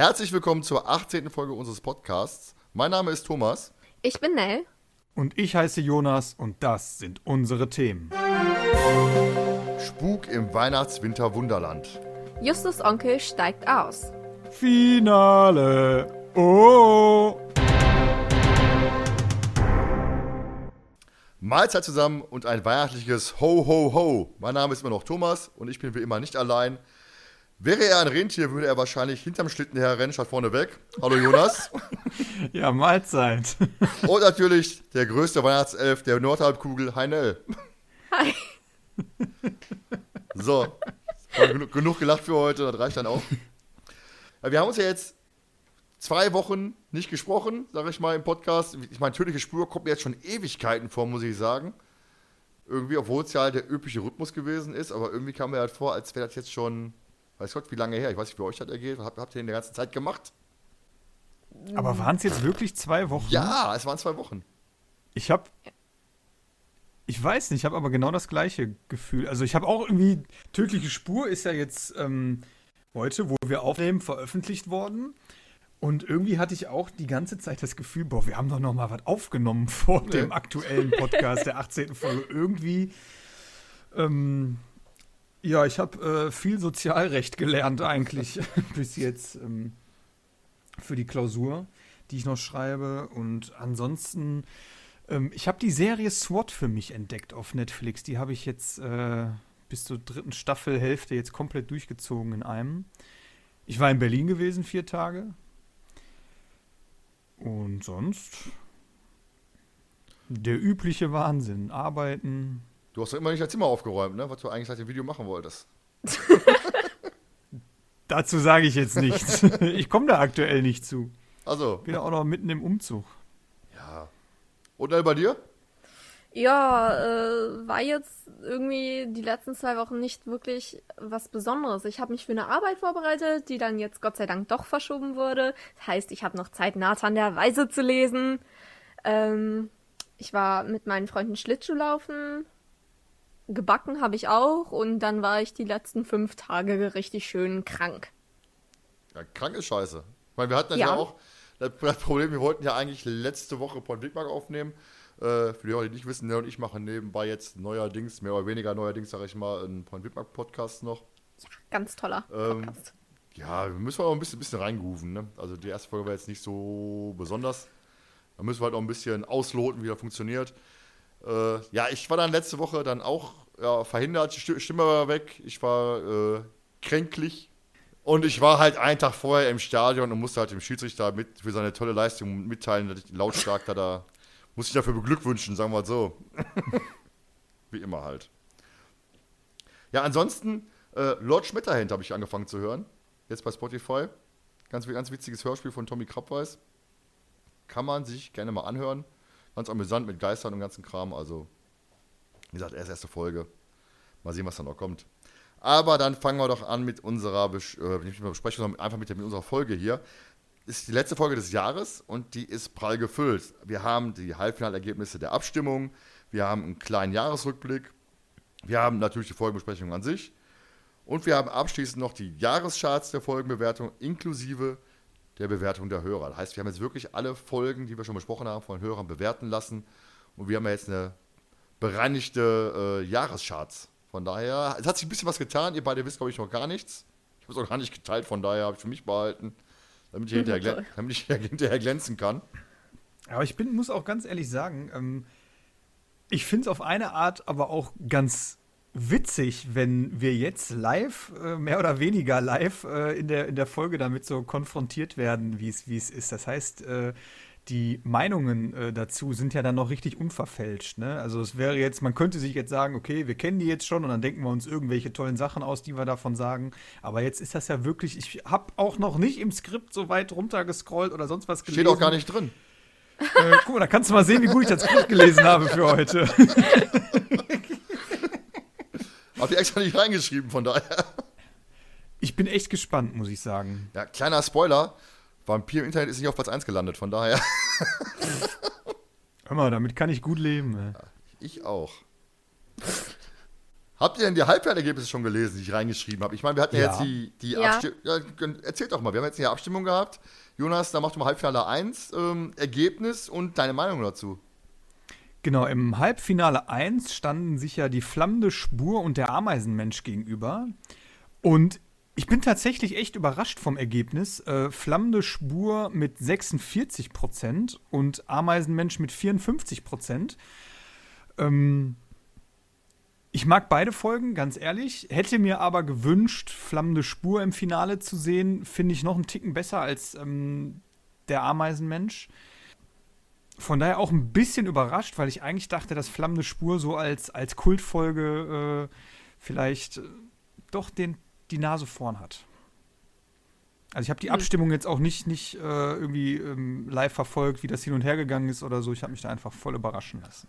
Herzlich willkommen zur 18. Folge unseres Podcasts. Mein Name ist Thomas. Ich bin Nell. Und ich heiße Jonas und das sind unsere Themen. Spuk im Weihnachts-Winter-Wunderland. Justus Onkel steigt aus. Finale. Oh. Mahlzeit zusammen und ein weihnachtliches Ho, Ho, Ho. Mein Name ist immer noch Thomas und ich bin wie immer nicht allein. Wäre er ein Rentier, würde er wahrscheinlich hinterm Schlitten herrennen, statt vorne weg. Hallo Jonas. ja, Mahlzeit. Und natürlich der größte Weihnachtself der Nordhalbkugel, Heinel. Hi. So, genug, genug gelacht für heute, das reicht dann auch. Wir haben uns ja jetzt zwei Wochen nicht gesprochen, sage ich mal, im Podcast. Ich meine, tödliche Spur kommt mir jetzt schon Ewigkeiten vor, muss ich sagen. Irgendwie, obwohl es ja halt der übliche Rhythmus gewesen ist, aber irgendwie kam mir halt vor, als wäre das jetzt schon Weiß Gott, wie lange her? Ich weiß nicht, wie euch das ergeht. Was habt ihr in der ganzen Zeit gemacht? Aber waren es jetzt wirklich zwei Wochen? Ja, es waren zwei Wochen. Ich habe ich weiß nicht, ich habe aber genau das gleiche Gefühl. Also ich habe auch irgendwie, tödliche Spur ist ja jetzt ähm, heute, wo wir aufnehmen, veröffentlicht worden. Und irgendwie hatte ich auch die ganze Zeit das Gefühl, boah, wir haben doch noch mal was aufgenommen vor dem aktuellen Podcast der 18. Folge. Irgendwie ähm, ja, ich habe äh, viel Sozialrecht gelernt eigentlich bis jetzt ähm, für die Klausur, die ich noch schreibe. Und ansonsten, ähm, ich habe die Serie SWAT für mich entdeckt auf Netflix. Die habe ich jetzt äh, bis zur dritten Staffelhälfte jetzt komplett durchgezogen in einem. Ich war in Berlin gewesen, vier Tage. Und sonst der übliche Wahnsinn. Arbeiten, Du hast doch immer nicht dein Zimmer aufgeräumt, ne? Was du eigentlich seit dem Video machen wolltest. Dazu sage ich jetzt nichts. ich komme da aktuell nicht zu. Also. Bin auch noch mitten im Umzug. Ja. Und dann bei dir? Ja, äh, war jetzt irgendwie die letzten zwei Wochen nicht wirklich was Besonderes. Ich habe mich für eine Arbeit vorbereitet, die dann jetzt Gott sei Dank doch verschoben wurde. Das heißt, ich habe noch Zeit, Nathan der Weise zu lesen. Ähm, ich war mit meinen Freunden Schlittschuh laufen, gebacken habe ich auch und dann war ich die letzten fünf Tage richtig schön krank. Ja, krank ist scheiße. Ich meine, wir hatten ja, ja auch das Problem, wir wollten ja eigentlich letzte Woche Point Bigmark aufnehmen. Äh, für die Leute, die nicht wissen, ne und ich machen nebenbei jetzt neuerdings, mehr oder weniger neuerdings, sage ich mal, einen Point Bigmark Podcast noch. Ganz toller ähm, Podcast. Ja, wir müssen auch ein bisschen, bisschen reingrooven. Ne? Also die erste Folge war jetzt nicht so besonders. Da müssen wir halt auch ein bisschen ausloten, wie das funktioniert. Äh, ja, ich war dann letzte Woche dann auch ja, verhindert, die Stimme war weg, ich war äh, kränklich. Und ich war halt einen Tag vorher im Stadion und musste halt dem Schiedsrichter mit für seine tolle Leistung mitteilen, dass ich lautstark da, da muss ich dafür beglückwünschen, sagen wir mal so. Wie immer halt. Ja, ansonsten, äh, Lord Schmetterhand habe ich angefangen zu hören. Jetzt bei Spotify. Ganz, ganz witziges Hörspiel von Tommy Krabweis. Kann man sich gerne mal anhören. Ganz amüsant mit Geistern und ganzen Kram. Also, wie gesagt, erst erste Folge. Mal sehen, was da noch kommt. Aber dann fangen wir doch an mit unserer äh, nicht mehr Besprechung, sondern einfach mit, der, mit unserer Folge hier. Ist die letzte Folge des Jahres und die ist prall gefüllt. Wir haben die Halbfinalergebnisse der Abstimmung, wir haben einen kleinen Jahresrückblick, wir haben natürlich die Folgenbesprechung an sich und wir haben abschließend noch die Jahrescharts der Folgenbewertung inklusive der Bewertung der Hörer. Das heißt, wir haben jetzt wirklich alle Folgen, die wir schon besprochen haben, von Hörern bewerten lassen. Und wir haben ja jetzt eine bereinigte äh, Jahrescharts. Von daher, es hat sich ein bisschen was getan. Ihr beide wisst, glaube ich, noch gar nichts. Ich habe es auch gar nicht geteilt, von daher habe ich für mich behalten, damit ich, hinterher, damit ich hinterher glänzen kann. Aber ich bin, muss auch ganz ehrlich sagen, ähm, ich finde es auf eine Art aber auch ganz witzig, wenn wir jetzt live, äh, mehr oder weniger live, äh, in, der, in der Folge damit so konfrontiert werden, wie es ist. Das heißt, äh, die Meinungen äh, dazu sind ja dann noch richtig unverfälscht. Ne? Also es wäre jetzt, man könnte sich jetzt sagen, okay, wir kennen die jetzt schon und dann denken wir uns irgendwelche tollen Sachen aus, die wir davon sagen. Aber jetzt ist das ja wirklich, ich habe auch noch nicht im Skript so weit runtergescrollt oder sonst was gelesen. Steht auch gar nicht drin. Äh, guck mal, da kannst du mal sehen, wie gut ich das Skript gelesen habe für heute. Hab ich extra nicht reingeschrieben, von daher. Ich bin echt gespannt, muss ich sagen. Ja, kleiner Spoiler. Vampir im Internet ist nicht auf Platz 1 gelandet, von daher. Hör mal, damit kann ich gut leben. ey. Ich auch. Habt ihr denn die Halbzeitergebnisse schon gelesen, die ich reingeschrieben habe? Ich meine, wir hatten ja, Ja. jetzt die, die Ja. Abstimmung. Ja, erzählt doch mal, wir haben jetzt eine Abstimmung gehabt. Jonas, da macht du mal Halbfinale 1, ähm, Ergebnis und deine Meinung dazu. Genau, im Halbfinale 1 standen sich ja die flammende Spur und der Ameisenmensch gegenüber. Und ich bin tatsächlich echt überrascht vom Ergebnis. Äh, flammende Spur mit 46 Prozent und Ameisenmensch mit 54 Prozent. Ähm, ich mag beide Folgen, ganz ehrlich. Hätte mir aber gewünscht, flammende Spur im Finale zu sehen. Finde ich noch einen Ticken besser als ähm, der Ameisenmensch. Von daher auch ein bisschen überrascht, weil ich eigentlich dachte, dass Flammende Spur so als, als Kultfolge äh, vielleicht äh, doch den, die Nase vorn hat. Also ich habe die Hm. Abstimmung jetzt auch nicht, nicht äh, irgendwie ähm, live verfolgt, wie das hin und her gegangen ist oder so. Ich habe mich da einfach voll überraschen lassen.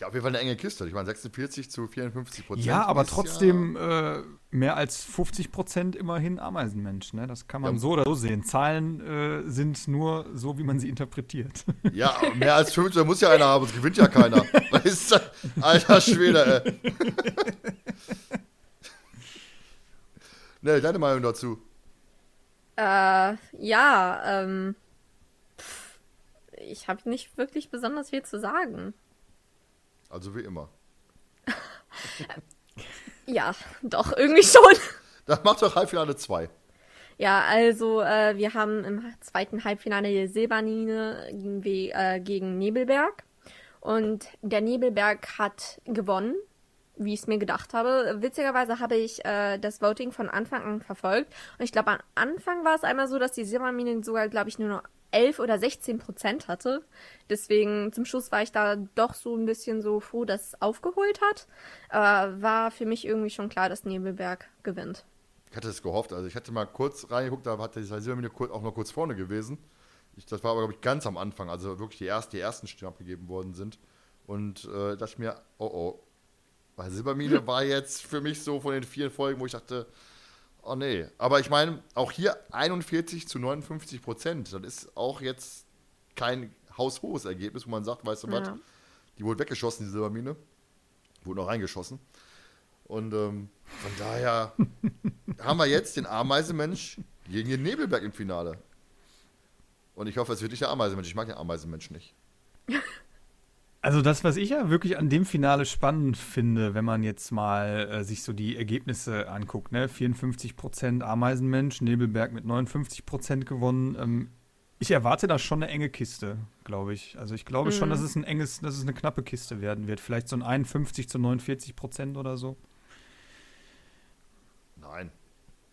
Ja, auf jeden Fall eine enge Kiste. Ich meine, 46 zu 54 Prozent. Ja, aber trotzdem äh, mehr als 50 Prozent immerhin Ameisenmensch. Ne? Das kann man Ja. so oder so sehen. Zahlen äh, sind nur so, wie man sie interpretiert. Ja, mehr als 50% muss ja einer haben, es gewinnt ja keiner. Weißt du? Alter Schwede, ey. ne, deine Meinung dazu? Äh, ja, ähm. pff, Ich habe nicht wirklich besonders viel zu sagen. Also wie immer. Ja, doch, irgendwie schon. Dann mach doch Halbfinale 2. Ja, also äh, wir haben im zweiten Halbfinale die Silbernine gegen, äh, gegen Nebelberg. Und der Nebelberg hat gewonnen, wie ich es mir gedacht habe. Witzigerweise habe ich äh, das Voting von Anfang an verfolgt. Und ich glaube, am Anfang war es einmal so, dass die Silbermine sogar, glaube ich, nur noch 11 oder 16 Prozent hatte. Deswegen zum Schluss war ich da doch so ein bisschen so froh, dass es aufgeholt hat. Aber war für mich irgendwie schon klar, dass Nebelberg gewinnt. Ich hatte es gehofft. Also ich hatte mal kurz reingeguckt, da hat die Silbermine auch noch kurz vorne gewesen. Ich, das war aber, glaube ich, ganz am Anfang, also wirklich die, erst, die ersten Stimmen abgegeben worden sind. Und äh, dachte ich mir, oh oh. Weil Silbermine war jetzt für mich so von den vielen Folgen, wo ich dachte, oh nee. Aber ich meine, auch hier 41 zu 59 Prozent. Das ist auch jetzt kein haushohes Ergebnis, wo man sagt, weißt du was, Ja. die wurde weggeschossen, die Silbermine. Wurde noch reingeschossen. Und ähm, von daher haben wir jetzt den Ameisenmensch gegen den Nebelberg im Finale. Und ich hoffe, es wird nicht der Ameisenmensch. Ich mag den Ameisenmensch nicht. Also das, was ich ja wirklich an dem Finale spannend finde, wenn man jetzt mal äh, sich so die Ergebnisse anguckt, ne? 54% Ameisenmensch, Nebelberg mit 59% gewonnen. Ähm, ich erwarte da schon eine enge Kiste, glaube ich. Also ich glaube schon, Mhm. dass es ein enges, dass es eine knappe Kiste werden wird. Vielleicht so ein 51 zu 49% oder so. Nein,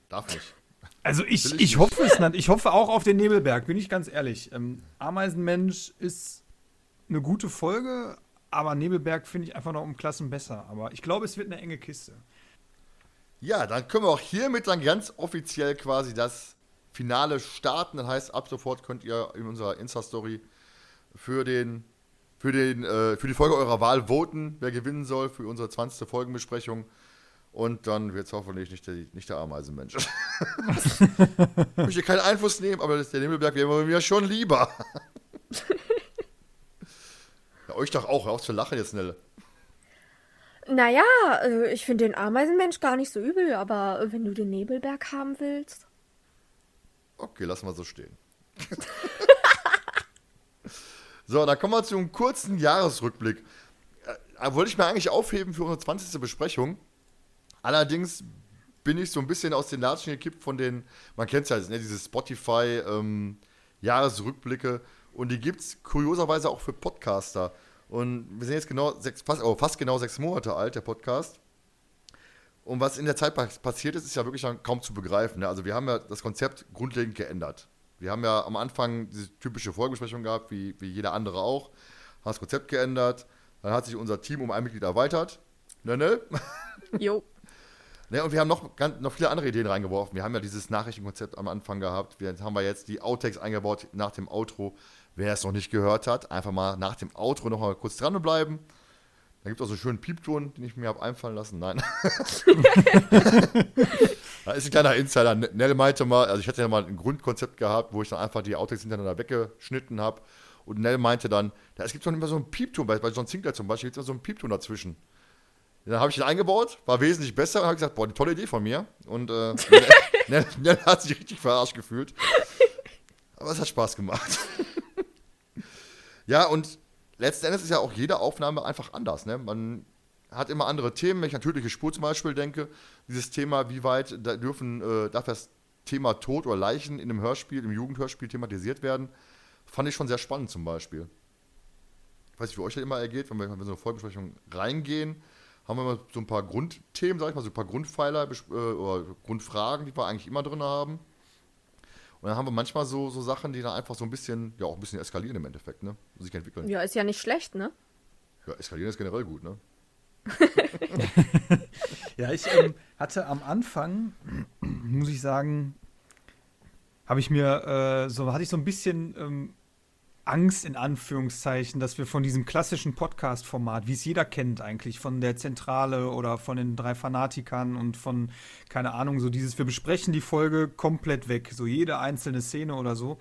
darf nicht. Also ich, ich ich, hoffe es nicht. Ich hoffe auch auf den Nebelberg, bin ich ganz ehrlich. Ähm, Ameisenmensch ist eine gute Folge, aber Nebelberg finde ich einfach noch um Klassen besser. Aber ich glaube, es wird eine enge Kiste. Ja, dann können wir auch hiermit dann ganz offiziell quasi das Finale starten. Das heißt, ab sofort könnt ihr in unserer Insta-Story für den für, den, äh, für die Folge eurer Wahl voten, wer gewinnen soll für unsere 20. Folgenbesprechung. Und dann wird es hoffentlich nicht der, nicht der Ameisenmensch. ich möchte keinen Einfluss nehmen, aber der Nebelberg wäre mir schon lieber. ja, euch doch auch, hör auf zu lachen jetzt, Nelle. Naja, äh, ich finde den Ameisenmensch gar nicht so übel, aber äh, wenn du den Nebelberg haben willst. Okay, lassen wir so stehen. so, dann kommen wir zu einem kurzen Jahresrückblick. Äh, wollte ich mir eigentlich aufheben für unsere 20. Besprechung. Allerdings bin ich so ein bisschen aus den Latschen gekippt von den, man kennt es ja, ne, diese Spotify-Jahresrückblicke. Und die gibt es kurioserweise auch für Podcaster. Und wir sind jetzt genau sechs, fast, oh, fast genau sechs Monate alt, der Podcast. Und was in der Zeit pas- passiert ist, ist ja wirklich kaum zu begreifen. Ne? Also wir haben ja das Konzept grundlegend geändert. Wir haben ja am Anfang diese typische Folgebesprechung gehabt, wie, wie jeder andere auch. Haben das Konzept geändert. Dann hat sich unser Team um ein Mitglied erweitert. Ne, ne? Jo. Ja, und wir haben noch, noch viele andere Ideen reingeworfen. Wir haben ja dieses Nachrichtenkonzept am Anfang gehabt. Wir haben wir jetzt die Outtakes eingebaut nach dem Outro. Wer es noch nicht gehört hat, einfach mal nach dem Outro noch mal kurz dranbleiben. Da gibt es auch so einen schönen Piepton, den ich mir habe einfallen lassen. Nein. da ist ein kleiner Insider. Nell meinte mal, also ich hatte ja mal ein Grundkonzept gehabt, wo ich dann einfach die Outtakes hintereinander weggeschnitten habe. Und Nell meinte dann, da, es gibt doch immer so einen Piepton, bei, bei John Sinclair zum Beispiel gibt es immer so einen Piepton dazwischen. Dann habe ich ihn eingebaut, war wesentlich besser und habe gesagt, boah, eine tolle Idee von mir. Und äh, Nell, Nell hat sich richtig verarscht gefühlt. Aber es hat Spaß gemacht. Ja, und letzten Endes ist ja auch jede Aufnahme einfach anders. Ne? Man hat immer andere Themen. Wenn ich natürliche Spur zum Beispiel denke, dieses Thema, wie weit da dürfen, äh, darf das Thema Tod oder Leichen in einem Hörspiel, im Jugendhörspiel thematisiert werden, fand ich schon sehr spannend zum Beispiel. Ich weiß nicht, wie euch das immer ergeht, wenn wir in so eine Vorbesprechung reingehen, haben wir immer so ein paar Grundthemen, sag ich mal, so ein paar Grundpfeiler äh, oder Grundfragen, die wir eigentlich immer drin haben. Und dann haben wir manchmal so, so Sachen, die dann einfach so ein bisschen, ja, auch ein bisschen eskalieren im Endeffekt, ne? Und sich entwickeln. Ja, ist ja nicht schlecht, ne? Ja, eskalieren ist generell gut, ne? ja, ich ähm, hatte am Anfang, muss ich sagen, habe ich mir äh, so, hatte ich so ein bisschen ähm, Angst in Anführungszeichen, dass wir von diesem klassischen Podcast-Format, wie es jeder kennt eigentlich, von der Zentrale oder von den drei Fanatikern und von, keine Ahnung, so dieses, wir besprechen die Folge komplett weg, so jede einzelne Szene oder so.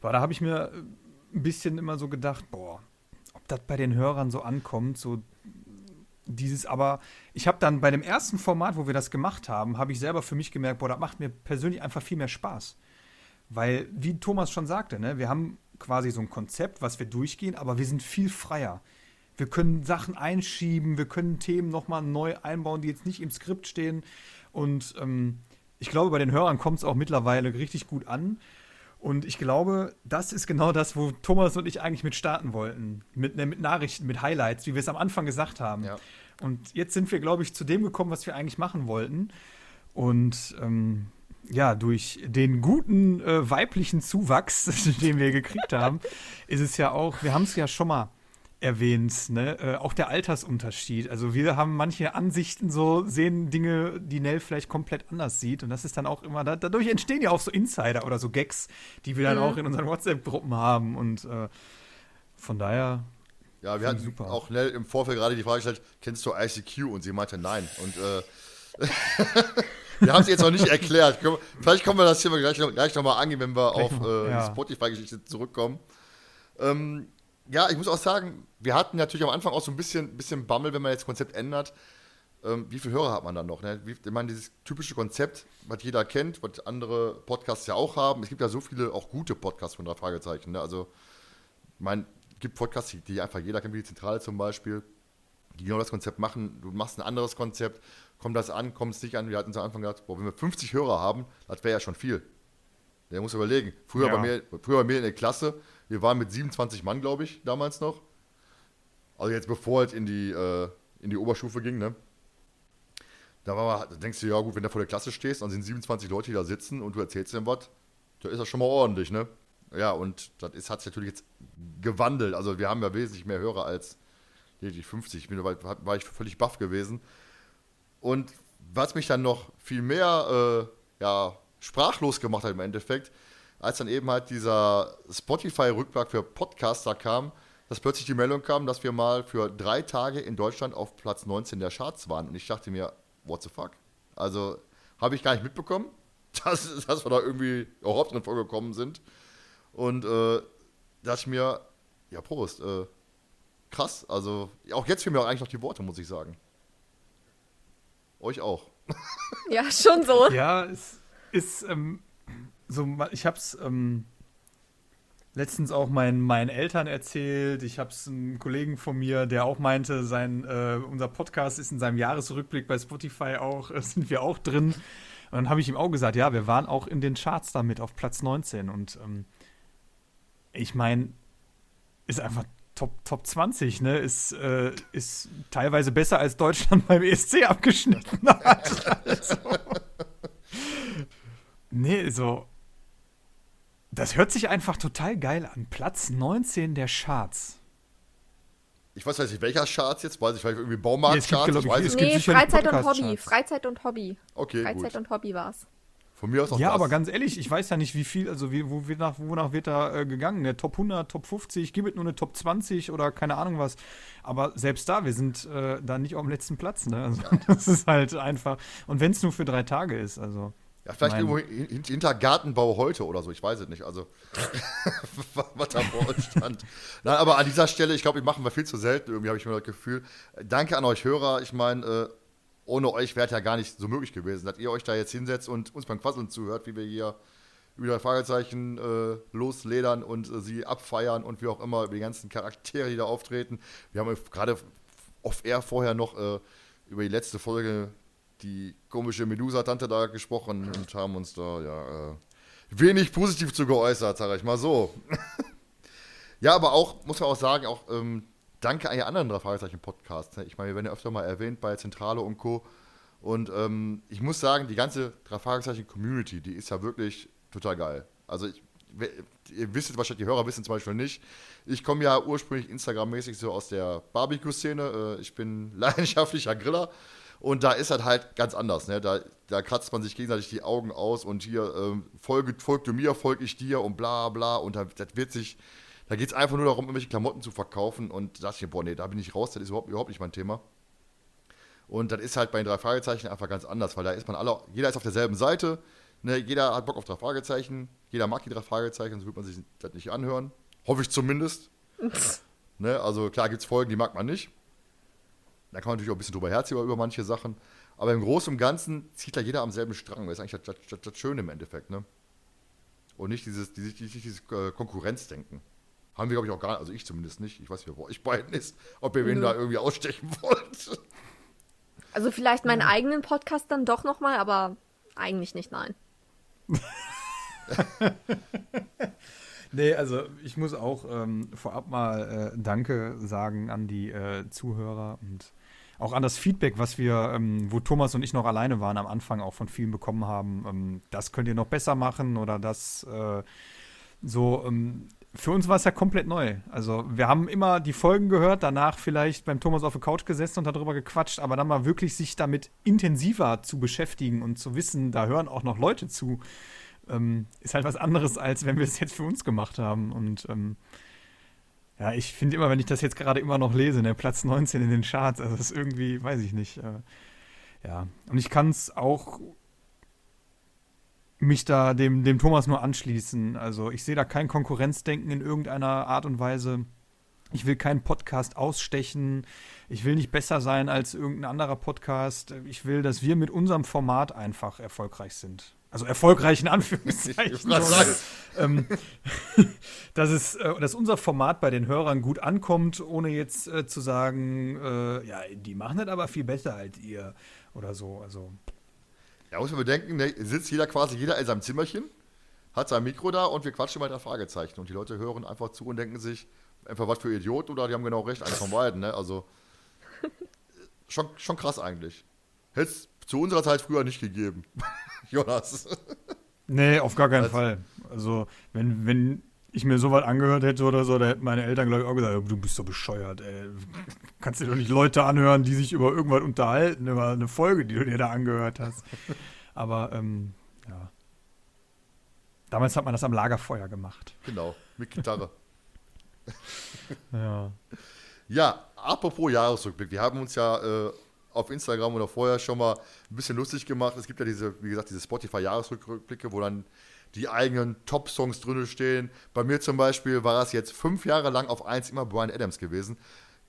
Weil da habe ich mir ein bisschen immer so gedacht, boah, ob das bei den Hörern so ankommt, so dieses, aber ich habe dann bei dem ersten Format, wo wir das gemacht haben, habe ich selber für mich gemerkt, boah, das macht mir persönlich einfach viel mehr Spaß. Weil, wie Thomas schon sagte, ne, wir haben quasi so ein Konzept, was wir durchgehen, aber wir sind viel freier. Wir können Sachen einschieben, wir können Themen nochmal neu einbauen, die jetzt nicht im Skript stehen. Und ähm, ich glaube, bei den Hörern kommt es auch mittlerweile richtig gut an. Und ich glaube, das ist genau das, wo Thomas und ich eigentlich mit starten wollten. Mit, ne, mit Nachrichten, mit Highlights, wie wir es am Anfang gesagt haben. Ja. Und jetzt sind wir, glaube ich, zu dem gekommen, was wir eigentlich machen wollten. Und ähm, ja, durch den guten äh, weiblichen Zuwachs, den wir gekriegt haben, ist es ja auch, wir haben es ja schon mal erwähnt, ne? Äh, auch der Altersunterschied. Also wir haben manche Ansichten so, sehen Dinge, die Nell vielleicht komplett anders sieht. Und das ist dann auch immer, da, dadurch entstehen ja auch so Insider oder so Gags, die wir dann mhm. auch in unseren WhatsApp-Gruppen haben. Und äh, von daher. Ja, wir hatten super. auch Nell im Vorfeld gerade die Frage gestellt, kennst du ICQ? Und sie meinte nein. Und äh, Wir haben es jetzt noch nicht erklärt. Vielleicht kommen wir das hier gleich, gleich nochmal angehen, wenn wir auf äh, ja. die Spotify-Geschichte zurückkommen. Ähm, ja, ich muss auch sagen, wir hatten natürlich am Anfang auch so ein bisschen, bisschen Bammel, wenn man jetzt das Konzept ändert. Ähm, wie viele Hörer hat man dann noch? Ne? Wie, ich meine, dieses typische Konzept, was jeder kennt, was andere Podcasts ja auch haben. Es gibt ja so viele auch gute Podcasts von drei Fragezeichen. Ne? Also, ich meine, es gibt Podcasts, die einfach jeder kennt, wie die Zentrale zum Beispiel, die genau das Konzept machen. Du machst ein anderes Konzept, kommt das an, kommt es nicht an. Wir hatten am Anfang gedacht, boah, wenn wir 50 Hörer haben, das wäre ja schon viel. Der muss überlegen. Früher, ja. bei mir, früher bei mir in der Klasse, wir waren mit 27 Mann, glaube ich, damals noch. Also jetzt bevor es in die, äh, in die Oberstufe ging, ne? Da, war, da denkst du, ja gut, wenn du vor der Klasse stehst, dann sind 27 Leute, die da sitzen und du erzählst dem was, da ist das schon mal ordentlich, ne? Ja, und das hat sich natürlich jetzt gewandelt. Also wir haben ja wesentlich mehr Hörer als lediglich 50. Ich bin, war, war ich völlig baff gewesen. Und was mich dann noch viel mehr äh, ja, sprachlos gemacht hat im Endeffekt, als dann eben halt dieser Spotify-Rückblick für Podcaster kam, dass plötzlich die Meldung kam, dass wir mal für drei Tage in Deutschland auf Platz 19 der Charts waren. Und ich dachte mir, what the fuck? Also habe ich gar nicht mitbekommen, dass, dass wir da irgendwie überhaupt drin vorgekommen sind. Und äh, dachte ich mir, ja, Prost, äh, krass. Also auch jetzt fehlen mir eigentlich noch die Worte, muss ich sagen. Euch auch. Ja, schon so. Ja, es ist ähm, so, ich hab's ähm, letztens auch meinen, meinen Eltern erzählt. Ich hab's einem Kollegen von mir, der auch meinte, sein, äh, unser Podcast ist in seinem Jahresrückblick bei Spotify auch, äh, sind wir auch drin. Und dann habe ich ihm auch gesagt, ja, wir waren auch in den Charts damit auf Platz 19. Und ähm, ich meine, ist einfach Top, Top 20, ne? Ist, äh, ist teilweise besser als Deutschland beim ESC abgeschnitten hat. also. Nee, so. Das hört sich einfach total geil an. Platz 19 der Charts. ich weiß nicht, welcher Charts jetzt, weiß ich, vielleicht irgendwie Baumarkt-Charts, nee, ich weiß es nee, gibt Freizeit und Hobby. Freizeit und Hobby. Okay, Freizeit gut. und Hobby war's. Von mir aus auch Ja, das. aber ganz ehrlich, ich weiß ja nicht, wie viel, also wie, wo wird nach, wonach wird da äh, gegangen? Der Top 100, Top 50, gibt es nur eine Top 20 oder keine Ahnung was. Aber selbst da, wir sind äh, da nicht auf dem letzten Platz, ne? Also, das ist halt einfach. Und wenn es nur für drei Tage ist, also. Ja, vielleicht Mein- irgendwo hin- hinter Gartenbau heute oder so, ich weiß es nicht. Also, was da vor uns stand. Nein, aber an dieser Stelle, ich glaube, wir machen wir viel zu selten, irgendwie habe ich mir das Gefühl. Danke an euch Hörer. Ich meine, äh, ohne euch wäre es ja gar nicht so möglich gewesen, dass ihr euch da jetzt hinsetzt und uns beim Quasseln zuhört, wie wir hier über Fragezeichen äh, losledern und äh, sie abfeiern und wie auch immer über die ganzen Charaktere, die da auftreten. Wir haben gerade off-air vorher noch äh, über die letzte Folge die komische Medusa-Tante da gesprochen und haben uns da ja äh, wenig positiv zu geäußert, sag ich mal so. ja, aber auch, muss man auch sagen, auch ähm, danke an die anderen drei Fragezeichen-Podcasts. Ne? Ich meine, wir werden ja öfter mal erwähnt bei Zentrale und Co. Und ähm, ich muss sagen, die ganze drei Fragezeichen-Community, die ist ja wirklich total geil. Also ich, ihr wisst wahrscheinlich, die Hörer wissen zum Beispiel nicht. Ich komme ja ursprünglich Instagram-mäßig so aus der Barbecue-Szene. Äh, ich bin leidenschaftlicher Griller. Und da ist das halt ganz anders. Ne? Da, da kratzt man sich gegenseitig die Augen aus und hier ähm, folge, folg du mir, folge ich dir und bla bla. Und da, das wird sich, da geht es einfach nur darum, irgendwelche Klamotten zu verkaufen. Und da dachte ich mir, boah, nee, da bin ich raus, das ist überhaupt, überhaupt nicht mein Thema. Und das ist halt bei den drei Fragezeichen einfach ganz anders, weil da ist man alle, jeder ist auf derselben Seite, ne, jeder hat Bock auf drei Fragezeichen, jeder mag die drei Fragezeichen, sonst wird man sich das nicht anhören. Hoffe ich zumindest. ne, also klar gibt es Folgen, die mag man nicht. Da kann man natürlich auch ein bisschen drüber herziehen über manche Sachen. Aber im Großen und Ganzen zieht da jeder am selben Strang. Das ist eigentlich das, das, das Schöne im Endeffekt, ne? Und nicht dieses, dieses, dieses, äh, Konkurrenzdenken. Haben wir, glaube ich, auch gar nicht, also ich zumindest nicht. Ich weiß nicht, bei euch beiden ist, ob ihr wen da irgendwie ausstechen wollt. Also vielleicht meinen eigenen Podcast dann doch nochmal, aber eigentlich nicht, nein. Nee, also ich muss auch ähm, vorab mal äh, Danke sagen an die äh, Zuhörer und auch an das Feedback, was wir, ähm, wo Thomas und ich noch alleine waren, am Anfang auch von vielen bekommen haben. Ähm, das könnt ihr noch besser machen oder das äh, so. Ähm, für uns war es ja komplett neu. Also wir haben immer die Folgen gehört, danach vielleicht beim Thomas auf der Couch gesessen und darüber gequatscht, aber dann mal wirklich sich damit intensiver zu beschäftigen und zu wissen, da hören auch noch Leute zu, ähm, ist halt was anderes, als wenn wir es jetzt für uns gemacht haben. Und ähm, ja, ich finde immer, wenn ich das jetzt gerade immer noch lese, ne, Platz 19 in den Charts, also das ist irgendwie, weiß ich nicht. Äh, ja, und ich kann es auch mich da dem, dem Thomas nur anschließen. Also ich sehe da kein Konkurrenzdenken in irgendeiner Art und Weise. Ich will keinen Podcast ausstechen. Ich will nicht besser sein als irgendein anderer Podcast. Ich will, dass wir mit unserem Format einfach erfolgreich sind. Also erfolgreich in Anführungszeichen. Sagen. ähm, dass, es, äh, dass unser Format bei den Hörern gut ankommt, ohne jetzt äh, zu sagen, äh, ja, die machen das aber viel besser als ihr oder so. Also Ja, muss man bedenken, ne, sitzt jeder quasi, jeder in seinem Zimmerchen, hat sein Mikro da und wir quatschen mal drei Fragezeichen. Und die Leute hören einfach zu und denken sich, einfach was für Idioten oder die haben genau recht, eins von beiden, ne? Also schon, schon krass eigentlich. Hätte es zu unserer Zeit früher nicht gegeben. Jonas. Nee, auf gar keinen Also- Fall. Also, wenn, wenn ich mir sowas angehört hätte oder so, da hätten meine Eltern, glaube ich, auch gesagt, du bist doch bescheuert, ey. Kannst dir doch nicht Leute anhören, die sich über irgendwas unterhalten, über eine Folge, die du dir da angehört hast. Aber, ähm, ja. Damals hat man das am Lagerfeuer gemacht. Genau, mit Gitarre. Ja. Ja, apropos Jahresrückblick. Wir haben uns ja äh, auf Instagram oder vorher schon mal ein bisschen lustig gemacht. Es gibt ja diese, wie gesagt, diese Spotify-Jahresrückblicke, wo dann die eigenen Top-Songs drin stehen. Bei mir zum Beispiel war es jetzt fünf Jahre lang auf eins immer Brian Adams gewesen.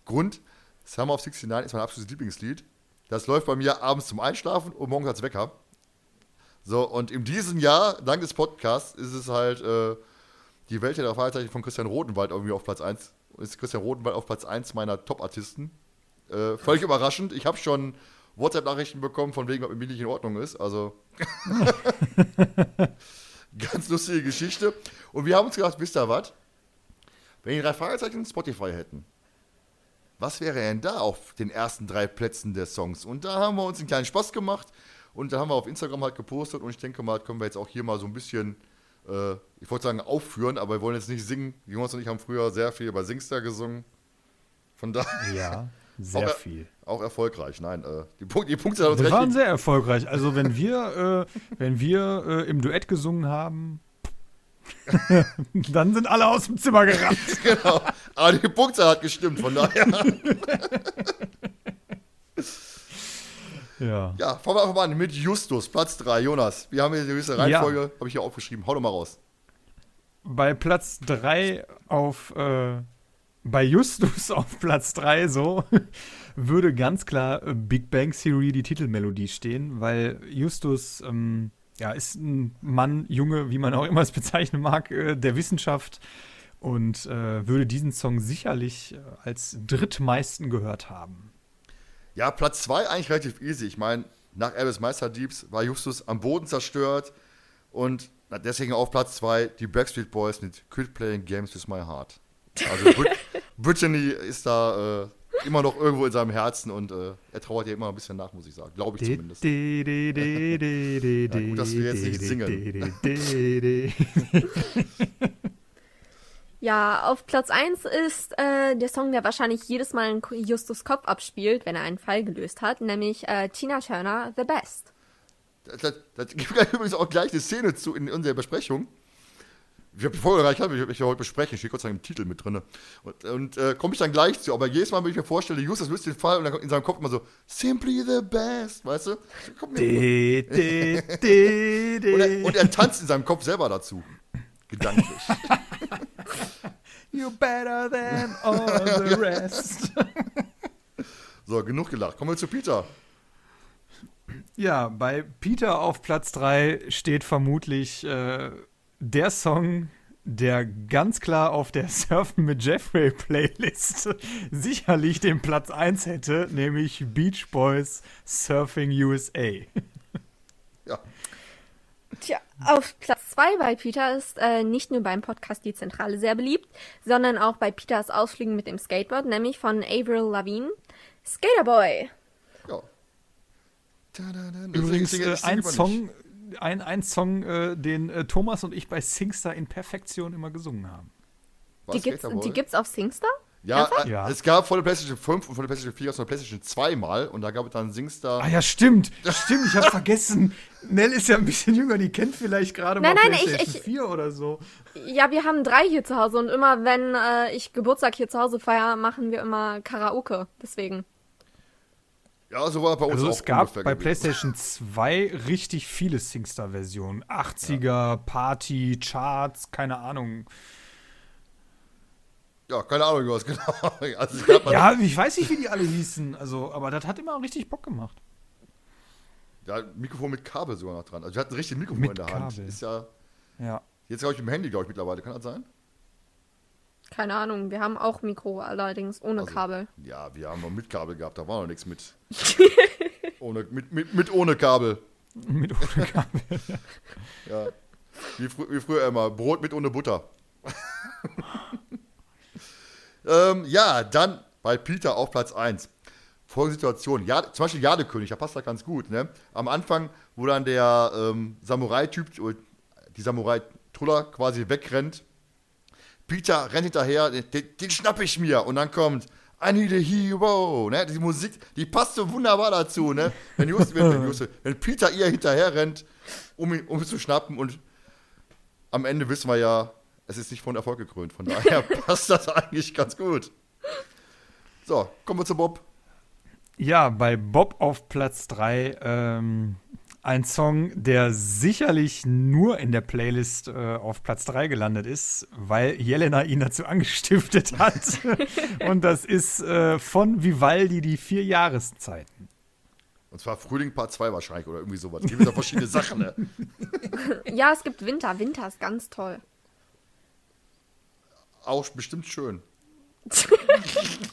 Grund, Summer of 69 ist mein absolutes Lieblingslied. Das läuft bei mir abends zum Einschlafen und morgens als Wecker. So, und in diesem Jahr, dank des Podcasts, ist es halt äh, die Welt der Fragezeichen von Christian Rodenwald irgendwie auf Platz 1. Ist Christian Rodenwald auf Platz 1 meiner Top-Artisten. Äh, völlig überraschend. Ich habe schon WhatsApp-Nachrichten bekommen, von wegen, ob mit mir nicht in Ordnung ist. Also. Ganz lustige Geschichte. Und wir haben uns gedacht, wisst ihr was? Wenn die drei Fragezeichen Spotify hätten, was wäre denn da auf den ersten drei Plätzen der Songs? Und da haben wir uns einen kleinen Spaß gemacht und da haben wir auf Instagram halt gepostet und ich denke mal, können wir jetzt auch hier mal so ein bisschen, äh, ich wollte sagen aufführen, aber wir wollen jetzt nicht singen. Jungs und ich haben früher sehr viel über Singster gesungen. Von daher Ja, sehr Auch, viel. auch erfolgreich. Nein, äh, die, Punkte, die Punkte haben uns Wir waren sehr erfolgreich. Also wenn wir, äh, wenn wir äh, im Duett gesungen haben, dann sind alle aus dem Zimmer gerannt. genau. Aber die Punktzahl hat gestimmt, von daher. Ja. Ja, fangen wir einfach mal an mit Justus, Platz 3. Jonas, wir haben hier eine gewisse Reihenfolge, habe ich hier aufgeschrieben. Hau doch mal raus. Bei Platz 3 auf, äh, bei Justus auf Platz 3 so, würde ganz klar äh, Big Bang Theory die Titelmelodie stehen, weil Justus, ähm, ja, ist ein Mann, Junge, wie man auch immer es bezeichnen mag, äh, der Wissenschaft und äh, würde diesen Song sicherlich äh, als drittmeisten gehört haben. Ja, Platz 2 eigentlich relativ easy. Ich meine, nach Elvis Meisterdiebs war Justus am Boden zerstört und deswegen auf Platz 2 die Backstreet Boys mit Quit Playing Games with My Heart. Also Brittany ist da äh, immer noch irgendwo in seinem Herzen und äh, er trauert ja immer ein bisschen nach, muss ich sagen. Glaube ich zumindest. Ja, gut, dass wir jetzt nicht singen. Ja, auf Platz 1 ist äh, der Song, der wahrscheinlich jedes Mal in Justus Kopf abspielt, wenn er einen Fall gelöst hat, nämlich äh, Tina Turner, The Best. Das, das, das gibt ja übrigens auch gleich eine Szene zu in unserer Besprechung. Ich habe die Folge gar nicht gehabt, ich, ich heute besprechen, steht Gott sei Dank im Titel mit drin. Und, und äh, komme ich dann gleich zu. Aber jedes Mal, wenn ich mir vorstelle, Justus löst den Fall und dann kommt in seinem Kopf immer so, Simply the best, weißt du? De, de, de. Und er, und er tanzt in seinem Kopf selber dazu. Gedanklich. You better than all the rest. So, genug gelacht. Kommen wir zu Peter. Ja, bei Peter auf Platz 3 steht vermutlich äh, der Song, der ganz klar auf der Surfen mit Jeffrey Playlist sicherlich den Platz 1 hätte, nämlich Beach Boys Surfing USA. Ja. Tja, auf Platz 2 bei Peter ist äh, nicht nur beim Podcast Die Zentrale sehr beliebt, sondern auch bei Peters Ausflügen mit dem Skateboard, nämlich von Avril Lavigne, Skaterboy. ja. Übrigens äh, ein lieber nicht. Ein, ein Song, äh, den äh, Thomas und ich bei Singstar in Perfektion immer gesungen haben. Was, Die gibt's, die gibt's auf Singstar? Ja, äh, Ja. es gab von der PlayStation 5 und von der PlayStation 4 aus der PlayStation 2 mal und da gab es dann Singstar. Ah ja, stimmt. Stimmt, ich habe vergessen. Nell ist ja ein bisschen jünger, die kennt vielleicht gerade Nein, mal nein, ich- PlayStation ich- 4 oder so. Ja, wir haben drei hier zu Hause und immer wenn äh, ich Geburtstag hier zu Hause feiere, machen wir immer Karaoke. Deswegen. Ja, so war bei uns Also auch es gab bei gewesen. PlayStation 2 richtig viele Singstar-Versionen. 80er, Party, Charts, keine Ahnung. Ja, keine Ahnung, was genau. Also Ja, ich weiß nicht, wie die alle hießen. Also, aber das hat immer richtig Bock gemacht. ja, Mikrofon mit Kabel sogar noch dran. Also wir hatten ein richtiges Mikrofon Mit in der Hand. Kabel. Ist ja Ja. jetzt glaube ich im Handy, glaube ich, mittlerweile. Kann das sein? Keine Ahnung, wir haben auch Mikro, allerdings ohne Also- Kabel. Ja, wir haben noch mit Kabel gehabt, da war noch nichts mit. ohne, mit, mit, mit ohne Kabel. Mit ohne Kabel. Ja. Wie, frü wie früher immer, Brot mit ohne Butter. ähm, ja, dann bei Peter auf Platz 1. Folgende Situation. Ja, zum Beispiel Jadekönig, da passt das ganz gut. Ne? Am Anfang, wo dann der ähm, Samurai-Typ, oder die Samurai-Truller quasi wegrennt. Peter rennt hinterher, den, den schnapp ich mir. Und dann kommt I need a hero. Ne? Die Musik, die passt so wunderbar dazu. Ne? Wenn, Just, wenn, wenn, Just, wenn Peter ihr hinterher rennt, um ihn, um ihn zu schnappen. Und am Ende wissen wir ja, es ist nicht von Erfolg gekrönt. Von daher passt das eigentlich ganz gut. So, kommen wir zu Bob. Ja, bei Bob auf Platz 3 ähm, ein Song, der sicherlich nur in der Playlist äh, auf Platz 3 gelandet ist, weil Jelena ihn dazu angestiftet hat. Und das ist äh, von Vivaldi die vier Jahreszeiten. Und zwar Frühling Part 2 wahrscheinlich oder irgendwie sowas. Es gibt ja verschiedene Sachen. Ne? Ja, es gibt Winter. Winter ist ganz toll. Auch bestimmt schön.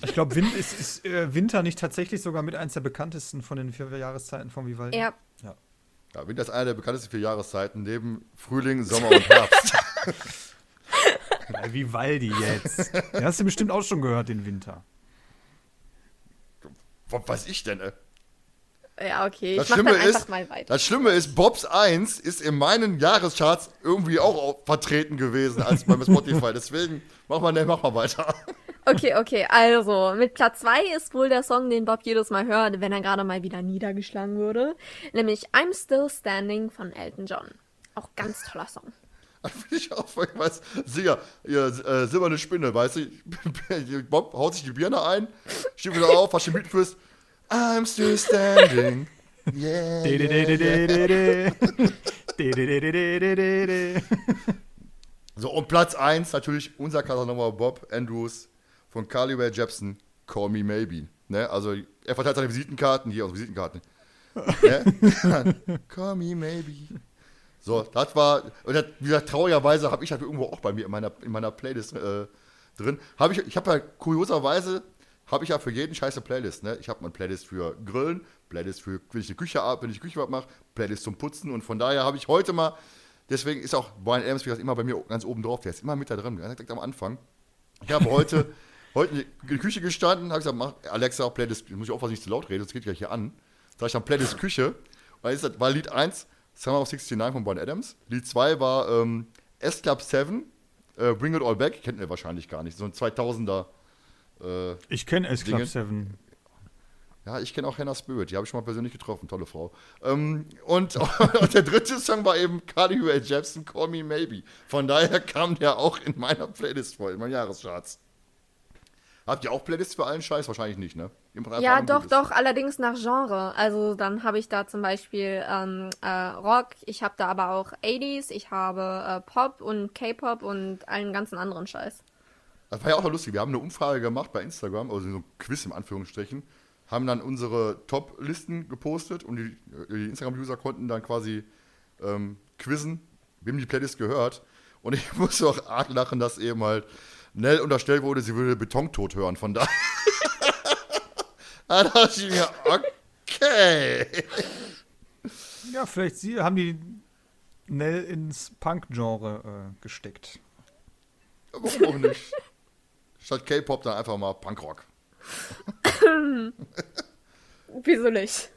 Ich glaube, Win ist, ist äh, Winter nicht tatsächlich sogar mit eins der bekanntesten von den vier Jahreszeiten von Vivaldi? Ja, Ja, Winter ist eine der bekanntesten vier Jahreszeiten, neben Frühling, Sommer und Herbst. Bei Vivaldi jetzt. Den hast du bestimmt auch schon gehört, den Winter. Was weiß ich denn, ey? ja, okay. Das ich mach Schlimme, ist, mal weiter. das Schlimme ist, Bobs 1 ist in meinen Jahrescharts irgendwie auch au- vertreten gewesen als beim Spotify. Deswegen, mach mal, ne, mach mal weiter. Okay, okay, also mit Platz 2 ist wohl der Song, den Bob jedes Mal hört, wenn er gerade mal wieder niedergeschlagen würde. Nämlich I'm Still Standing von Elton John. Auch ganz toller Song. Finde ich auch, weil ich weiß, Sieger, ihr äh, silberne Spinne, weißt du, Bob haut sich die Birne ein, steht wieder auf, was du mitführst. I'm still standing. Yeah. De. So, und Platz 1 natürlich unser Casanova Bob Andrews von Carly Rae Jepsen, Call Me Maybe. Ne? Also, er verteilt seine Visitenkarten, hier aus Visitenkarten. ne? Call Me Maybe. So, das war, und das, wie gesagt, traurigerweise habe ich das irgendwo auch bei mir in meiner, in meiner Playlist äh, drin. Hab ich ich habe ja kurioserweise, habe ich ja für jeden scheiße Playlist. Ne? Ich habe eine Playlist für Grillen, Playlist für, wenn ich eine Küche ab, wenn ich Küche mache, Playlist zum Putzen und von daher habe ich heute mal, deswegen ist auch Brian Adams, wie gesagt, immer bei mir ganz oben drauf, der ist immer mit da drin, direkt am Anfang. Ich habe heute, heute in die Küche gestanden, habe gesagt, mach, Alexa, Playlist, muss ich auch was nicht zu laut reden, das geht gleich hier an. Sag ich dann Playlist Küche, weil ist das, war Lied 1, Summer of 69 von Brian Adams. Lied 2 war ähm, S Club 7, äh, Bring It All Back, kennt ihr wahrscheinlich gar nicht, so ein 2000er. Äh, Ich kenne S Club Dinge. 7. ja, ich kenne auch Hannah Spirit, die habe ich schon mal persönlich getroffen, tolle Frau. Ähm, und, und der dritte Song war eben Carly Rae Jepsen, Call Me Maybe. Von daher kam der auch in meiner Playlist vor, in meinen Jahrescharts. Habt ihr auch Playlists für allen Scheiß? Wahrscheinlich nicht, ne? Ja, doch, doch, allerdings nach Genre. Also dann habe ich da zum Beispiel ähm, äh, Rock, ich habe da aber auch 80s, ich habe äh, Pop und K-Pop und allen ganzen anderen Scheiß. Das war ja auch noch lustig. Wir haben eine Umfrage gemacht bei Instagram, also so ein Quiz im Anführungsstrichen, haben dann unsere Top-Listen gepostet und die, die Instagram-User konnten dann quasi ähm, quizzen, wem die Playlist gehört. Und ich musste auch arg lachen, dass eben halt Nell unterstellt wurde, sie würde Betontod hören. Von daher. da dachte ich mir, okay. Ja, vielleicht sie, haben die Nell ins Punk-Genre äh, gesteckt. Warum auch nicht? Statt K-Pop dann einfach mal Punkrock. Wieso nicht?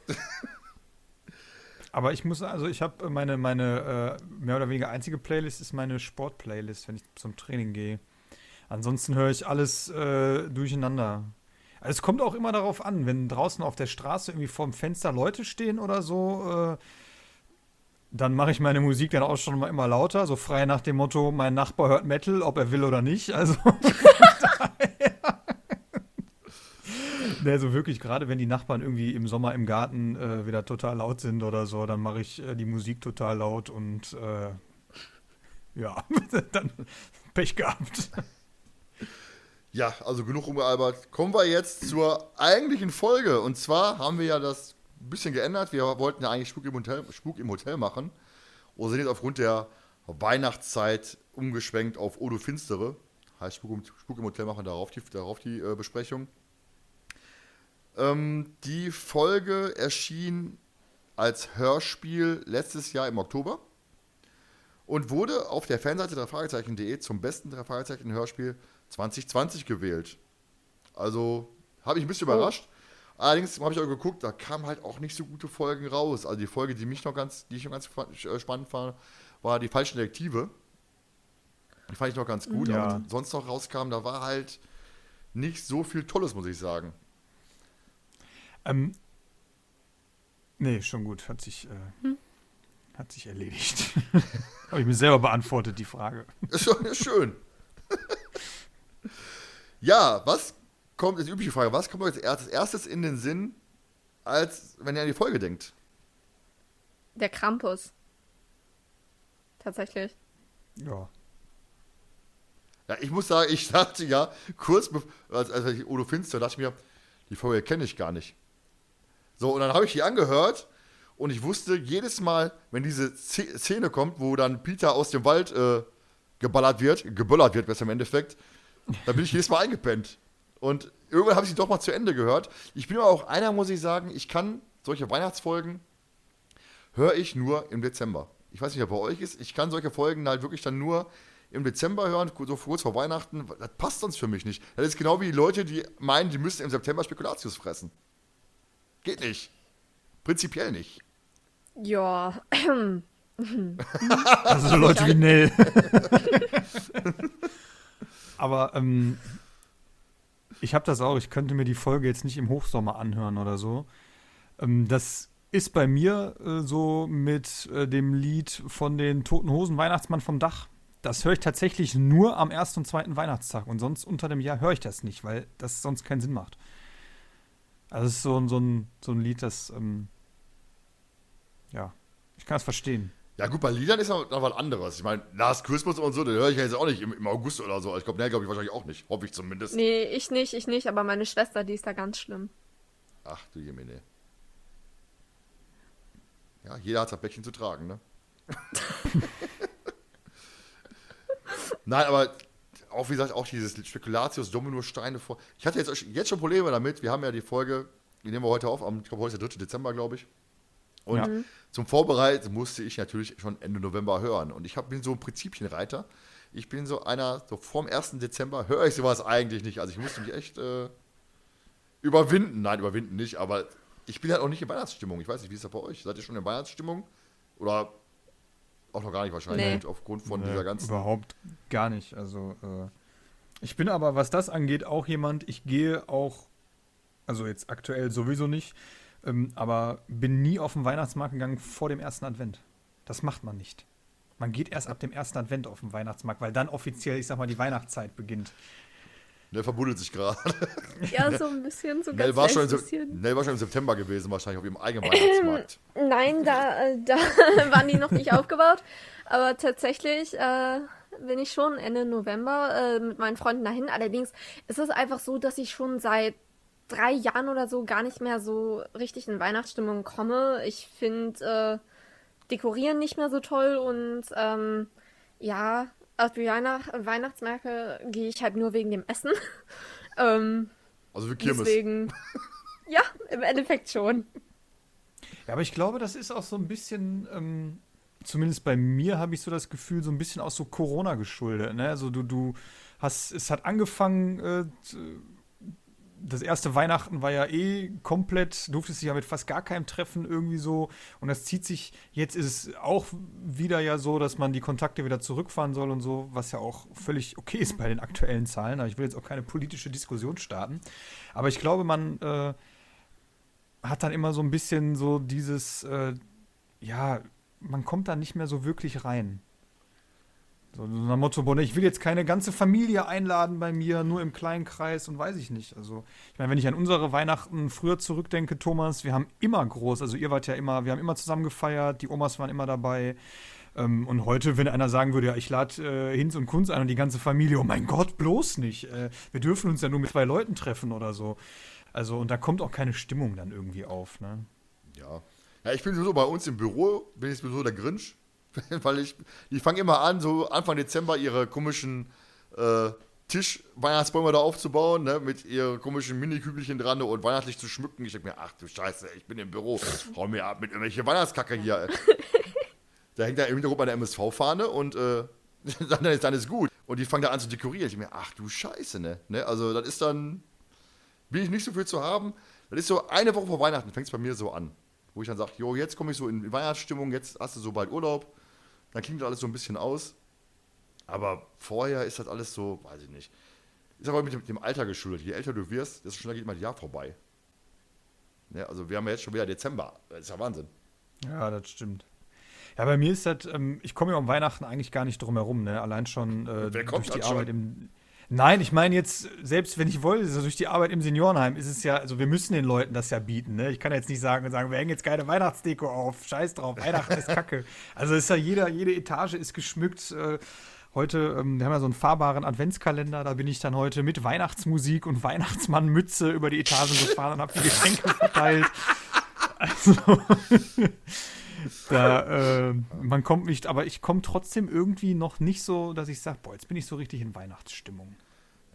Aber ich muss, also ich habe meine, meine äh, mehr oder weniger einzige Playlist ist meine Sport-Playlist, wenn ich zum Training gehe. Ansonsten höre ich alles äh, durcheinander. Also es kommt auch immer darauf an, wenn draußen auf der Straße irgendwie vorm Fenster Leute stehen oder so, äh, dann mache ich meine Musik dann auch schon mal immer lauter, so frei nach dem Motto, mein Nachbar hört Metal, ob er will oder nicht. Also Ne, wirklich, gerade wenn die Nachbarn irgendwie im Sommer im Garten äh, wieder total laut sind oder so, dann mache ich äh, die Musik total laut und äh, ja, dann Pech gehabt. Ja, also genug rumgealbert. Kommen wir jetzt zur eigentlichen Folge. Und zwar haben wir ja das ein bisschen geändert. Wir wollten ja eigentlich Spuk im Hotel, Spuk im Hotel machen. Und sind jetzt aufgrund der Weihnachtszeit umgeschwenkt auf Odo Finstere. Heißt Spuk, im- Spuk im Hotel machen darauf die, darauf die äh, Besprechung. Ähm, die Folge erschien als Hörspiel letztes Jahr im Oktober und wurde auf der Fanseite der Fragezeichen.de zum besten drei Fragezeichen Hörspiel 2020 gewählt. Also habe ich ein bisschen überrascht. Allerdings habe ich auch geguckt, da kamen halt auch nicht so gute Folgen raus. Also die Folge, die mich noch ganz, die ich noch ganz äh, spannend fand, war die falschen Detektive. Die fand ich noch ganz gut, Ja. aber sonst noch rauskam, da war halt nicht so viel Tolles, muss ich sagen. Ähm, nee, schon gut, hat sich, äh, hat sich erledigt. Habe ich mir selber beantwortet, die Frage. Ist schon ist schön. ja, was kommt, ist die übliche Frage, was kommt euch als erstes, in den Sinn, als wenn ihr an die Folge denkt? Der Krampus. Tatsächlich. Ja. Ja, ich muss sagen, ich dachte ja, kurz als, als ich Udo Finster, dachte ich mir, die Folge kenne ich gar nicht. So, und dann habe ich die angehört und ich wusste jedes Mal, wenn diese Sz- Szene kommt, wo dann Peter aus dem Wald äh, geballert wird, geböllert wird, besser im Endeffekt, da bin ich jedes Mal eingepennt. Und irgendwann habe ich sie doch mal zu Ende gehört. Ich bin aber auch einer, muss ich sagen, ich kann solche Weihnachtsfolgen höre ich nur im Dezember. Ich weiß nicht, ob bei euch ist. Ich kann solche Folgen halt wirklich dann nur im Dezember hören, so kurz vor Weihnachten. Das passt sonst für mich nicht. Das ist genau wie die Leute, die meinen, die müssen im September Spekulatius fressen. Geht nicht. Prinzipiell nicht. Ja. Also so Leute wie Nell. Aber ähm, ich habe das auch. Ich könnte mir die Folge jetzt nicht im Hochsommer anhören oder so. Ähm, das ist bei mir äh, so mit äh, dem Lied von den Toten Hosen Weihnachtsmann vom Dach. Das höre ich tatsächlich nur am ersten und zweiten Weihnachtstag und sonst unter dem Jahr höre ich das nicht, weil das sonst keinen Sinn macht. Also es ist so, so, ein, so ein Lied, das, ähm, ja, ich kann es verstehen. Ja, gut, bei Liedern ist noch was anderes. Ich meine, Last Christmas und so, den höre ich ja jetzt auch nicht im, im August oder so. Ich glaube, ne, glaube ich wahrscheinlich auch nicht. Hoffe ich zumindest. Nee, ich nicht, ich nicht, aber meine Schwester, die ist da ganz schlimm. Ach du Jemine. Ja, jeder hat sein Päckchen zu tragen, ne? Nein, aber auch wie gesagt, auch dieses Spekulatius Dominosteine vor. Ich hatte jetzt, jetzt schon Probleme damit. Wir haben ja die Folge, die nehmen wir heute auf, am, ich glaube, heute ist der 3. Dezember, glaube ich. Und ja. zum Vorbereiten musste ich natürlich schon Ende November hören. Und ich hab, bin so ein Prinzipienreiter. Ich bin so einer, so vorm 1. Dezember höre ich sowas eigentlich nicht. Also ich musste mich echt äh, überwinden. Nein, überwinden nicht, aber ich bin halt auch nicht in Weihnachtsstimmung. Ich weiß nicht, wie ist das bei euch? Seid ihr schon in Weihnachtsstimmung? Oder auch noch gar nicht wahrscheinlich, nee. aufgrund von nee, dieser ganzen. Überhaupt gar nicht. Also, äh, ich bin aber, was das angeht, auch jemand, ich gehe auch, also jetzt aktuell sowieso nicht, ähm, aber bin nie auf den Weihnachtsmarkt gegangen vor dem ersten Advent. Das macht man nicht. Man geht erst ab dem ersten Advent auf den Weihnachtsmarkt, weil dann offiziell, ich sag mal, die Weihnachtszeit beginnt. Der verbuddelt sich gerade. Ja, so ein bisschen, so Nell war, schon im, Nell war schon im September gewesen, wahrscheinlich auf ihrem eigenen Weihnachtsmarkt. Ähm, nein, da, äh, da waren die noch nicht aufgebaut. Aber tatsächlich äh, bin ich schon Ende November äh, mit meinen Freunden dahin. Allerdings ist es einfach so, dass ich schon seit drei Jahren oder so gar nicht mehr so richtig in Weihnachtsstimmung komme. Ich finde äh, Dekorieren nicht mehr so toll und ähm, ja, auf die Weihnacht Weihnachtsmärkte gehe ich halt nur wegen dem Essen. ähm, also wie Kirmes. Deswegen, ja, im Endeffekt schon. Ja, aber ich glaube, das ist auch so ein bisschen, ähm, zumindest bei mir habe ich so das Gefühl, so ein bisschen auch so Corona geschuldet. Ne? Also du, du hast, es hat angefangen, äh, das erste Weihnachten war ja eh komplett, durfte sich ja mit fast gar keinem treffen irgendwie so. Und das zieht sich, jetzt ist es auch wieder ja so, dass man die Kontakte wieder zurückfahren soll und so, was ja auch völlig okay ist bei den aktuellen Zahlen. Aber ich will jetzt auch keine politische Diskussion starten. Aber ich glaube, man äh, hat dann immer so ein bisschen so dieses, äh, ja, man kommt da nicht mehr so wirklich rein. So nach Motto, boah, ich will jetzt keine ganze Familie einladen bei mir, nur im kleinen Kreis und weiß ich nicht. Also, ich meine, wenn ich an unsere Weihnachten früher zurückdenke, Thomas, wir haben immer groß, also ihr wart ja immer, wir haben immer zusammen gefeiert, die Omas waren immer dabei. Ähm, und heute, wenn einer sagen würde, ja, ich lade äh, Hinz und Kunz ein und die ganze Familie, oh mein Gott, bloß nicht. Äh, wir dürfen uns ja nur mit zwei Leuten treffen oder so. Also, und da kommt auch keine Stimmung dann irgendwie auf, ne? Ja. Ja, ich bin so bei uns im Büro, bin ich sowieso der Grinch. Weil ich, die fangen immer an, so Anfang Dezember ihre komischen äh, Tisch-Weihnachtsbäume da aufzubauen, ne, mit ihren komischen Mini-Kügelchen dran und weihnachtlich zu schmücken. Ich denke mir, ach du Scheiße, ich bin im Büro, hau mir ab mit irgendwelche Weihnachtskacke hier. da hängt da im Hintergrund meine MSV-Fahne und äh, dann, ist, dann ist gut. Und die fangen da an zu dekorieren. Ich denke mir, ach du Scheiße, ne? ne? Also, das ist dann, bin ich nicht so viel zu haben. Das ist so eine Woche vor Weihnachten, fängt es bei mir so an. Wo ich dann sage, jo, jetzt komme ich so in Weihnachtsstimmung, jetzt hast du so bald Urlaub dann klingt das alles so ein bisschen aus. Aber vorher ist das alles so, weiß ich nicht. Ist aber mit dem, Alter geschuldet. Je älter du wirst, desto schneller geht mal das Jahr vorbei. Ja, also wir haben ja jetzt schon wieder Dezember. Das ist ja Wahnsinn. Ja, das stimmt. Ja, bei mir ist das, ähm, ich komme ja um Weihnachten eigentlich gar nicht drum herum, ne? Allein schon äh, durch die Arbeit im, Nein, ich meine jetzt, selbst wenn ich wollte, also durch die Arbeit im Seniorenheim ist es ja, also wir müssen den Leuten das ja bieten. Ne? Ich kann jetzt nicht sagen und sagen, wir hängen jetzt keine Weihnachtsdeko auf, scheiß drauf, Weihnachten ist Kacke. Also ist ja jeder, jede Etage ist geschmückt. Äh, heute, ähm, wir haben ja so einen fahrbaren Adventskalender, da bin ich dann heute mit Weihnachtsmusik und Weihnachtsmannmütze über die Etagen gefahren und habe die Geschenke verteilt. Also. Da, äh, man kommt nicht, aber ich komme trotzdem irgendwie noch nicht so, dass ich sage, boah, jetzt bin ich so richtig in Weihnachtsstimmung.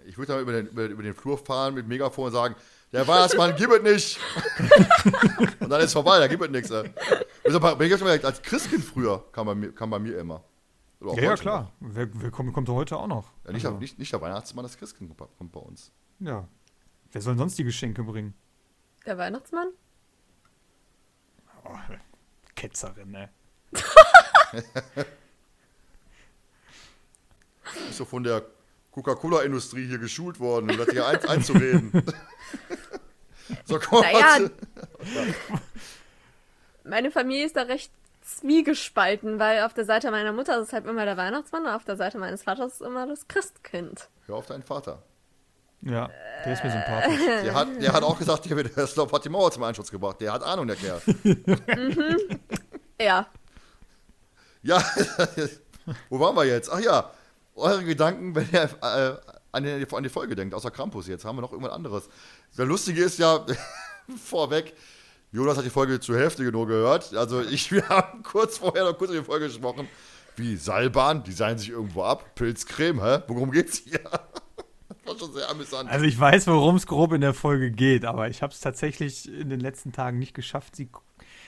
Ich würde da über den, über, über den Flur fahren mit Megafon und sagen, der Weihnachtsmann, gib es nicht. und dann ist es vorbei, da gibt es nichts. Als Christkind früher kam bei mir, kam bei mir immer. Ja, ja, klar. Wer, wer kommt, kommt heute auch noch? Ja, nicht, also. nicht, nicht der Weihnachtsmann, das Christkind kommt bei uns. Ja. Wer soll sonst die Geschenke bringen? Der Weihnachtsmann? Oh, Ketzerin, ne? Bist du von der Coca-Cola-Industrie hier geschult worden, um das hier ein, einzureden. so, komm naja, Meine Familie ist da recht zwiegespalten, weil auf der Seite meiner Mutter ist halt immer der Weihnachtsmann und auf der Seite meines Vaters ist immer das Christkind. Hör auf deinen Vater. Ja, der ist mir sympathisch. Der hat, der hat auch gesagt, der, Slob hat die Mauer zum Einschuss gebracht. Der hat Ahnung, der Kerl. mhm. Ja. Ja, wo waren wir jetzt? Ach ja, eure Gedanken, wenn ihr äh, an, die, an die Folge denkt, außer Krampus jetzt, haben wir noch irgendwas anderes. Das Lustige ist ja, vorweg, Jonas hat die Folge zur Hälfte nur gehört. Also ich, wir haben kurz vorher noch kurz über die Folge gesprochen. Wie Seilbahn, die seilen sich irgendwo ab. Pilzcreme, hä? Worum geht's hier? War schon sehr amüsant. Also ich weiß, worum es grob in der Folge geht, aber ich habe es tatsächlich in den letzten Tagen nicht geschafft, sie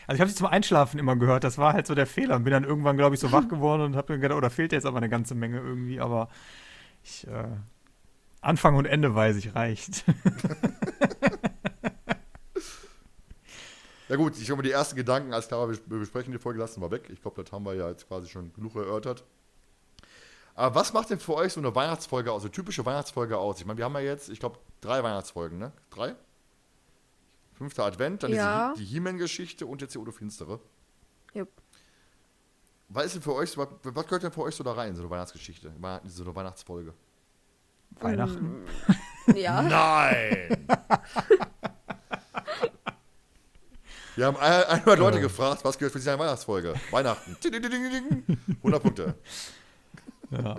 also ich habe sie zum Einschlafen immer gehört, das war halt so der Fehler. Und bin dann irgendwann, glaube ich, so wach geworden und habe mir gedacht, oh, da fehlt jetzt aber eine ganze Menge irgendwie, aber ich, äh, Anfang und Ende weiß ich, reicht. Ja gut, ich habe die ersten Gedanken, als klar, wir besprechen die Folge, lassen wir weg. Ich glaube, das haben wir ja jetzt quasi schon genug erörtert. Aber was macht denn für euch so eine Weihnachtsfolge aus, so eine typische Weihnachtsfolge aus? Ich meine, wir haben ja jetzt, ich glaube, drei Weihnachtsfolgen, ne? Drei? Fünfter Advent, dann ja. die He-Man-Geschichte und jetzt die Odo Finstere. Jupp. Was ist denn für euch, was, was gehört denn für euch so da rein, so eine Weihnachtsgeschichte, so eine Weihnachtsfolge? Weihnachten? Ja. Nein! Wir haben 100 Leute gefragt, was gehört für diese Weihnachtsfolge? Weihnachten. 100 Punkte. Ja.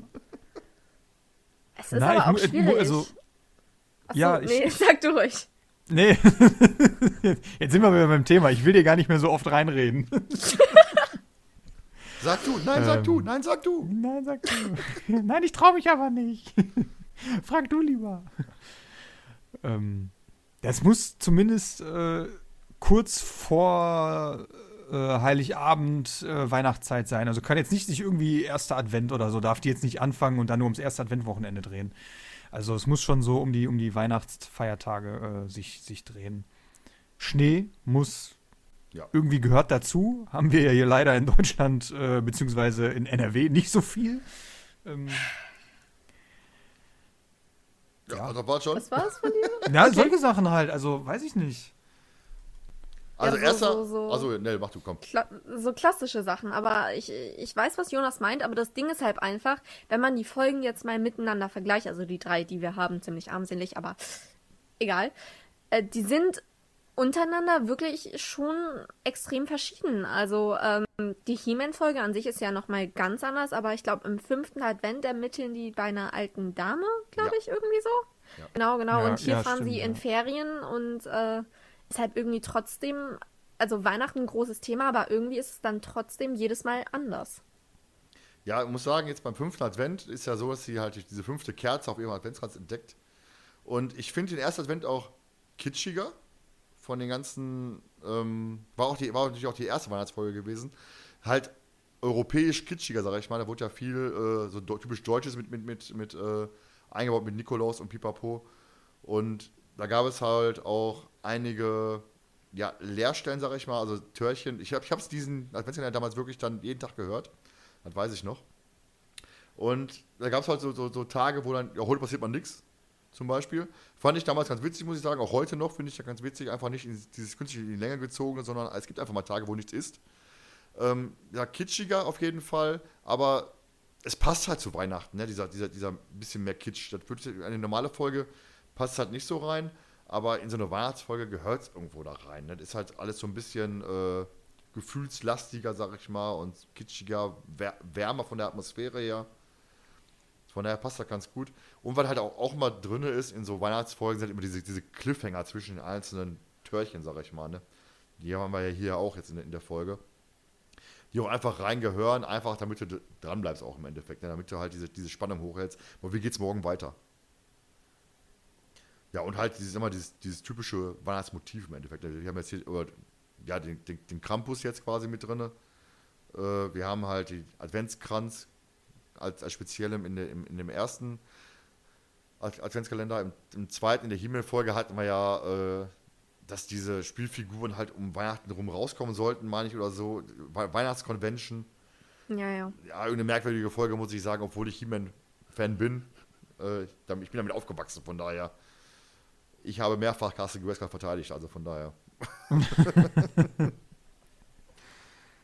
Es ist Nein, aber auch schwierig. Also, Achso, ja, nee, ich, sag du ruhig. Nee, jetzt sind wir wieder beim Thema. Ich will dir gar nicht mehr so oft reinreden. Sag du, nein, sag ähm, du, nein, sag du. Nein, sag du. nein, ich traue mich aber nicht. Frag du lieber. Ähm, das muss zumindest äh, kurz vor äh, Heiligabend, äh, Weihnachtszeit sein. Also kann jetzt nicht sich irgendwie erster Advent oder so, darf die jetzt nicht anfangen und dann nur ums erste Adventwochenende drehen. Also es muss schon so um die, um die Weihnachtsfeiertage äh, sich, sich drehen. Schnee muss ja. irgendwie gehört dazu. Haben wir ja hier leider in Deutschland äh, beziehungsweise in NRW nicht so viel. Ähm, ja, ja. das war schon. Was war es von dir? Ja, okay. solche Sachen halt. Also weiß ich nicht. Also ja, so, erster, so, so, also ne, mach du, komm. Kla so klassische Sachen, aber ich, ich weiß, was Jonas meint, aber das Ding ist halt einfach, wenn man die Folgen jetzt mal miteinander vergleicht, also die drei, die wir haben, ziemlich armselig, aber egal, äh, die sind untereinander wirklich schon extrem verschieden. Also ähm, die He-Man-Folge an sich ist ja nochmal ganz anders, aber ich glaube, im fünften Advent ermitteln die bei einer alten Dame, glaube ja. ich, irgendwie so. Ja. Genau, genau. Ja, und hier fahren stimmt, sie in Ferien und äh, ist halt irgendwie trotzdem, also Weihnachten ein großes Thema, aber irgendwie ist es dann trotzdem jedes Mal anders. Ja, ich muss sagen, jetzt beim fünften Advent ist ja so, dass sie halt diese fünfte Kerze auf ihrem Adventskranz entdeckt. Und ich finde den ersten Advent auch kitschiger von den ganzen, ähm, war, auch die, war natürlich auch die erste Weihnachtsfolge gewesen. Halt europäisch kitschiger, sag ich mal. Da wurde ja viel äh, so typisch Deutsches mit, mit, mit, mit äh, eingebaut mit Nikolaus und Pipapo. Und da gab es halt auch einige ja, Leerstellen, sag ich mal, also Türchen. Ich habe es diesen Adventskalender damals wirklich dann jeden Tag gehört. Das weiß ich noch. Und da gab es halt so, so, so, Tage, wo dann, ja, heute passiert man nichts, zum Beispiel. Fand ich damals ganz witzig, muss ich sagen. Auch heute noch finde ich ja ganz witzig, einfach nicht dieses künstliche in die Länge gezogen, sondern es gibt einfach mal Tage, wo nichts ist. Ähm, ja, kitschiger auf jeden Fall, aber es passt halt zu Weihnachten, ne? dieser, dieser, dieser bisschen mehr Kitsch. Das wird eine normale Folge passt halt nicht so rein, aber in so eine Weihnachtsfolge gehört es irgendwo da rein. Ne? Das ist halt alles so ein bisschen äh, gefühlslastiger, sag ich mal, und kitschiger, wärmer von der Atmosphäre her. Von daher passt das ganz gut. Und weil halt auch, auch mal drin ist, in so Weihnachtsfolgen sind immer diese, diese Cliffhanger zwischen den einzelnen Türchen, sag ich mal. Ne? Die haben wir ja hier auch jetzt in, in der Folge. Die auch einfach reingehören, einfach damit du dran bleibst auch im Endeffekt. Ne? Damit du halt diese, diese Spannung hochhältst. Und wie geht's morgen weiter? Ja, und halt dieses, immer dieses, dieses typische Weihnachtsmotiv im Endeffekt. Wir haben jetzt hier über, ja, den, den, den Krampus jetzt quasi mit drin. Äh, wir haben halt den Adventskranz als, als speziellem in, der, in, in dem ersten Adventskalender. Im, Im, zweiten, in der Himmelfolge hatten wir ja, äh, dass diese Spielfiguren halt um Weihnachten rum rauskommen sollten, meine ich, oder so. We Weihnachtsconvention. Ja, ja. Ja, irgendeine merkwürdige Folge, muss ich sagen, obwohl ich He-Man-Fan bin. Äh, ich bin damit aufgewachsen, von daher. Ich habe mehrfach Castle Grayskull verteidigt, also von daher.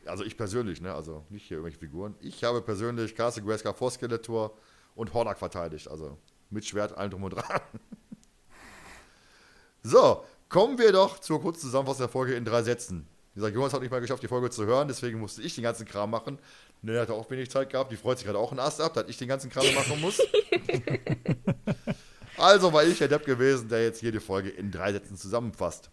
also ich persönlich, ne? Also nicht hier irgendwelche Figuren. Ich habe persönlich Castle Grayskull vor Skeletor und Hordak verteidigt. Also mit Schwert, allem drum und dran. so, kommen wir doch zur kurzen Zusammenfassung der Folge in drei Sätzen. Wie gesagt, Jonas hat nicht mal geschafft, die Folge zu hören, deswegen musste ich den ganzen Kram machen. Ne, er hat auch wenig Zeit gehabt. Die freut sich gerade auch einen Ast ab, dass ich den ganzen Kram machen muss. also war ich der Depp gewesen, der jetzt die Folge in drei Sätzen zusammenfasst.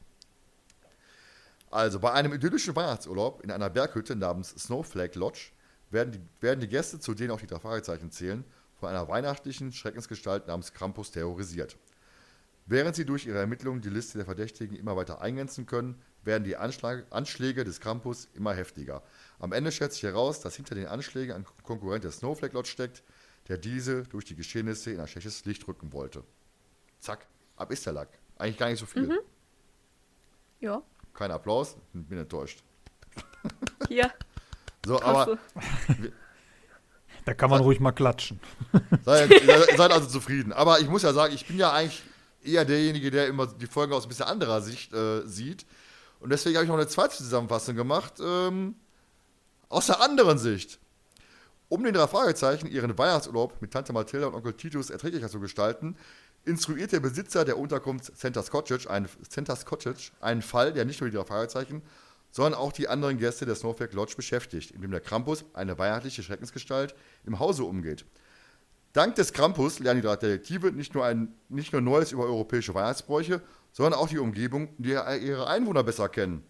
Also, bei einem idyllischen Weihnachtsurlaub in einer Berghütte namens Snowflake Lodge werden die, werden die Gäste, zu denen auch die drei Fragezeichen zählen, von einer weihnachtlichen Schreckensgestalt namens Krampus terrorisiert. Während sie durch ihre Ermittlungen die Liste der Verdächtigen immer weiter eingrenzen können, werden die Anschlag Anschläge des Krampus immer heftiger. Am Ende stellt sich heraus, dass hinter den Anschlägen ein Konkurrent der Snowflake Lodge steckt, der diese durch die Geschehnisse in ein schlechtes Licht rücken wollte. Zack, ab ist der Lack. Eigentlich gar nicht so viel. Mhm. Ja. Kein Applaus, bin enttäuscht. Hier. So, aber. Da kann man seid, ruhig mal klatschen. Seid, seid, also zufrieden. Aber ich muss ja sagen, ich bin ja eigentlich eher derjenige, der immer die Folgen aus ein bisschen anderer Sicht äh, sieht. Und deswegen habe ich noch eine zweite Zusammenfassung gemacht, ähm, aus der anderen Sicht. Um den drei Fragezeichen ihren Weihnachtsurlaub mit Tante Mathilda und Onkel Titus erträglicher zu gestalten, instruiert der Besitzer der Unterkunft Center's Cottage, ein, Center's Cottage einen Fall, der nicht nur die drei Fragezeichen, sondern auch die anderen Gäste der Snowflake Lodge beschäftigt, indem der Krampus, eine weihnachtliche Schreckensgestalt, im Hause umgeht. Dank des Krampus lernen die drei Detektive nicht nur, ein, nicht nur Neues über europäische Weihnachtsbräuche, sondern auch die Umgebung, die ihre Einwohner besser kennen.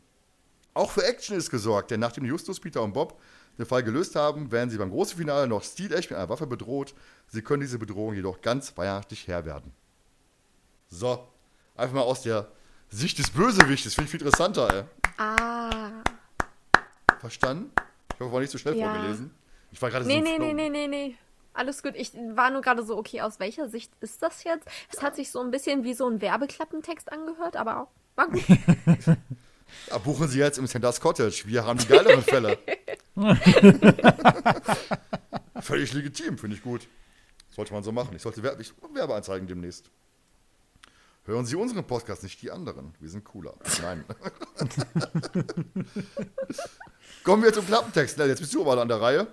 Auch für Action ist gesorgt, denn nachdem Justus, Peter und Bob den Fall gelöst haben, werden sie beim großen Finale noch stilecht mit einer Waffe bedroht. Sie können diese Bedrohung jedoch ganz weihnachtlich Herr werden. So, einfach mal aus der Sicht des Bösewichtes, finde ich viel interessanter, ey. Ah. Verstanden? Ich hoffe, war nicht so schnell ja. vorgelesen. Ich war gerade nee, so. Nee, nee, nee, nee, nee. Alles gut. Ich war nur gerade so, okay, aus welcher Sicht ist das jetzt? Es hat sich so ein bisschen wie so ein Werbeklappentext angehört, aber auch war gut. ja, buchen Sie jetzt im Sanders Cottage. Wir haben die geileren Fälle. Völlig legitim, finde ich gut. Sollte man so machen. Ich sollte Werbe, ich, Werbeanzeigen demnächst. Hören Sie unseren Podcast, nicht die anderen. Wir sind cooler. Nein. Kommen wir zum Klappentext. Jetzt bist du aber an der Reihe.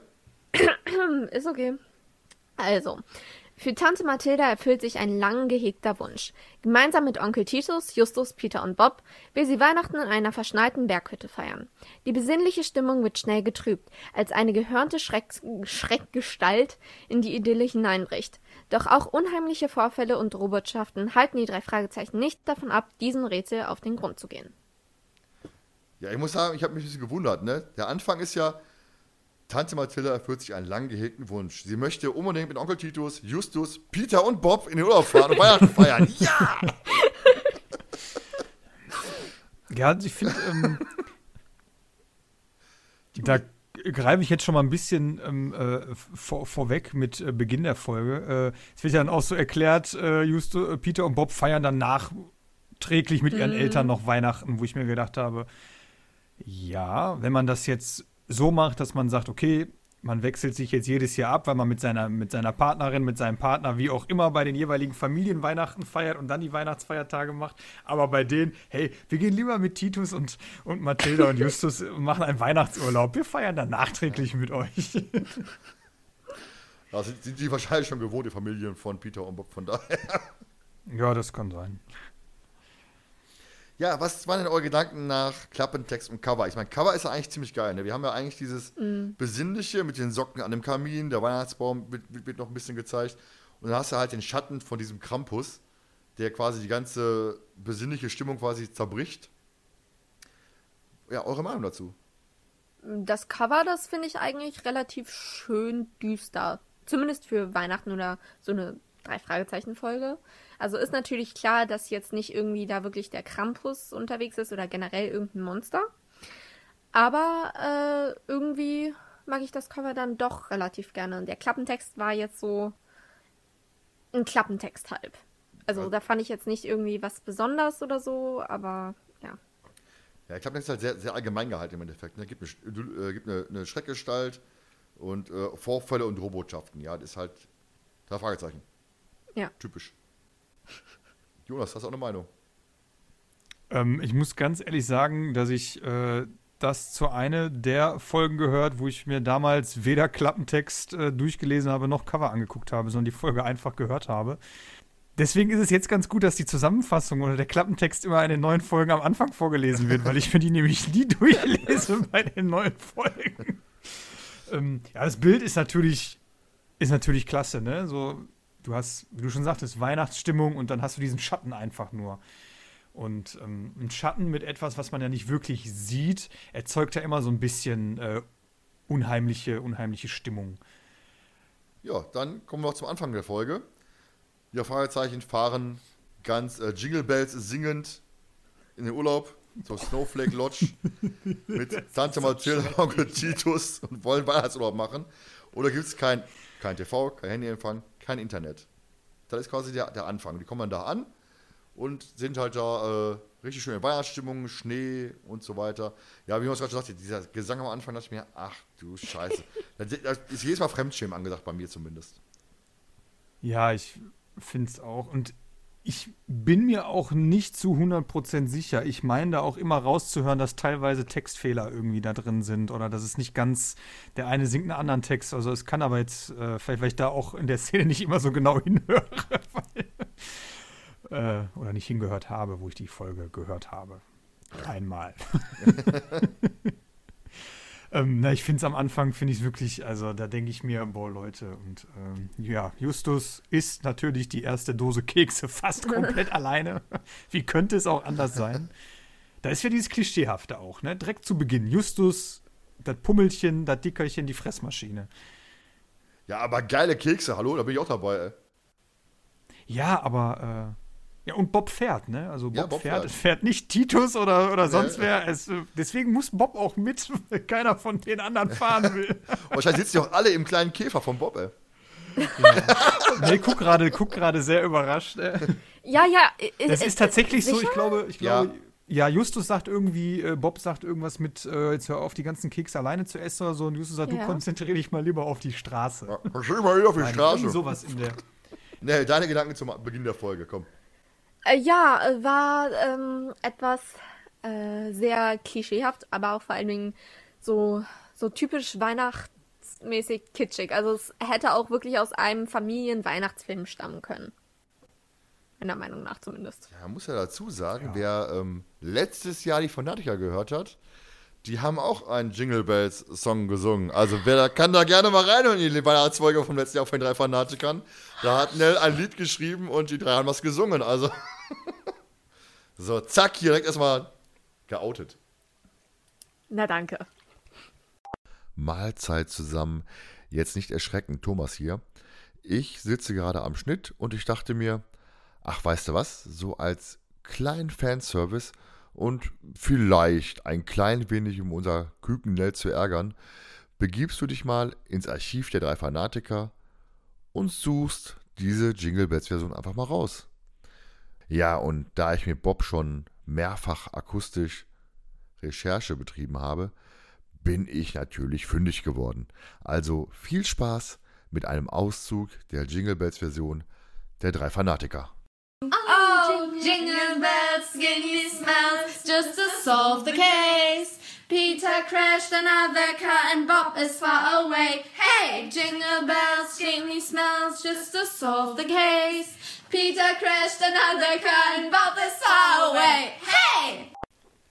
Ist okay. Also, für Tante Mathilda erfüllt sich ein lang gehegter Wunsch. Gemeinsam mit Onkel Titus, Justus, Peter und Bob will sie Weihnachten in einer verschneiten Berghütte feiern. Die besinnliche Stimmung wird schnell getrübt, als eine gehörnte Schreck Schreckgestalt in die Idylle hineinbricht. Doch auch unheimliche Vorfälle und Robotschaften halten die drei Fragezeichen nicht davon ab, diesem Rätsel auf den Grund zu gehen. Ja, ich muss sagen, ich habe mich ein bisschen gewundert. Ne? Der Anfang ist ja, Tante Mathilda erfüllt sich einen lang gehegten Wunsch. Sie möchte unbedingt mit Onkel Titus, Justus, Peter und Bob in den Urlaub fahren und Weihnachten feiern. Ja! Ja, ich finde, ähm, da greife ich jetzt schon mal ein bisschen ähm, äh, vor, vorweg mit äh, Beginn der Folge. Äh, es wird ja dann auch so erklärt, äh, Justo, äh, Peter und Bob feiern dann nachträglich mit ihren mhm. Eltern noch Weihnachten, wo ich mir gedacht habe, ja, wenn man das jetzt so macht, dass man sagt, okay, man wechselt sich jetzt jedes Jahr ab, weil man mit seiner, mit seiner Partnerin, mit seinem Partner, wie auch immer, bei den jeweiligen Familien Weihnachten feiert und dann die Weihnachtsfeiertage macht. Aber bei denen, hey, wir gehen lieber mit Titus und, und Mathilda und Justus und machen einen Weihnachtsurlaub. Wir feiern dann nachträglich mit euch. Ja, sind, sind die wahrscheinlich schon gewohnt, die Familien von Peter und Bob, von daher. Ja, das kann sein. Ja, was waren denn eure Gedanken nach Klappentext und Cover? Ich meine, Cover ist ja eigentlich ziemlich geil. Ne? Wir haben ja eigentlich dieses mm. Besinnliche mit den Socken an dem Kamin, der Weihnachtsbaum wird, wird, noch ein bisschen gezeigt. Und dann hast du halt den Schatten von diesem Krampus, der quasi die ganze besinnliche Stimmung quasi zerbricht. Ja, eure Meinung dazu? Das Cover, das finde ich eigentlich relativ schön düster. Zumindest für Weihnachten oder so eine Drei-Fragezeichen-Folge. Also ist natürlich klar, dass jetzt nicht irgendwie da wirklich der Krampus unterwegs ist oder generell irgendein Monster. Aber äh, irgendwie mag ich das Cover dann doch relativ gerne. Und der Klappentext war jetzt so ein Klappentext halb. Also ja. da fand ich jetzt nicht irgendwie was Besonderes oder so, aber ja. Ja, ich Klappentext ist halt sehr, sehr allgemein gehalten im Endeffekt. Ne? Gibt, eine, äh, gibt eine, eine Schreckgestalt und äh, Vorfälle und Robotschaften. Ja, das ist halt drei Fragezeichen. Ja. Typisch. Jonas, hast du auch eine Meinung? Ähm, ich muss ganz ehrlich sagen, dass ich äh, das zu einer der Folgen gehört, wo ich mir damals weder Klappentext äh, durchgelesen habe noch Cover angeguckt habe, sondern die Folge einfach gehört habe. Deswegen ist es jetzt ganz gut, dass die Zusammenfassung oder der Klappentext immer in den neuen Folgen am Anfang vorgelesen wird, weil ich mir die nämlich nie durchlese bei den neuen Folgen. ähm, ja, das Bild ist natürlich, ist natürlich klasse, ne? So, du hast, wie du schon sagtest, Weihnachtsstimmung und dann hast du diesen Schatten einfach nur. Und ähm, ein Schatten mit etwas, was man ja nicht wirklich sieht, erzeugt ja immer so ein bisschen äh, unheimliche, unheimliche Stimmung. Ja, dann kommen wir noch zum Anfang der Folge. Ja, Fragezeichen fahren ganz äh, Jingle Bells singend in den Urlaub zur Snowflake Lodge mit Tante Mathilde, Onkel Titus und wollen Weihnachtsurlaub machen. Oder gibt es kein, kein TV, kein Handyempfang, kein Internet. Das ist quasi der, der Anfang. Die kommen dann da an und sind halt da äh, richtig schön in Weihnachtsstimmung, Schnee und so weiter. Ja, wie man es gerade schon sagte, dieser Gesang am Anfang dachte ich mir, ach du Scheiße. das, ist jedes Mal Fremdschämen angesagt, bei mir zumindest. Ja, ich finde es auch. Und ich bin mir auch nicht zu 100% sicher. Ich meine da auch immer rauszuhören, dass teilweise Textfehler irgendwie da drin sind oder dass es nicht ganz, der eine singt einen anderen Text. Also es kann aber jetzt, äh, vielleicht weil ich da auch in der Szene nicht immer so genau hinhöre, weil, äh, oder nicht hingehört habe, wo ich die Folge gehört habe. Einmal. Ähm, na, ich finde es am Anfang, finde ich es wirklich, also da denke ich mir, boah, Leute, und ähm, ja, Justus isst natürlich die erste Dose Kekse fast komplett alleine. Wie könnte es auch anders sein? Da ist ja dieses Klischeehafte auch, ne? Direkt zu Beginn. Justus, das Pummelchen, das Dickerchen, die Fressmaschine. Ja, aber geile Kekse, hallo, da bin ich auch dabei, ey. Ja, aber äh, ja, und Bob fährt, ne? Also Bob, Ja, Bob fährt, fährt. fährt nicht Titus oder, oder sonst Nee. wer. Es, äh, deswegen muss Bob auch mit, weil keiner von den anderen fahren will. Wahrscheinlich sitzen die auch alle im kleinen Käfer vom Bob, ey. nee, guck gerade guck gerade sehr überrascht. Äh. Ja, ja. Das ist tatsächlich so, ich sicher? glaube, ich glaube, ja. Justus sagt irgendwie, äh, Bob sagt irgendwas mit, äh, jetzt hör auf, die ganzen Kekse alleine zu essen oder so. Und Justus sagt, du Ja. konzentriere dich mal lieber auf die Straße. Ja, Schön mal wieder auf die Nein, irgendwie Straße. sowas in der. Nee, deine Gedanken zum Beginn der Folge, komm. Äh, ja, äh, war ähm, etwas äh, sehr klischeehaft, aber auch vor allen Dingen so, so typisch weihnachtsmäßig kitschig. Also es hätte auch wirklich aus einem Familien-Weihnachtsfilm stammen können. Meiner Meinung nach zumindest. Ja, man muss ja dazu sagen, wer ähm, letztes Jahr die Fanatiker gehört hat, die haben auch einen Jingle Bells Song gesungen. Also wer da kann da gerne mal reinhören in die Weihnachtsfolge vom letzten Jahr von den drei Fanatikern. Da hat Nell ein Lied geschrieben und die drei haben was gesungen. Also so, zack, hier direkt erstmal geoutet. Na danke. Mahlzeit zusammen. Jetzt nicht erschrecken, Thomas hier. Ich sitze gerade am Schnitt und ich dachte mir, ach, weißt du was, so als kleinen Fanservice und vielleicht ein klein wenig, um unser Küken zu ärgern, begibst du dich mal ins Archiv der drei Fanatiker und suchst diese Jingle Bells Version einfach mal raus. Ja, und da ich mit Bob schon mehrfach akustisch Recherche betrieben habe, bin ich natürlich fündig geworden. Also viel Spaß mit einem Auszug der Jingle Bells Version der drei Fanatiker. Oh, jingle bells, me smells just to solve the case. Peter crashed another car and Bob is far away. Hey, jingle bells, me smells just to solve the case. Peter crashed another car and Bob is far away. Hey!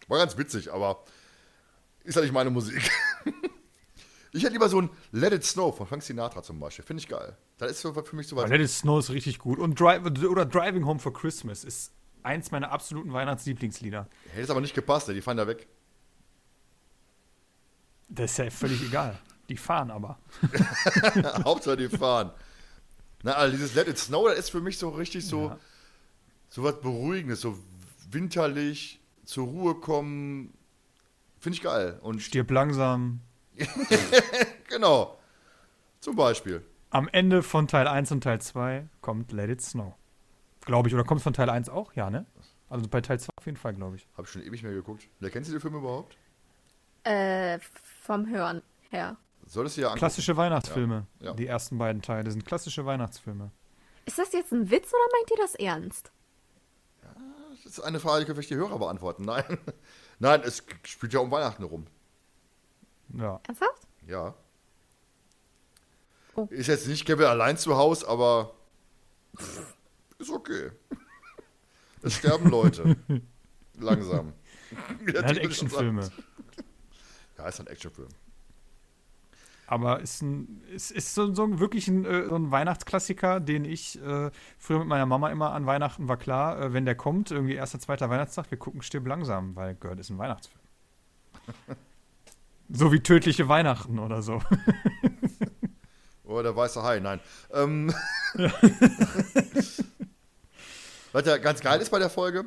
War ganz witzig, aber ist ja nicht meine Musik. ich hätte lieber so ein Let It Snow von Frank Sinatra zum Beispiel. Finde ich geil. Das ist so für mich so was. Let It Snow ist richtig gut. Und Drive, oder Driving Home for Christmas ist eins meiner absoluten Weihnachtslieblingslieder. Hätte es aber nicht gepasst, ey, die fahren da weg. Das ist ja völlig egal. Die fahren aber. Hauptsache die fahren. Na, also dieses Let It Snow, das ist für mich so richtig so, Ja. so was Beruhigendes, so winterlich, zur Ruhe kommen. Finde ich geil. Und Stirb langsam. genau. Zum Beispiel. Am Ende von Teil 1 und Teil 2 kommt Let It Snow. Glaube ich. Oder kommt es von Teil 1 auch? Ja, ne? Also bei Teil 2 auf jeden Fall, glaube ich. Habe ich schon ewig mehr geguckt. Wer kennst du den Film überhaupt? Äh, vom Hören her. Solltest du ja angucken. Klassische Weihnachtsfilme. Ja, ja. Die ersten beiden Teile sind klassische Weihnachtsfilme. Ist das jetzt ein Witz oder meint ihr das ernst? Das ist eine Frage, die können vielleicht die Hörer beantworten. Nein. Nein, es spielt ja um Weihnachten rum. Ja. Ernsthaft? Ja. Oh. Ist jetzt nicht Kevin allein zu Hause, aber pff, ist okay. Es sterben Leute. Langsam. Der Er schon Actionfilme. Ja, ist ein Actionfilm. Aber ist ein, ist, ist so, so wirklich ein, äh, so ein Weihnachtsklassiker, den ich äh, früher mit meiner Mama immer an Weihnachten war klar, äh, wenn der kommt, irgendwie erster, zweiter Weihnachtstag, wir gucken Stirb langsam, weil gehört ist ein Weihnachtsfilm. so wie tödliche Weihnachten oder so. Oder der weiße Hai, nein. Ähm, Was ja ganz geil ist bei der Folge,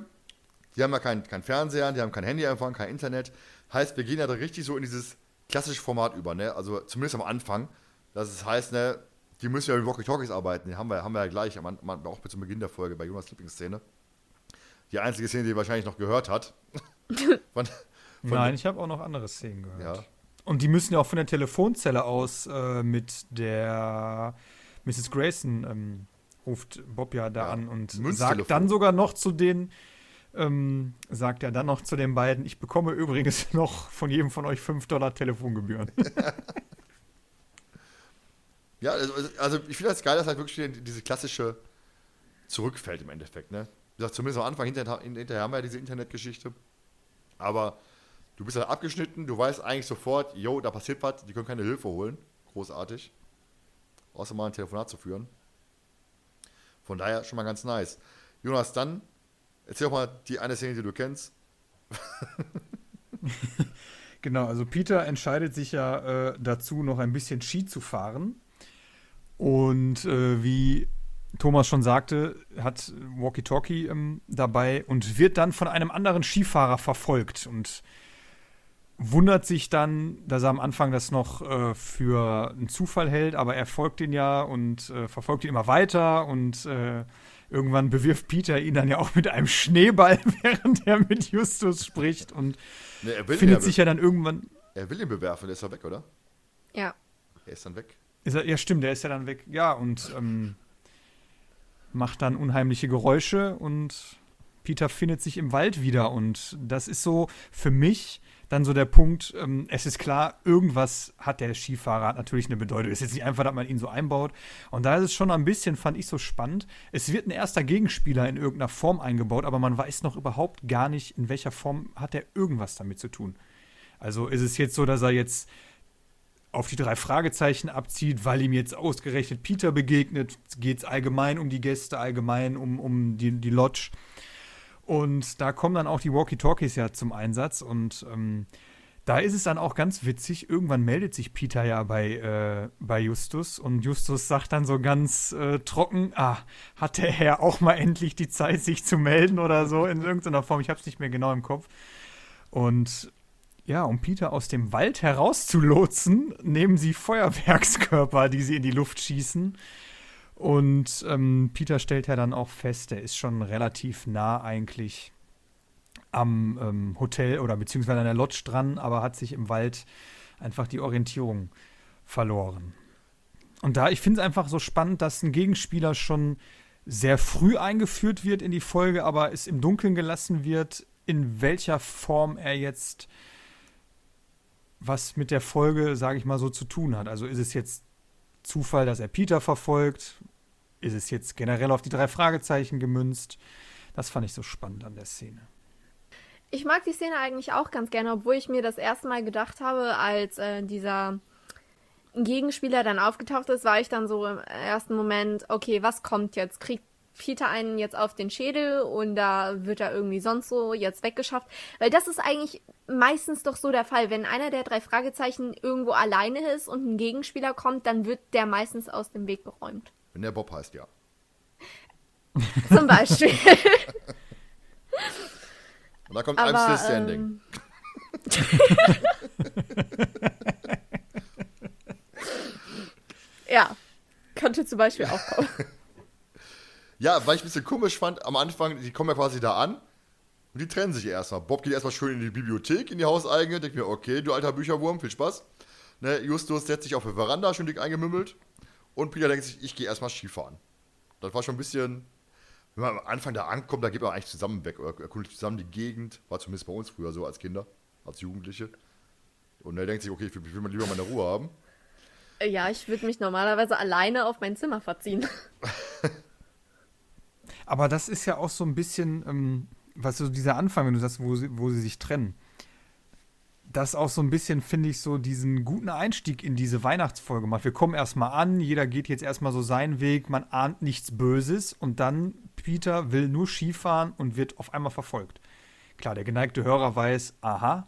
die haben ja kein, kein Fernseher, die haben kein Handyempfang, kein Internet. Heißt, wir gehen ja da richtig so in dieses klassische Format über, ne? Also zumindest am Anfang. Das ist, heißt, ne, die müssen ja mit Walkie-Talkies arbeiten. Die haben wir, haben wir ja gleich, am, am, auch bis zum Beginn der Folge bei Jonas Lieblingsszene. Die einzige Szene, die ihr wahrscheinlich noch gehört hat. von, von Nein, ich habe auch noch andere Szenen gehört. Ja. Und die müssen ja auch von der Telefonzelle aus äh, mit der Mrs. Grayson ähm, ruft Bob ja da Ja, an und sagt dann sogar noch zu den, ähm, sagt er dann noch zu den beiden, ich bekomme übrigens noch von jedem von euch 5 Dollar Telefongebühren. Ja, also, also ich finde das geil, dass halt wirklich diese klassische zurückfällt im Endeffekt, ne? Wie gesagt, zumindest am Anfang, hinterher, hinterher haben wir ja diese Internetgeschichte. Aber du bist halt abgeschnitten, du weißt eigentlich sofort, yo, da passiert was, die können keine Hilfe holen. Großartig. Außer mal ein Telefonat zu führen. Von daher schon mal ganz nice. Jonas, dann erzähl doch mal die eine Szene, die du kennst. Genau, also Peter entscheidet sich ja äh, dazu, noch ein bisschen Ski zu fahren. Und äh, wie Thomas schon sagte, hat Walkie-Talkie ähm, dabei und wird dann von einem anderen Skifahrer verfolgt und wundert sich dann, dass er am Anfang das noch äh, für einen Zufall hält, aber er folgt ihn ja und äh, verfolgt ihn immer weiter und äh, irgendwann bewirft Peter ihn dann ja auch mit einem Schneeball, während er mit Justus spricht und Ne, er will, ihn findet sich ja dann irgendwann. er will ihn bewerfen, der ist ja weg, oder? Ja. Er ist dann weg. Ist er, ja, stimmt, der ist ja dann weg. Ja, und ähm, macht dann unheimliche Geräusche und Peter findet sich im Wald wieder. Und das ist so für mich dann so der Punkt, ähm, es ist klar, irgendwas hat der Skifahrer natürlich eine Bedeutung. Es ist jetzt nicht einfach, dass man ihn so einbaut. Und da ist es schon ein bisschen, fand ich so spannend. Es wird ein erster Gegenspieler in irgendeiner Form eingebaut, aber man weiß noch überhaupt gar nicht, in welcher Form hat er irgendwas damit zu tun. Also ist es jetzt so, dass er jetzt auf die drei Fragezeichen abzieht, weil ihm jetzt ausgerechnet Peter begegnet. Geht es allgemein um die Gäste, allgemein um, um die, die Lodge. Und da kommen dann auch die Walkie-Talkies ja zum Einsatz. Und ähm, da ist es dann auch ganz witzig. Irgendwann meldet sich Peter ja bei, äh, bei Justus. Und Justus sagt dann so ganz äh, trocken: Ah, hat der Herr auch mal endlich die Zeit, sich zu melden oder so in irgendeiner Form? Ich habe es nicht mehr genau im Kopf. Und ja, um Peter aus dem Wald herauszulotsen, nehmen sie Feuerwerkskörper, die sie in die Luft schießen. Und ähm, Peter stellt ja dann auch fest, er ist schon relativ nah eigentlich am ähm, Hotel oder beziehungsweise an der Lodge dran, aber hat sich im Wald einfach die Orientierung verloren. Und da, ich finde es einfach so spannend, dass ein Gegenspieler schon sehr früh eingeführt wird in die Folge, aber es im Dunkeln gelassen wird, in welcher Form er jetzt was mit der Folge, sage ich mal so, zu tun hat. Also ist es jetzt Zufall, dass er Peter verfolgt? Ist es jetzt generell auf die drei Fragezeichen gemünzt? Das fand ich so spannend an der Szene. Ich mag die Szene eigentlich auch ganz gerne, obwohl ich mir das erste Mal gedacht habe, als äh, dieser Gegenspieler dann aufgetaucht ist, war ich dann so im ersten Moment, okay, was kommt jetzt? Kriegt Peter einen jetzt auf den Schädel und da wird er irgendwie sonst so jetzt weggeschafft? Weil das ist eigentlich meistens doch so der Fall. Wenn einer der drei Fragezeichen irgendwo alleine ist und ein Gegenspieler kommt, dann wird der meistens aus dem Weg geräumt. Wenn der Bob heißt, ja. Zum Beispiel. Und da kommt Aber, I'm still standing. ähm, ja, könnte zum Beispiel auch kommen. Ja, weil ich ein bisschen komisch fand, am Anfang, die kommen ja quasi da an und die trennen sich erstmal. Bob geht erstmal schön in die Bibliothek, in die hauseigene, denkt mir, okay, du alter Bücherwurm, viel Spaß. Ne, Justus setzt sich auf die Veranda, schön dick eingemümmelt. Und Peter denkt sich, ich gehe erstmal Skifahren. das war schon ein bisschen, wenn man am Anfang da ankommt, da geht man eigentlich zusammen weg oder erkundet zusammen die Gegend. War zumindest bei uns früher so als Kinder, als Jugendliche. Und er denkt sich, okay, ich will, ich will mal lieber meine Ruhe haben. Ja, ich würde mich normalerweise alleine auf mein Zimmer verziehen. Aber das ist ja auch so ein bisschen, ähm, was so dieser Anfang, wenn du sagst, wo sie, wo sie sich trennen. Das auch so ein bisschen, finde ich, so diesen guten Einstieg in diese Weihnachtsfolge macht. Wir kommen erstmal an, jeder geht jetzt erstmal so seinen Weg, man ahnt nichts Böses und dann Peter will nur Skifahren und wird auf einmal verfolgt. Klar, der geneigte Hörer weiß, aha,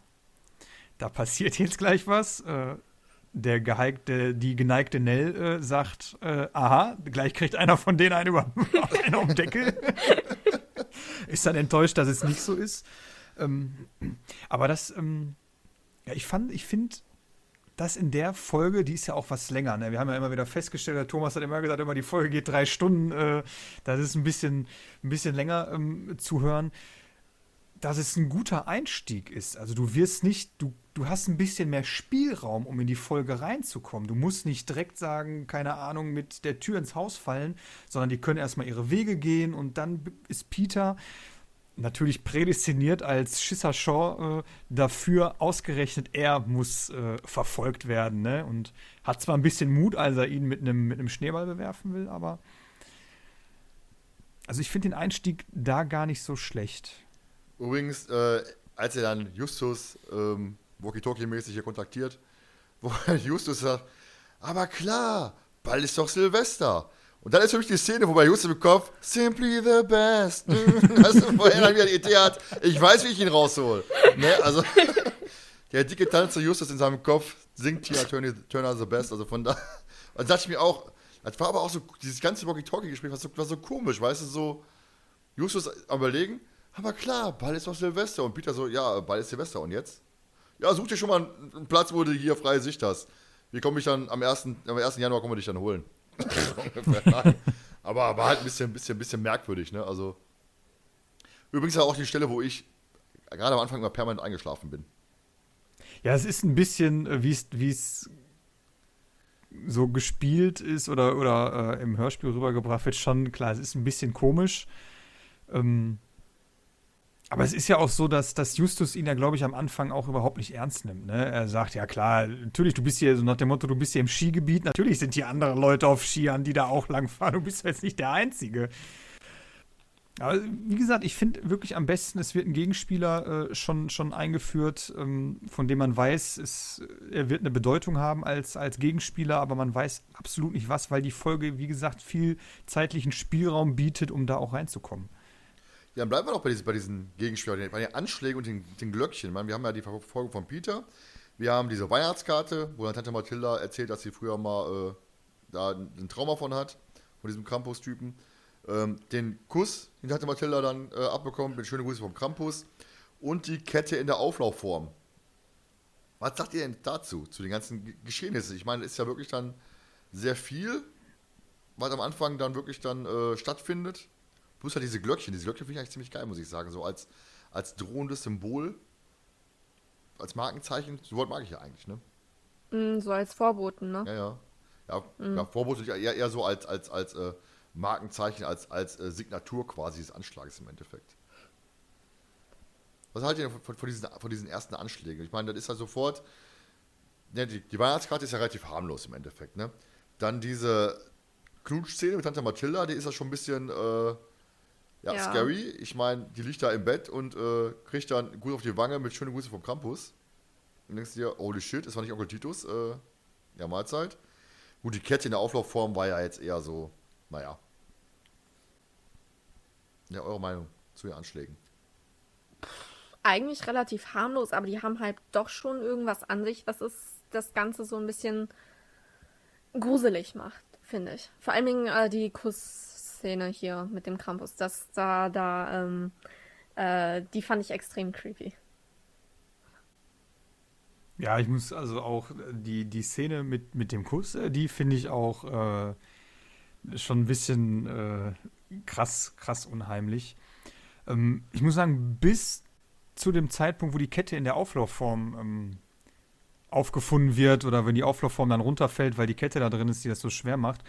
da passiert jetzt gleich was. Äh, der geheigte, die geneigte Nell äh, sagt, äh, aha, gleich kriegt einer von denen einen über einen auf den Deckel. ist dann enttäuscht, dass es nicht so ist. Ähm, aber das, ähm, ja, ich fand, ich finde, das in der Folge, die ist ja auch was länger. Ne? Wir haben ja immer wieder festgestellt, der Thomas hat immer gesagt, immer die Folge geht drei Stunden. Äh, das ist ein bisschen, ein bisschen länger ähm, zu hören dass es ein guter Einstieg ist. Also du wirst nicht, du, du hast ein bisschen mehr Spielraum, um in die Folge reinzukommen. Du musst nicht direkt sagen, keine Ahnung, mit der Tür ins Haus fallen, sondern die können erstmal ihre Wege gehen und dann ist Peter natürlich prädestiniert als Schisser Shaw äh, dafür ausgerechnet, er muss äh, verfolgt werden, ne? Und hat zwar ein bisschen Mut, als er ihn mit einem mit Schneeball bewerfen will, aber also ich finde den Einstieg da gar nicht so schlecht. Übrigens, äh, als er dann Justus ähm, Walkie-Talkie-mäßig hier kontaktiert, wo Justus sagt, aber klar, bald ist doch Silvester. Und dann ist für mich die Szene, wo bei Justus im Kopf, simply the best. also, wo er dann wieder die Idee hat, ich weiß, wie ich ihn raushol. Ne? Also, der dicke Tanz zu Justus in seinem Kopf singt hier Turner, Turner the best. Also von da, dann dachte ich mir auch, das war aber auch so, dieses ganze Walkie-Talkie-Gespräch war so, war so komisch, weißt du, so, Justus am überlegen, aber klar, bald ist doch Silvester. Und Peter so, ja, bald ist Silvester. Und jetzt? Ja, such dir schon mal einen Platz, wo du hier freie Sicht hast. Wie komme ich dann am 1. Am 1. Januar kommen wir dich dann holen. Aber war halt ein bisschen, bisschen, bisschen merkwürdig, ne? Also. Übrigens auch die Stelle, wo ich gerade am Anfang immer permanent eingeschlafen bin. Ja, es ist ein bisschen, äh, wie es so gespielt ist oder, oder äh, im Hörspiel rübergebracht wird, schon klar, es ist ein bisschen komisch. Ähm, aber es ist ja auch so, dass, dass Justus ihn ja, glaube ich, am Anfang auch überhaupt nicht ernst nimmt. Ne? Er sagt, ja klar, natürlich, du bist hier, so nach dem Motto, du bist hier im Skigebiet, natürlich sind hier andere Leute auf Skiern, die da auch langfahren, du bist jetzt nicht der Einzige. Aber wie gesagt, ich finde wirklich am besten, es wird ein Gegenspieler äh, schon, schon eingeführt, ähm, von dem man weiß, es, er wird eine Bedeutung haben als, als Gegenspieler, aber man weiß absolut nicht was, weil die Folge, wie gesagt, viel zeitlichen Spielraum bietet, um da auch reinzukommen. Ja, dann bleiben wir noch bei diesen, bei diesen Gegenspielern, bei den Anschlägen und den, den Glöckchen. meine, wir haben ja die Verfolgung von Peter. Wir haben diese Weihnachtskarte, wo dann Tante Mathilda erzählt, dass sie früher mal äh, da ein Trauma von hat, von diesem Krampus-Typen. Ähm, den Kuss, den Tante Mathilda dann äh, abbekommen, mit schönen Grüßen vom Krampus. Und die Kette in der Auflaufform. Was sagt ihr denn dazu, zu den ganzen Geschehnissen? Ich meine, es ist ja wirklich dann sehr viel, was am Anfang dann wirklich dann äh, stattfindet. Plus halt diese Glöckchen. Diese Glöckchen finde ich eigentlich ziemlich geil, muss ich sagen. So als, als drohendes Symbol, als Markenzeichen. So Wort mag ich ja eigentlich, ne? Mm, so als Vorboten, ne? Ja, ja. Ja, mm. ja Vorboten eher, eher so als, als, als äh, Markenzeichen, als, als äh, Signatur quasi des Anschlags im Endeffekt. Was haltet ihr von, von, diesen, von diesen ersten Anschlägen? Ich meine, das ist ja sofort. Ja, die, die Weihnachtskarte ist ja relativ harmlos im Endeffekt, ne? Dann diese Knutschszene mit Tante Mathilda, die ist ja schon ein bisschen. Äh, ja, ja. scary. Ich meine, die liegt da im Bett und äh, kriegt dann gut auf die Wange mit schönen Grüßen vom Campus. Und denkst dir, holy shit, das war nicht Onkel Titus. Äh, ja, Mahlzeit. Gut, die Kette in der Auflaufform war ja jetzt eher so, naja. Ja, eure Meinung zu den Anschlägen? Eigentlich relativ harmlos, aber die haben halt doch schon irgendwas an sich, was es das Ganze so ein bisschen gruselig macht, finde ich. Vor allen Dingen äh, die Kuss Szene hier mit dem Krampus, das da, da, ähm, äh, die fand ich extrem creepy. Ja, ich muss also auch die, die Szene mit, mit dem Kuss, äh, die finde ich auch äh, schon ein bisschen äh, krass, krass unheimlich. Ähm, ich muss sagen, bis zu dem Zeitpunkt, wo die Kette in der Auflaufform ähm, aufgefunden wird oder wenn die Auflaufform dann runterfällt, weil die Kette da drin ist, die das so schwer macht,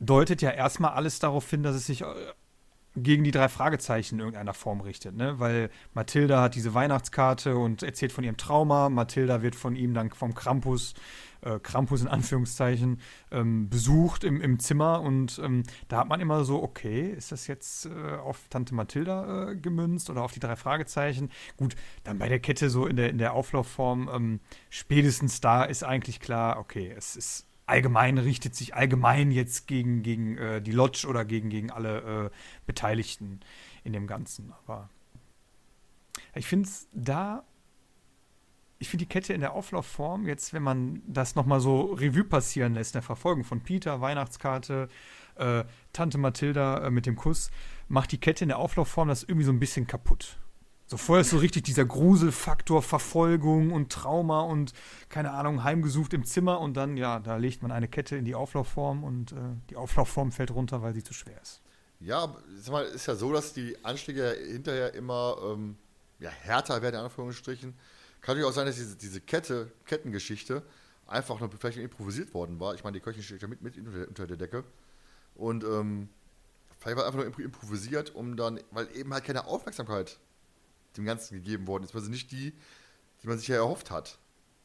deutet ja erstmal alles darauf hin, dass es sich äh, gegen die drei Fragezeichen in irgendeiner Form richtet, ne? Weil Mathilda hat diese Weihnachtskarte und erzählt von ihrem Trauma. Mathilda wird von ihm dann vom Krampus, äh, Krampus in Anführungszeichen, ähm, besucht im, im Zimmer und ähm, da hat man immer so, okay, ist das jetzt äh, auf Tante Mathilda äh, gemünzt oder auf die drei Fragezeichen? Gut, dann bei der Kette so in der, in der Auflaufform, ähm, spätestens da ist eigentlich klar, okay, es ist allgemein richtet sich allgemein jetzt gegen, gegen äh, die Lodge oder gegen, gegen alle äh, Beteiligten in dem Ganzen. Aber ich finde es da, ich finde die Kette in der Auflaufform, jetzt, wenn man das nochmal so Revue passieren lässt, der Verfolgung von Peter, Weihnachtskarte, äh, Tante Mathilda äh, mit dem Kuss, macht die Kette in der Auflaufform das irgendwie so ein bisschen kaputt. So vorher ist so richtig dieser Gruselfaktor, Verfolgung und Trauma und keine Ahnung, heimgesucht im Zimmer und dann, ja, da legt man eine Kette in die Auflaufform und äh, die Auflaufform fällt runter, weil sie zu schwer ist. Ja, sag mal, ist ja so, dass die Anschläge hinterher immer ähm, ja, härter werden, in Anführungsstrichen. Kann natürlich auch sein, dass diese, diese Kette, Kettengeschichte einfach nur vielleicht improvisiert worden war. Ich meine, die Köchin steht ja mit, mit unter, unter der Decke. Und ähm, vielleicht war einfach nur improvisiert, um dann, weil eben halt keine Aufmerksamkeit dem Ganzen gegeben worden ist, also nicht die, die man sich ja erhofft hat.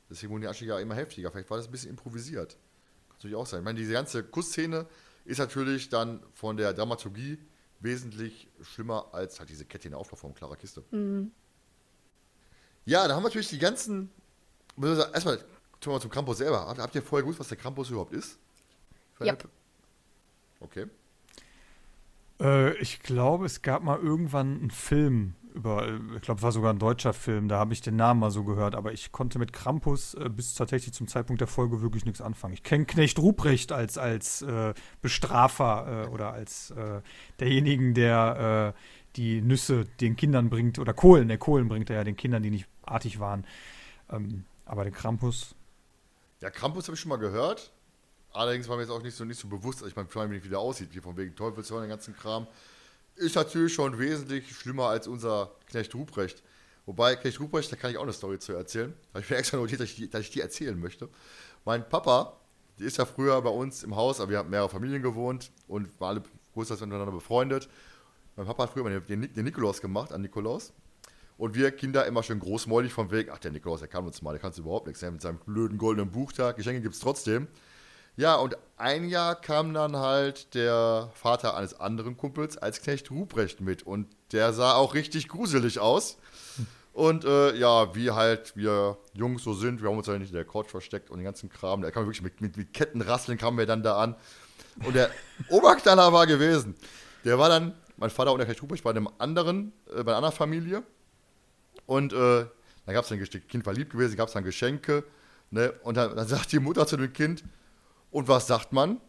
Deswegen wurden die Anschläge ja immer heftiger. Vielleicht war das ein bisschen improvisiert. Kann natürlich auch sein. Ich meine, diese ganze Kussszene ist natürlich dann von der Dramaturgie wesentlich schlimmer als halt diese Kette in der Auflaufform, klarer Kiste. Mhm. Ja, da haben wir natürlich die ganzen. Erstmal zum, zum Krampus selber. Habt, ihr vorher gewusst, was der Krampus überhaupt ist? Ja. Okay. Äh, ich glaube, es gab mal irgendwann einen Film über, ich glaube, war sogar ein deutscher Film, da habe ich den Namen mal so gehört, aber ich konnte mit Krampus äh, bis tatsächlich zum Zeitpunkt der Folge wirklich nichts anfangen. Ich kenne Knecht Ruprecht als, als äh, Bestrafer äh, oder als äh, derjenigen, der äh, die Nüsse den Kindern bringt, oder Kohlen, der Kohlen bringt er ja den Kindern, die nicht artig waren. Ähm, aber den Krampus. Ja, Krampus habe ich schon mal gehört. Allerdings war mir jetzt auch nicht so, nicht so bewusst, also ich meine, vor allem, wie er wieder aussieht, wie von wegen Teufelshorn, den ganzen Kram ist natürlich schon wesentlich schlimmer als unser Knecht Ruprecht. Wobei, Knecht Ruprecht, da kann ich auch eine Story zu erzählen. Da ich mir extra notiert, dass ich, die, dass ich die erzählen möchte. Mein Papa, die ist ja früher bei uns im Haus, aber wir haben mehrere Familien gewohnt und waren alle größtenteils miteinander befreundet. Mein Papa hat früher den, den Nikolaus gemacht, an Nikolaus. Und wir Kinder immer schön großmäulig vom Weg. Ach, der Nikolaus, der kann uns mal, der kann uns überhaupt nichts. Mit seinem blöden goldenen Buchtag. Geschenke gibt es trotzdem. Ja, und ein Jahr kam dann halt der Vater eines anderen Kumpels als Knecht Ruprecht mit und der sah auch richtig gruselig aus. Und äh, ja, wie halt wir Jungs so sind, wir haben uns ja nicht in der Couch versteckt und den ganzen Kram. Da kam wirklich mit, mit, mit Kettenrasseln kamen wir dann da an. Und der Oberknaller war gewesen. Der war dann, mein Vater und der Knecht Ruprecht bei einem anderen, äh, bei einer anderen Familie. Und äh, dann gab es ein Kind war lieb gewesen, gab es dann Geschenke. Ne? Und dann, dann sagt die Mutter zu dem Kind, und was sagt man,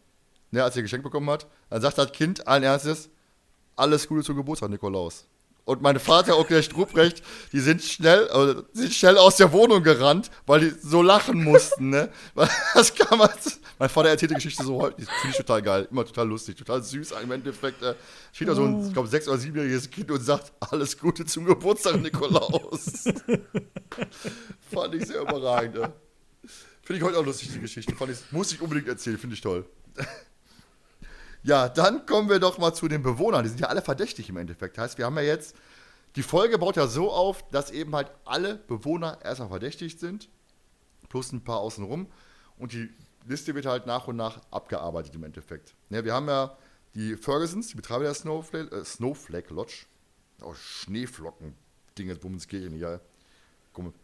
ne, als er Geschenk bekommen hat? Dann sagt das Kind allen Ernstes, alles Gute zum Geburtstag, Nikolaus. Und mein Vater und der Strupprecht, die sind schnell, also sind schnell aus der Wohnung gerannt, weil die so lachen mussten, ne? Das kann man, mein Vater erzählt die Geschichte so heute, finde ich total geil, immer total lustig, total süß im Endeffekt. Äh, steht da so ein, ich glaube, sechs- oder siebenjähriges Kind und sagt, alles Gute zum Geburtstag, Nikolaus. Fand ich sehr überragend, ne? Finde ich heute auch lustig, die Geschichte. Fand ich, muss ich unbedingt erzählen, finde ich toll. ja, dann kommen wir doch mal zu den Bewohnern. Die sind ja alle verdächtig im Endeffekt. Heißt, wir haben ja jetzt, die Folge baut ja so auf, dass eben halt alle Bewohner erstmal verdächtigt sind, plus ein paar außenrum. Und die Liste wird halt nach und nach abgearbeitet im Endeffekt. Ja, wir haben ja die Fergusons, die Betreiber der Snowflake, äh, Snowflake Lodge. Oh, Schneeflocken, Dinge, Bummenskirchen, ja. Komm,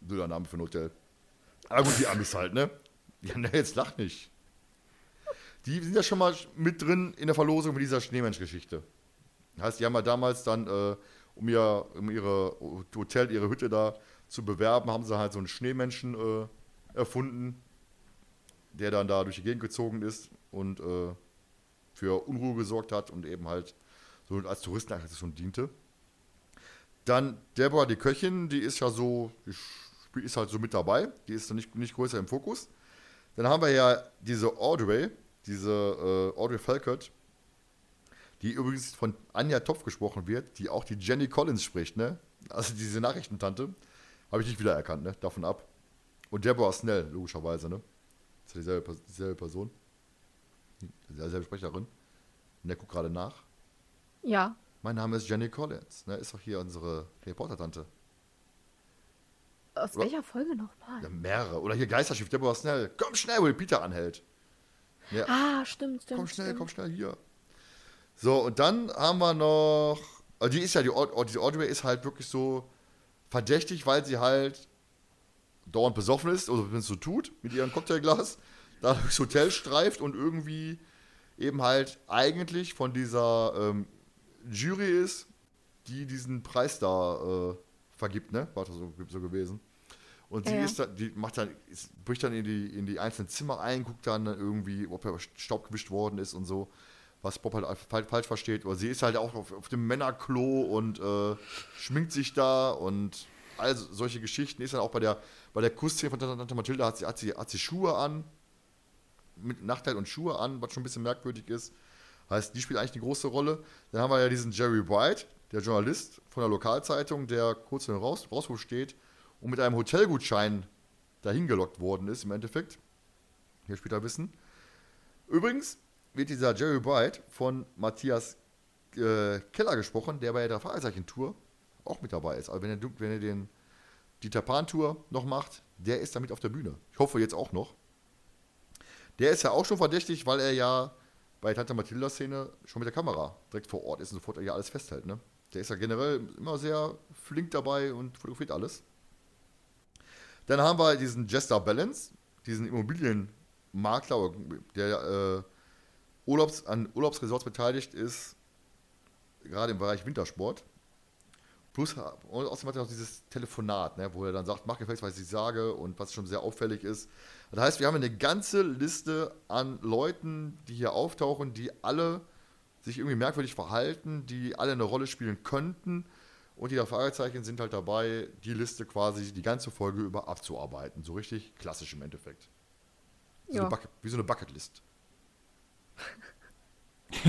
blöder Name für ein Hotel. Aber gut, die Amis halt, ne? Ja, ne, jetzt lach nicht. Die sind ja schon mal mit drin in der Verlosung mit dieser Schneemensch-Geschichte. Heißt, die haben ja damals dann, äh, um, ihr, um ihre Hotel, ihre Hütte da zu bewerben, haben sie halt so einen Schneemenschen äh, erfunden, der dann da durch die Gegend gezogen ist und äh, für Unruhe gesorgt hat und eben halt so als Touristenattraktion diente. Dann Deborah, die Köchin, die ist ja so, die ist halt so mit dabei. Die ist nicht, nicht größer im Fokus. Dann haben wir ja diese Audrey, diese äh, Audrey Falcott, die übrigens von Anja Topf gesprochen wird, die auch die Jenny Collins spricht, ne? Also diese Nachrichtentante. Habe ich nicht wiedererkannt, ne? Davon ab. Und Deborah Snell, logischerweise, ne? Das ist ja dieselbe, dieselbe Person. Derselbe Sprecherin. Und der guckt gerade nach. Ja. Mein Name ist Jenny Collins. Ne, ist doch hier unsere Reporter-Tante. Aus Wa- welcher Folge nochmal? Ja, mehrere. Oder hier Geisterschiff, der war schnell. Komm schnell, wo Peter anhält. Ja, Ah, stimmt, stimmt. komm schnell, stimmt. komm schnell hier. So, und dann haben wir noch. Also die ist ja, die, Aud- diese Audrey ist halt wirklich so verdächtig, weil sie halt dauernd besoffen ist, oder wenn es so tut, mit ihrem Cocktailglas, da durchs Hotel streift und irgendwie eben halt eigentlich von dieser ähm, Jury ist, die diesen Preis da äh, vergibt, ne? War das so, so gewesen. Und sie Ja, ist da, die macht dann, ist, bricht dann in die, in die einzelnen Zimmer ein, guckt dann irgendwie, ob er Staub gewischt worden ist und so, was Bob halt fa- falsch versteht. Oder sie ist halt auch auf, auf dem Männerklo und äh, schminkt sich da und also solche Geschichten. Ist dann auch bei der, bei der Kussszene von Tante Mathilda hat sie, hat sie, hat sie Schuhe an, mit Nachteil und Schuhe an, was schon ein bisschen merkwürdig ist. Heißt, die spielt eigentlich eine große Rolle. Dann haben wir ja diesen Jerry White, der Journalist von der Lokalzeitung, der kurz in den Raus Rauswurf steht und mit einem Hotelgutschein dahin gelockt worden ist, im Endeffekt. Hier später wissen. Übrigens wird dieser Jerry White von Matthias äh, Keller gesprochen, der bei der Fragezeichen-Tour auch mit dabei ist. Also wenn er, wenn er den Dieter Pan-Tour noch macht, der ist damit auf der Bühne. Ich hoffe jetzt auch noch. Der ist ja auch schon verdächtig, weil er ja bei Tante Mathilda-Szene schon mit der Kamera direkt vor Ort ist und sofort ja alles festhält. Ne? Der ist ja generell immer sehr flink dabei und fotografiert alles. Dann haben wir diesen Jester Balance, diesen Immobilienmakler, der äh, Urlaubs, an Urlaubsresorts beteiligt ist, gerade im Bereich Wintersport. Plus, und außerdem hat er noch dieses Telefonat, ne, wo er dann sagt, mach gefälligst, was ich sage und was schon sehr auffällig ist. Das heißt, wir haben eine ganze Liste an Leuten, die hier auftauchen, die alle sich irgendwie merkwürdig verhalten, die alle eine Rolle spielen könnten. Und die Fragezeichen sind halt dabei, die Liste quasi die ganze Folge über abzuarbeiten. So richtig klassisch im Endeffekt. So Ja. Bucket, wie so eine Bucketlist.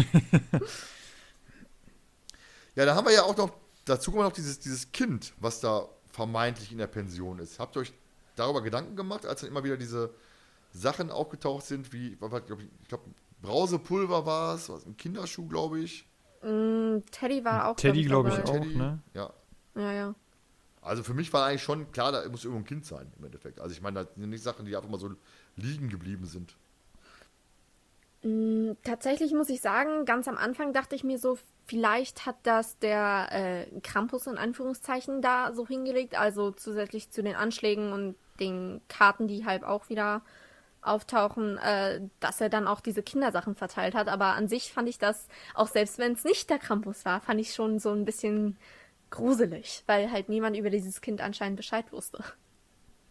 ja, da haben wir ja auch noch, dazu kommt noch dieses, dieses Kind, was da vermeintlich in der Pension ist. Habt ihr euch darüber Gedanken gemacht, als dann immer wieder diese Sachen aufgetaucht sind, wie, ich glaube, Brausepulver war es, was, ein Kinderschuh, glaube ich. Mm, Teddy war auch Teddy, glaub glaube ich, dabei. auch. ne? Ja. Ja, ja. Also für mich war eigentlich schon klar, da muss irgendwo ein Kind sein, im Endeffekt. Also ich meine, das sind nicht Sachen, die einfach mal so liegen geblieben sind. Mm, Tatsächlich muss ich sagen, ganz am Anfang dachte ich mir so, vielleicht hat das der äh, Krampus in Anführungszeichen da so hingelegt, also zusätzlich zu den Anschlägen und den Karten, die halt auch wieder auftauchen, äh, dass er dann auch diese Kindersachen verteilt hat. Aber an sich fand ich das, auch selbst wenn es nicht der Krampus war, fand ich schon so ein bisschen gruselig, weil halt niemand über dieses Kind anscheinend Bescheid wusste.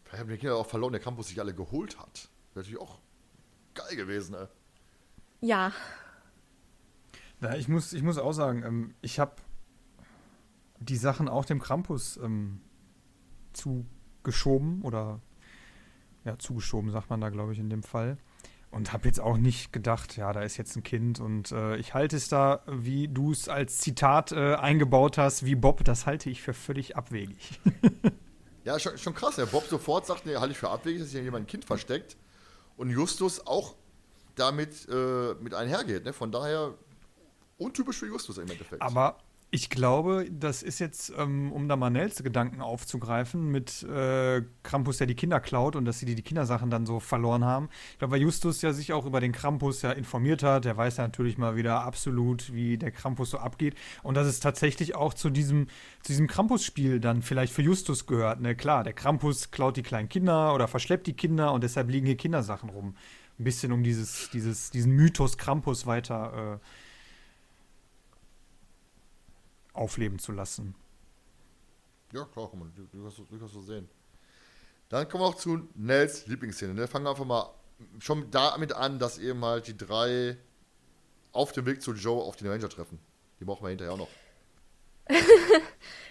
Vielleicht haben die Kinder auch verloren, der Campus sich alle geholt hat. Wäre natürlich auch geil gewesen, ey. Ja, Ja, ich muss, ich muss auch sagen, ähm, ich habe die Sachen auch dem Krampus ähm, zugeschoben oder ja, zugeschoben, sagt man da, glaube ich, in dem Fall. Und habe jetzt auch nicht gedacht, ja, da ist jetzt ein Kind und äh, ich halte es da, wie du es als Zitat äh, eingebaut hast, wie Bob, das halte ich für völlig abwegig. Ja, schon, schon krass. Der Bob sofort sagt, nee, halte ich für abwegig, dass hier jemand ein Kind versteckt. Und Justus auch damit äh, mit einhergeht. Ne? Von daher untypisch für Justus im Endeffekt. Aber ich glaube, das ist jetzt, ähm, um da mal Nels Gedanken aufzugreifen, mit äh, Krampus, der die Kinder klaut und dass sie die, die Kindersachen dann so verloren haben. Ich glaube, weil Justus ja sich auch über den Krampus ja informiert hat. Der weiß ja natürlich mal wieder absolut, wie der Krampus so abgeht. Und dass es tatsächlich auch zu diesem, zu diesem Krampus-Spiel dann vielleicht für Justus gehört. Ne, klar, der Krampus klaut die kleinen Kinder oder verschleppt die Kinder und deshalb liegen hier Kindersachen rum. Ein bisschen um dieses, dieses, diesen Mythos Krampus weiter äh, aufleben zu lassen. Ja, klar, kann man durchaus, so sehen. Dann kommen wir noch zu Nels Lieblingsszene. Ne? Fangen wir einfach mal schon damit an, dass eben halt die drei auf dem Weg zu Joe auf den Ranger treffen. Die brauchen wir hinterher auch noch.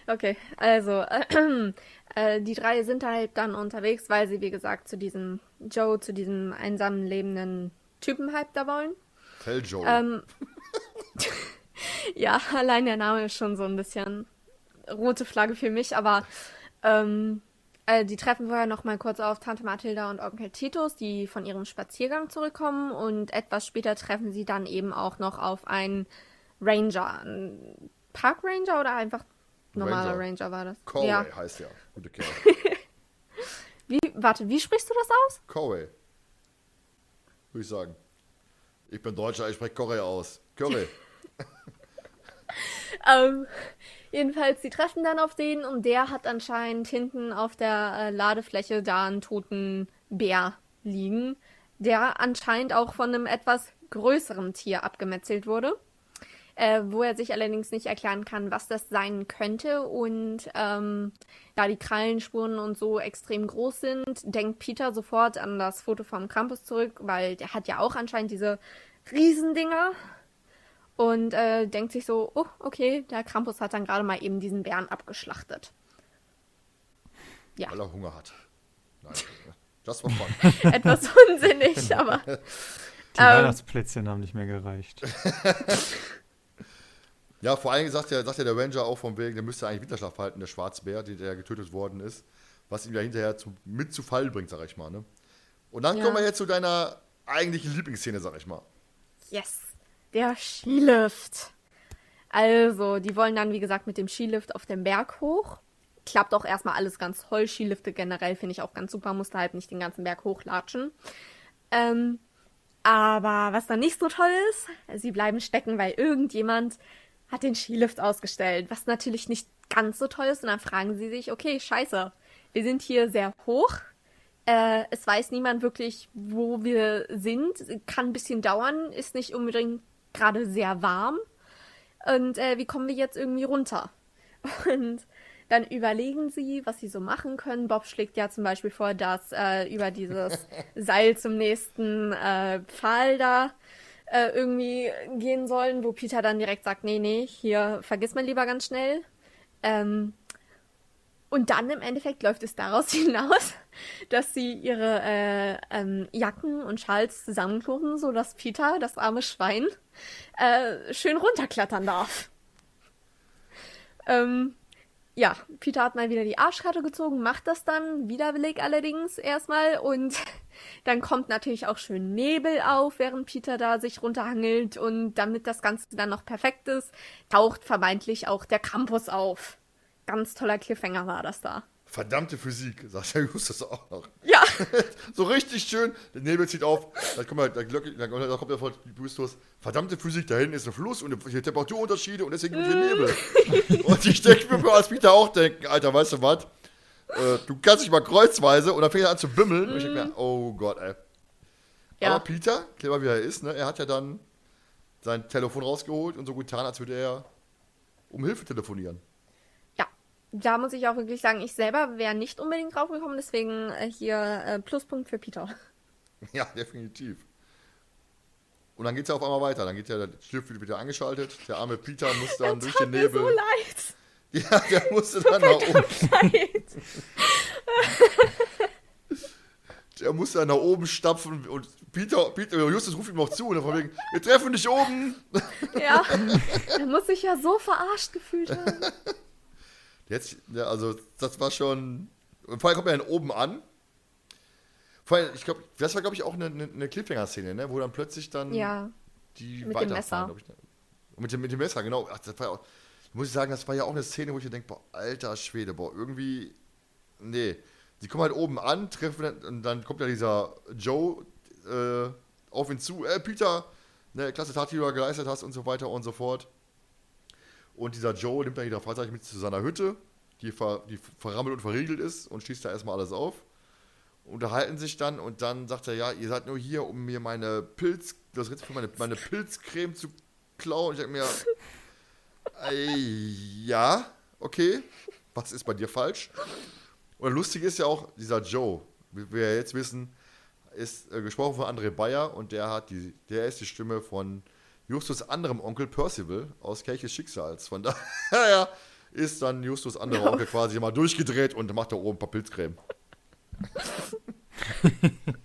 Okay, also äh, die drei sind halt dann unterwegs, weil sie, wie gesagt, zu diesem Joe, zu diesem einsamen lebenden Typen halt da wollen. Tell Joe. Ähm, ja, allein der Name ist schon so ein bisschen rote Flagge für mich, aber ähm, Äh, die treffen vorher noch mal kurz auf Tante Mathilda und Onkel Titus, die von ihrem Spaziergang zurückkommen. Und etwas später treffen sie dann eben auch noch auf einen Ranger. Ein Park Ranger oder einfach normaler Ranger. Ranger, war das? Corey Ja. heißt der. Gute Kerl. Wie, warte, wie sprichst du das aus? Corey. Würde ich sagen. Ich bin Deutscher, ich spreche Corey aus. Corey. Ähm, jedenfalls, sie treffen dann auf den und der hat anscheinend hinten auf der äh, Ladefläche da einen toten Bär liegen, der anscheinend auch von einem etwas größeren Tier abgemetzelt wurde. Äh, wo er sich allerdings nicht erklären kann, was das sein könnte. Und ähm, da die Krallenspuren und so extrem groß sind, denkt Peter sofort an das Foto vom Krampus zurück, weil der hat ja auch anscheinend diese Riesendinger und äh, denkt sich so, oh, okay, der Krampus hat dann gerade mal eben diesen Bären abgeschlachtet. Ja, Weil er Hunger hat. Nein. Das war fun. etwas unsinnig, aber Die Ähm. Weihnachtsplätzchen haben nicht mehr gereicht. Ja, vor allem sagt ja, sagt ja der Ranger auch von wegen, der müsste eigentlich Winterschlaf halten, der Schwarzbär, der, der getötet worden ist. Was ihn ja hinterher zu, mit zu Fall bringt, sag ich mal. Ne? Und dann Ja. kommen wir jetzt zu deiner eigentlichen Lieblingsszene, sag ich mal. yes, der Skilift. Also, die wollen dann, wie gesagt, mit dem Skilift auf den Berg hoch. Klappt auch erstmal alles ganz toll. Skilifte generell finde ich auch ganz super, musste halt nicht den ganzen Berg hochlatschen. Ähm, aber was dann nicht so toll ist, sie bleiben stecken, weil irgendjemand hat den Skilift ausgestellt, was natürlich nicht ganz so toll ist. Und dann fragen sie sich, okay, scheiße, wir sind hier sehr hoch. Äh, es weiß niemand wirklich, wo wir sind. Kann ein bisschen dauern, ist nicht unbedingt gerade sehr warm. Und äh, wie kommen wir jetzt irgendwie runter? Und dann überlegen sie, was sie so machen können. Bob schlägt ja zum Beispiel vor, dass äh, über dieses Seil zum nächsten äh, Pfahl da äh, irgendwie gehen sollen, wo Peter dann direkt sagt, nee, nee, hier vergiss mal lieber ganz schnell. Ähm, und dann im Endeffekt läuft es daraus hinaus, dass sie ihre äh, ähm, Jacken und Schals zusammenknoten, sodass Peter, das arme Schwein, äh, schön runterklettern darf. Ähm, ja, Peter hat mal wieder die Arschkarte gezogen, macht das dann, widerwillig allerdings erstmal und dann kommt natürlich auch schön Nebel auf, während Peter da sich runterhangelt und damit das Ganze dann noch perfekt ist, taucht vermeintlich auch der Campus auf. Ganz toller Cliffhanger war das da. Verdammte Physik, sagt der Justus auch noch. Ja, So richtig schön, der Nebel zieht auf, dann kommt, halt dann kommt dann kommt der von Justus, verdammte Physik, da hinten ist ein Fluss und hier Temperaturunterschiede und deswegen gibt es hier Nebel. und ich denke mir als Peter auch denken, Alter, weißt du was? Äh, du kannst dich mal kreuzweise und dann fängt er an zu bimmeln und ich denke mir, oh Gott, ey. Ja. Aber Peter, clever wie er ist, ne, er hat ja dann sein Telefon rausgeholt und so getan, als würde er um Hilfe telefonieren. Da muss ich auch wirklich sagen, ich selber wäre nicht unbedingt draufgekommen, deswegen äh, hier äh, Pluspunkt für Peter. Ja, definitiv. Und dann geht es ja auf einmal weiter. Dann geht ja der wird wieder angeschaltet. Der arme Peter muss dann durch Tut den mir so Nebel. leid. Ja, der musste dann nach oben. leid. Der musste dann nach oben stapfen und Peter, Peter Justus ruft ihm noch zu und dann von wegen, wir treffen dich oben. Ja, er muss sich ja so verarscht gefühlt haben. Jetzt, also das war schon. Vor allem kommt er dann oben an. Vor allem, ich glaube, das war glaube ich auch eine, eine, Cliffhanger-Szene, ne? wo dann plötzlich dann Ja, die Mit dem weiterfahren, Messer. glaub ich. ne? Mit dem, mit dem Messer, genau. Ach, das war ja auch, muss ich sagen, das war ja auch eine Szene, wo ich mir denke, boah, alter Schwede, boah, irgendwie, nee. Die kommen halt oben an, treffen dann, und dann kommt ja dieser Joe äh, auf ihn zu, äh, Peter, ne, klasse Tat, die du da geleistet hast und so weiter und so fort. Und dieser Joe nimmt dann wieder Fragezeichen mit zu seiner Hütte, die, ver, die verrammelt und verriegelt ist und schließt da erstmal alles auf. Unterhalten sich dann und dann sagt er, ja, ihr seid nur hier, um mir meine Pilz, das Rezept für meine, meine Pilzcreme zu klauen. Ich denke mir, äh, ja, okay, was ist bei dir falsch? Und lustig ist ja auch, dieser Joe, wie wir jetzt wissen, ist äh, gesprochen von André Bayer und der hat die, der ist die Stimme von Justus anderem Onkel Percival aus Kelches Schicksals. Von daher ist dann Justus anderer Onkel quasi mal durchgedreht und macht da oben ein paar Pilzcreme.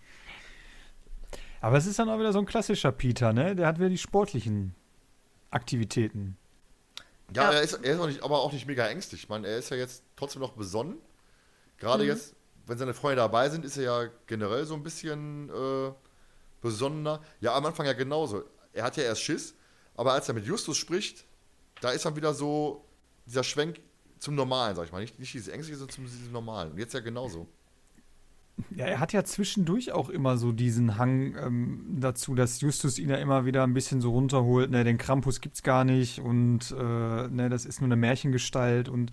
Aber es ist dann auch wieder so ein klassischer Peter, ne? Der hat wieder die sportlichen Ja, Ja, Ja. er ist, er ist auch nicht, aber auch nicht mega ängstlich. Ich meine, er ist ja jetzt trotzdem noch besonnen. Gerade jetzt, wenn seine Freunde dabei sind, ist er ja generell so ein bisschen äh, besonderer. Ja, am Anfang ja genauso. Er hat ja erst Schiss, aber als er mit Justus spricht, da ist dann wieder so dieser Schwenk zum Normalen, sag ich mal. Nicht, nicht dieses Ängstliche, sondern zum diesem Normalen. Und jetzt ja genauso. Ja, er hat ja zwischendurch auch immer so diesen Hang ähm, dazu, dass Justus ihn ja immer wieder ein bisschen so runterholt, ne, den Krampus gibt's gar nicht und äh, ne, das ist nur eine Märchengestalt und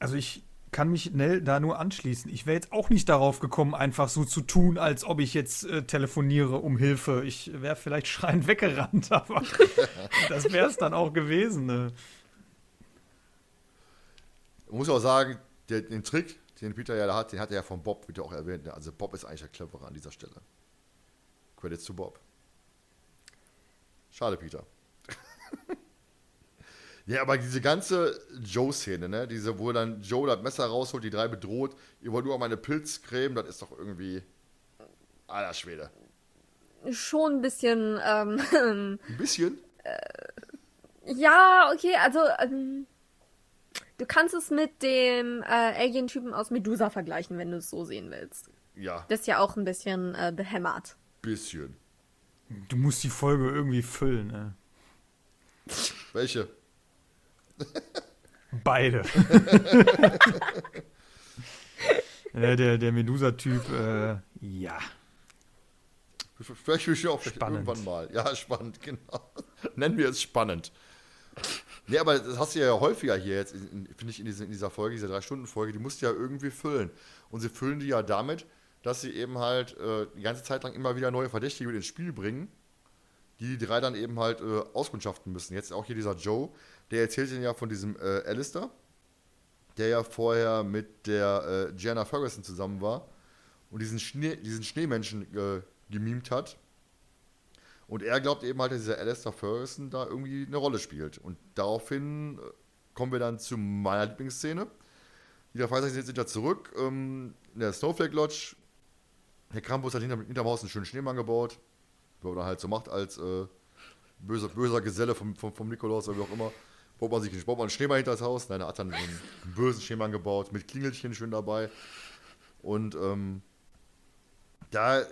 also ich kann mich Nell da nur anschließen. Ich wäre jetzt auch nicht darauf gekommen, einfach so zu tun, als ob ich jetzt äh, telefoniere um Hilfe. Ich wäre vielleicht schreiend weggerannt, aber das wäre es dann auch gewesen. Ne? Ich muss auch sagen, der, den Trick, den Peter ja da hat, den hat er ja von Bob wieder auch erwähnt. ne? Also Bob ist eigentlich der Cleverer an dieser Stelle. Credits zu Bob. Schade, Peter. ja, aber diese ganze Joe-Szene, ne? Diese, wo dann Joe das Messer rausholt, die drei bedroht, ihr wollt nur meine Pilzcreme, das ist doch irgendwie. Alter Schwede. Schon ein bisschen, ähm, Ein bisschen. ja, okay, also, ähm, du kannst es mit dem äh, Alien-Typen aus Medusa vergleichen, wenn du es so sehen willst. Ja, Das ist ja auch ein bisschen äh, behämmert. bisschen. Du musst die Folge irgendwie füllen. Ne? Welche? Beide. ja, der der Medusa-Typ, äh, ja. Vielleicht will ich auch Spannend. irgendwann mal. Ja, spannend, genau. Nennen wir es spannend. Nee, aber das hast du ja häufiger hier jetzt, in- in- finde ich, in, diese, in dieser Folge, dieser Drei-Stunden-Folge, die musst du ja irgendwie füllen. Und sie füllen die ja damit, dass sie eben halt äh, die ganze Zeit lang immer wieder neue Verdächtige mit ins Spiel bringen, die die drei dann eben halt äh, auskundschaften müssen. Jetzt auch hier dieser Joe, der erzählt ihnen ja von diesem äh, Alistair, der ja vorher mit der äh, Gianna Ferguson zusammen war und diesen, Schnee, diesen Schneemenschen äh, gemimt hat. Und er glaubt eben halt, dass dieser Alistair Ferguson da irgendwie eine Rolle spielt. Und daraufhin äh, kommen wir dann zu meiner Lieblingsszene. Die der Freizeit sind, da zurück. Ähm, in der Snowflake Lodge. Herr Krampus hat hinter, hinterm Haus einen schönen Schneemann gebaut. Man halt so macht als äh, böser, böser Geselle vom, vom, vom Nikolaus oder wie auch immer. Baut man sich baut man einen Schneemann hinter das Haus. Nein, er hat dann einen, bösen Schneemann gebaut. Mit Klingelchen schön dabei. Und ähm, da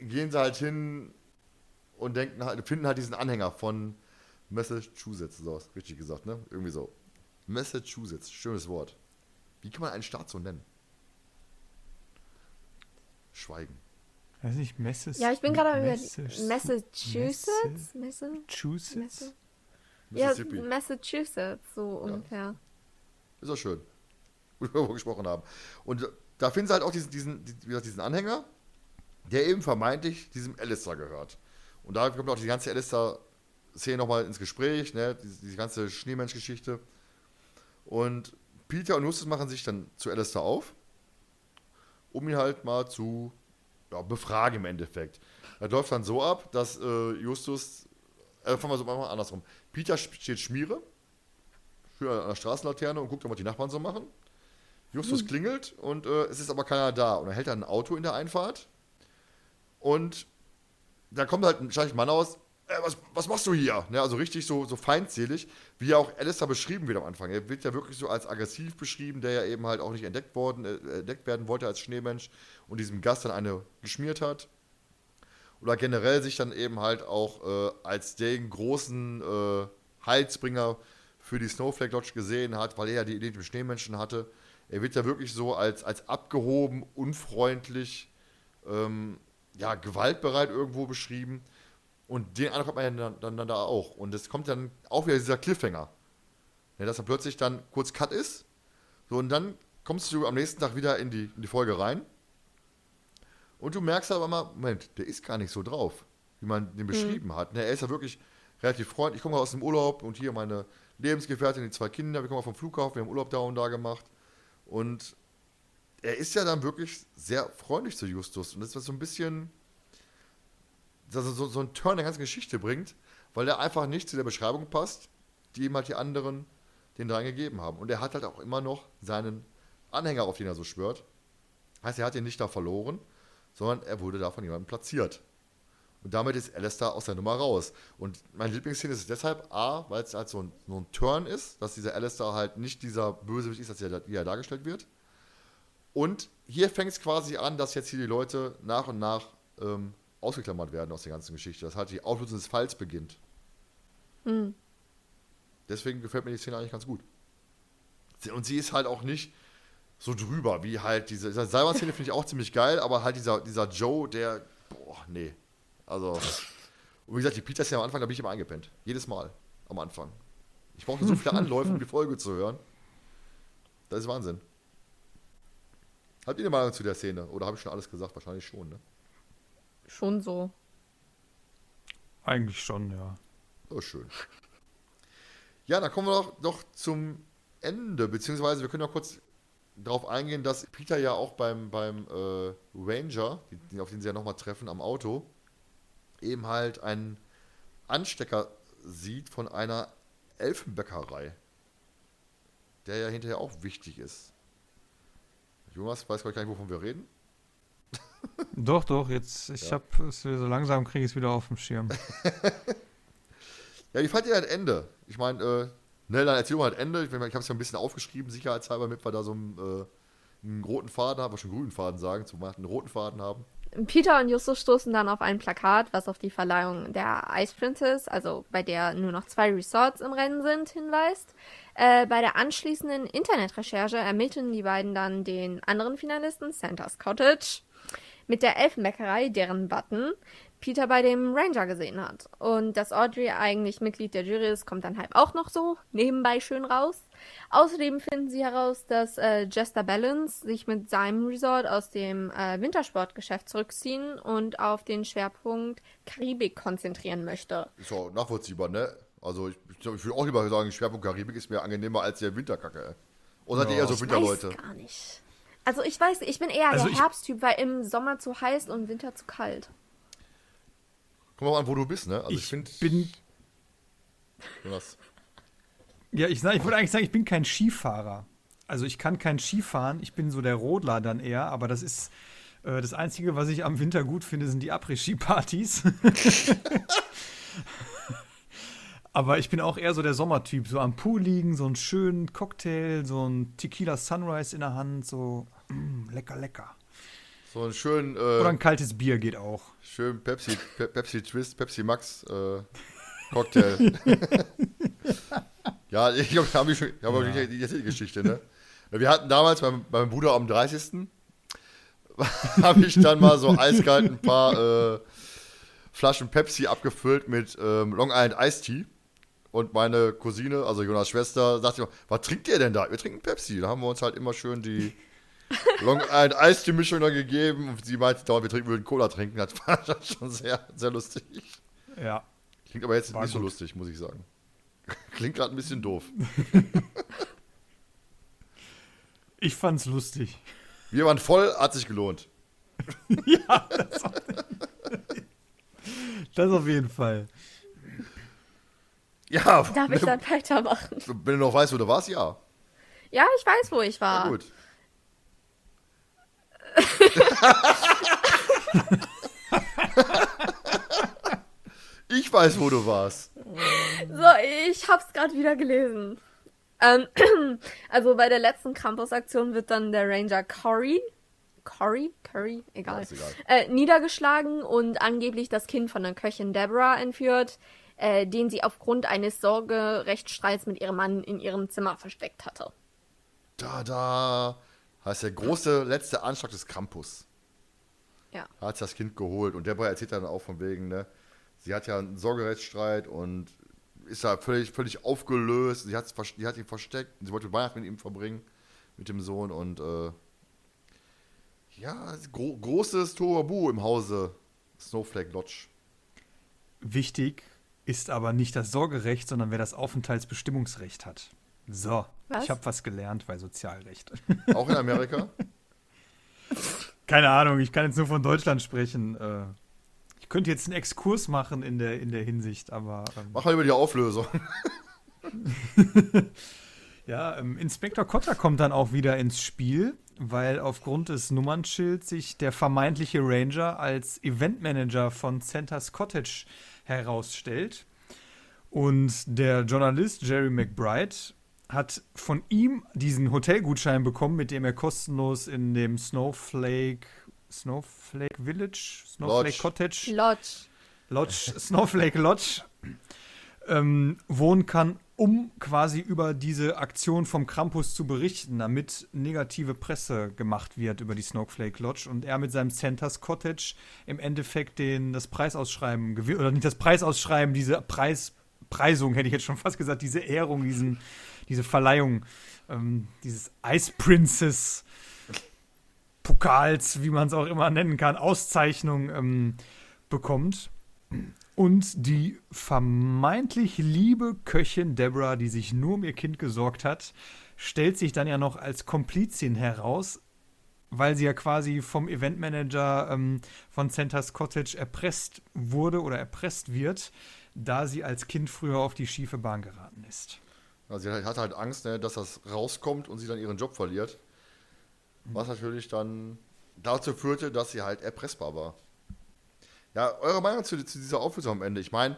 gehen sie halt hin und denken halt, finden halt diesen Anhänger von Massachusetts, so richtig gesagt, ne? Irgendwie so. Massachusetts, schönes Wort. Wie kann man einen Staat so nennen? Schweigen. Weiß nicht, Messes. Ja, ich bin gerade über Massachusetts? Massachusetts? Messe? Ja, Mississippi. Massachusetts, so ungefähr. Ist doch schön. Gut, wir gesprochen haben. Und da finden sie halt auch diesen, diesen, wie gesagt, diesen Anhänger, der eben vermeintlich diesem Alistair gehört. Und da kommt auch die ganze Alistair-Szene nochmal ins Gespräch, ne? diese, diese ganze Schneemensch-Geschichte. Und Peter und Justus machen sich dann zu Alistair auf, um ihn halt mal zu ja, befragen im Endeffekt. Das läuft dann so ab, dass äh, Justus, äh, fangen wir so mal andersrum. Peter steht Schmiere, an der Straßenlaterne und guckt, was die Nachbarn so machen. Justus klingelt und äh, es ist aber keiner da. Und er hält dann ein Auto in der Einfahrt. Und da kommt halt ein Mann aus. Äh, was, was machst du hier? Ne, also richtig so, so feindselig, wie ja auch Alistair beschrieben wird am Anfang. Er wird ja wirklich so als aggressiv beschrieben, der ja eben halt auch nicht entdeckt, worden, äh, entdeckt werden wollte als Schneemensch und diesem Gast dann eine geschmiert hat. Oder generell sich dann eben halt auch äh, als den großen äh, Heilsbringer für die Snowflake Lodge gesehen hat, weil er ja die Idee mit dem Schneemenschen hatte. Er wird ja wirklich so als, als abgehoben, unfreundlich, ähm, ja, gewaltbereit irgendwo beschrieben. Und den Eindruck hat man ja dann, dann, dann da auch. Und es kommt dann auch wieder dieser Cliffhanger. Ja, dass dann plötzlich dann kurz Cut ist. So, und dann kommst du am nächsten Tag wieder in die, in die Folge rein. Und du merkst aber mal, Moment, der ist gar nicht so drauf, wie man den beschrieben hat. Ne, er ist ja wirklich relativ freundlich. Ich komme aus dem Urlaub und hier meine Lebensgefährtin, die zwei Kinder, wir kommen vom Flughafen, wir haben Urlaub da und da gemacht. Und er ist ja dann wirklich sehr freundlich zu Justus. Und das ist so ein bisschen, dass er so, so einen Turn der ganzen Geschichte bringt, weil er einfach nicht zu der Beschreibung passt, die ihm halt die anderen den dreien gegeben haben. Und er hat halt auch immer noch seinen Anhänger, auf den er so schwört. Heißt, er hat ihn nicht da verloren, sondern er wurde da von jemandem platziert. Und damit ist Alistair aus der Nummer raus. Und meine Lieblingsszene ist deshalb A, weil es halt so ein, so ein Turn ist, dass dieser Alistair halt nicht dieser Bösewicht ist, als er, wie er dargestellt wird. Und hier fängt es quasi an, dass jetzt hier die Leute nach und nach ähm, ausgeklammert werden aus der ganzen Geschichte. Dass halt die Auflösung des Falls beginnt. Hm. Deswegen gefällt mir die Szene eigentlich ganz gut. Und sie ist halt auch nicht so drüber, wie halt diese. diese Seilbahn-Szene finde ich auch ziemlich geil, aber halt dieser, dieser Joe, der. Boah, nee. Also. Und wie gesagt, die Peter-Szene am Anfang, da bin ich immer eingepennt. Jedes Mal am Anfang. Ich brauchte so viele Anläufe, um die Folge zu hören. Das ist Wahnsinn. Habt ihr eine Meinung zu der Szene? Oder habe ich schon alles gesagt? Wahrscheinlich schon, ne? Schon so. Eigentlich schon, ja. Oh, schön. Ja, dann kommen wir doch, doch zum Ende, beziehungsweise wir können noch kurz darauf eingehen, dass Peter ja auch beim, beim äh, Ranger, die, auf den sie ja nochmal treffen am Auto, eben halt einen Anstecker sieht von einer Elfenbäckerei, der ja hinterher auch wichtig ist. Jonas weiß gar nicht, wovon wir reden. Doch, doch, jetzt, ich Ja. hab es so langsam kriege ich es wieder auf dem Schirm. Ja, wie fand ihr das Ende? Ich meine, äh, ne, dann erzähl mal das Ende. Ich, ich habe es ja ein bisschen aufgeschrieben, sicherheitshalber, damit wir da so einen, äh, einen roten Faden haben, wir schon grünen Faden sagen, zum einen roten Faden haben. Peter und Justus stoßen dann auf ein Plakat, was auf die Verleihung der Ice Princess, also bei der nur noch zwei Resorts im Rennen sind, hinweist. Äh, bei der anschließenden Internetrecherche ermitteln die beiden dann den anderen Finalisten, Santa's Cottage, mit der Elfenbäckerei, deren Button Peter bei dem Ranger gesehen hat. Und dass Audrey eigentlich Mitglied der Jury ist, kommt dann halt auch noch so nebenbei schön raus. Außerdem finden sie heraus, dass äh, Jester Balance sich mit seinem Resort aus dem äh, Wintersportgeschäft zurückziehen und auf den Schwerpunkt Karibik konzentrieren möchte. Ist auch nachvollziehbar, ne? Also ich, ich, ich würde auch lieber sagen, Schwerpunkt Karibik ist mir angenehmer als der Winterkacke. Oder seid ihr Ja. eher so Ich Winterleute? weiß gar nicht. Also ich weiß, ich bin eher Also der ich- Herbsttyp, weil im Sommer zu heiß und im Winter zu kalt. Kommt auch an, wo du bist, ne? Also ich, ich finde, bin, Jonas, ja, ich, sag- ich würde eigentlich sagen, ich bin kein Skifahrer. Also ich kann kein Skifahren, ich bin so der Rodler dann eher, aber das ist äh, das Einzige, was ich am Winter gut finde, sind die Après-Ski-Partys. aber ich bin auch eher so der Sommertyp, so am Pool liegen, so einen schönen Cocktail, so ein Tequila Sunrise in der Hand, so mm, lecker, lecker. So einen schönen, Oder äh, ein kaltes Bier geht auch. schönen Pepsi, Pe Pepsi Twist, Pepsi Max äh, Cocktail. ja, ich glaube, habe ich schon, habe Ja. die, die, die Geschichte, ne? Wir hatten damals beim, beim Bruder am 30. habe ich dann mal so eiskalt ein paar äh, Flaschen Pepsi abgefüllt mit ähm, Long Island Iced Tea. Und meine Cousine, also Jonas Schwester, sagte immer, was trinkt ihr denn da? Wir trinken Pepsi. Da haben wir uns halt immer schön die Long Island Iced Tea Mischung dann gegeben. Und sie meinte dauernd, wir trinken, würden Cola trinken. Das war schon sehr, sehr lustig. Ja. Klingt aber jetzt War nicht so gut. lustig, muss ich sagen. Klingt gerade ein bisschen doof. Ich fand's lustig. Wir waren voll, hat sich gelohnt. Das auf jeden Fall. Ja, Darf ich dann weitermachen? wenn du noch weißt, wo du warst, ja. Ja, ich weiß, wo ich war. Na gut. ich weiß, wo du warst. So, ich hab's gerade wieder gelesen. Ähm, also bei der letzten Campus-Aktion wird dann der Ranger Cory, Cory, Curry, egal, egal. Äh, niedergeschlagen und angeblich das Kind von der Köchin Deborah entführt, äh, den sie aufgrund eines Sorgerechtsstreits mit ihrem Mann in ihrem Zimmer versteckt hatte. Da, da. Heißt der große letzte Anschlag des Campus. Ja. Hat das Kind geholt. Und Deborah erzählt dann auch von wegen, ne? Sie hat ja einen Sorgerechtsstreit und ist da völlig, völlig aufgelöst. Sie, hat's, die hat ihn versteckt. Sie wollte Weihnachten mit ihm verbringen, mit dem Sohn. Und äh, ja, gro großes Tohuwabu im Hause Snowflake Lodge. Wichtig ist aber nicht das Sorgerecht, sondern wer das Aufenthaltsbestimmungsrecht hat. So, Was? ich habe was gelernt bei Sozialrecht. Auch in Amerika. Keine Ahnung, ich kann jetzt nur von Deutschland sprechen. Äh, Ich könnte jetzt einen Exkurs machen in der, in der Hinsicht, aber ähm, Mach mal über die Auflösung. ja, ähm, Inspektor Kotter kommt dann auch wieder ins Spiel, weil aufgrund des Nummernschilds sich der vermeintliche Ranger als Eventmanager von Santa's Cottage herausstellt. Und der Journalist Jerry McBride hat von ihm diesen Hotelgutschein bekommen, mit dem er kostenlos in dem Snowflake Snowflake Village, Snowflake Lodge. Cottage, Lodge. Lodge, Snowflake Lodge ähm, wohnen kann, um quasi über diese Aktion vom Krampus zu berichten, damit negative Presse gemacht wird über die Snowflake Lodge und er mit seinem Santa's Cottage im Endeffekt den, das Preisausschreiben gewinnt, oder nicht das Preisausschreiben, diese Preis, Preisung, hätte ich jetzt schon fast gesagt, diese Ehrung, diesen, diese Verleihung, ähm, dieses Ice Princess Pokals, wie man es auch immer nennen kann, Auszeichnung ähm, bekommt. Und die vermeintlich liebe Köchin Deborah, die sich nur um ihr Kind gesorgt hat, stellt sich dann ja noch als Komplizin heraus, weil sie ja quasi vom Eventmanager ähm, von Santa's Cottage erpresst wurde oder erpresst wird, da sie als Kind früher auf die schiefe Bahn geraten ist. Also sie hat halt Angst, ne, dass das rauskommt und sie dann ihren Job verliert. Was natürlich dann dazu führte, dass sie halt erpressbar war. Ja, eure Meinung zu, zu dieser Auflösung am Ende? Ich meine,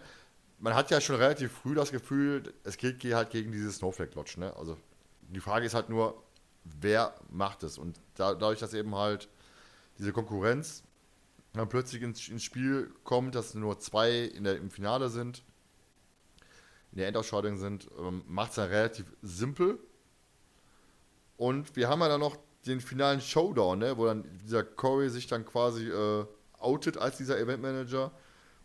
man hat ja schon relativ früh das Gefühl, es geht ge- halt gegen diese Snowflake Lodge, ne? Also die Frage ist halt nur, wer macht es? Und da, dadurch, dass eben halt diese Konkurrenz dann plötzlich ins, ins Spiel kommt, dass nur zwei der, im Finale sind, in der Endausscheidung sind, ähm, macht es dann relativ simpel. Und wir haben ja dann noch den finalen Showdown, ne, wo dann dieser Corey sich dann quasi äh, outet als dieser Eventmanager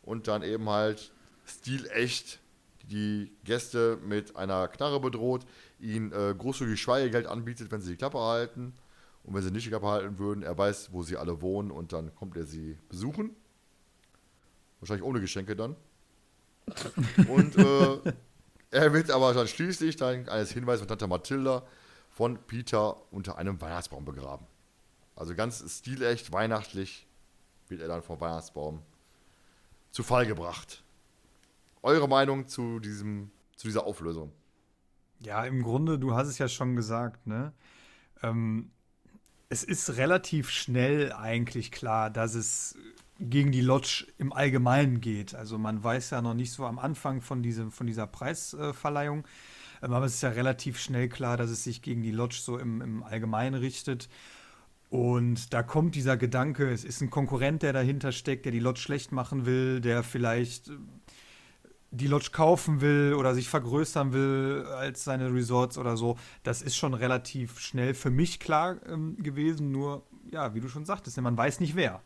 und dann eben halt stilecht die Gäste mit einer Knarre bedroht, ihnen äh, großzügig Schweigegeld anbietet, wenn sie die Klappe halten. Und wenn sie nicht die Klappe halten würden, er weiß, wo sie alle wohnen und dann kommt er sie besuchen. Wahrscheinlich ohne Geschenke dann. Und äh, er wird aber dann schließlich dann eines Hinweises von Tante Mathilda von Peter unter einem Weihnachtsbaum begraben. Also ganz stilecht, weihnachtlich wird er dann vom Weihnachtsbaum zu Fall gebracht. Eure Meinung zu, diesem, zu dieser Auflösung? Ja, im Grunde, du hast es ja schon gesagt, ne? Ähm, es ist relativ schnell eigentlich klar, dass es gegen die Lodge im Allgemeinen geht. Also man weiß ja noch nicht so am Anfang von, diesem, von dieser Preisverleihung, ähm, aber es ist ja relativ schnell klar, dass es sich gegen die Lodge so im, im Allgemeinen richtet. Und da kommt dieser Gedanke, es ist ein Konkurrent, der dahinter steckt, der die Lodge schlecht machen will, der vielleicht äh, die Lodge kaufen will oder sich vergrößern will als seine Resorts oder so, das ist schon relativ schnell für mich klar ähm, gewesen. Nur, ja, wie du schon sagtest, man weiß nicht wer.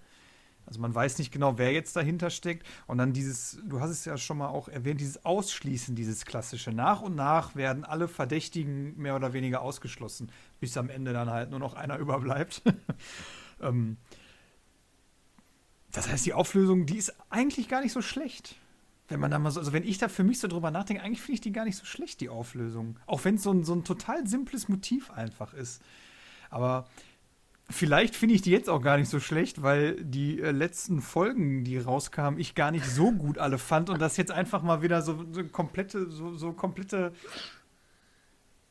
Also man weiß nicht genau, wer jetzt dahinter steckt. Und dann dieses, du hast es ja schon mal auch erwähnt, dieses Ausschließen, dieses klassische. Nach und nach werden alle Verdächtigen mehr oder weniger ausgeschlossen, bis am Ende dann halt nur noch einer überbleibt. ähm, das heißt, die Auflösung, die ist eigentlich gar nicht so schlecht. Wenn man da mal so, also wenn ich da für mich so drüber nachdenke, eigentlich finde ich die gar nicht so schlecht, die Auflösung. Auch wenn es so ein, so ein total simples Motiv einfach ist. Aber vielleicht finde ich die jetzt auch gar nicht so schlecht, weil die äh, letzten Folgen, die rauskamen, ich gar nicht so gut alle fand und das jetzt einfach mal wieder so, so komplette, so, so komplette.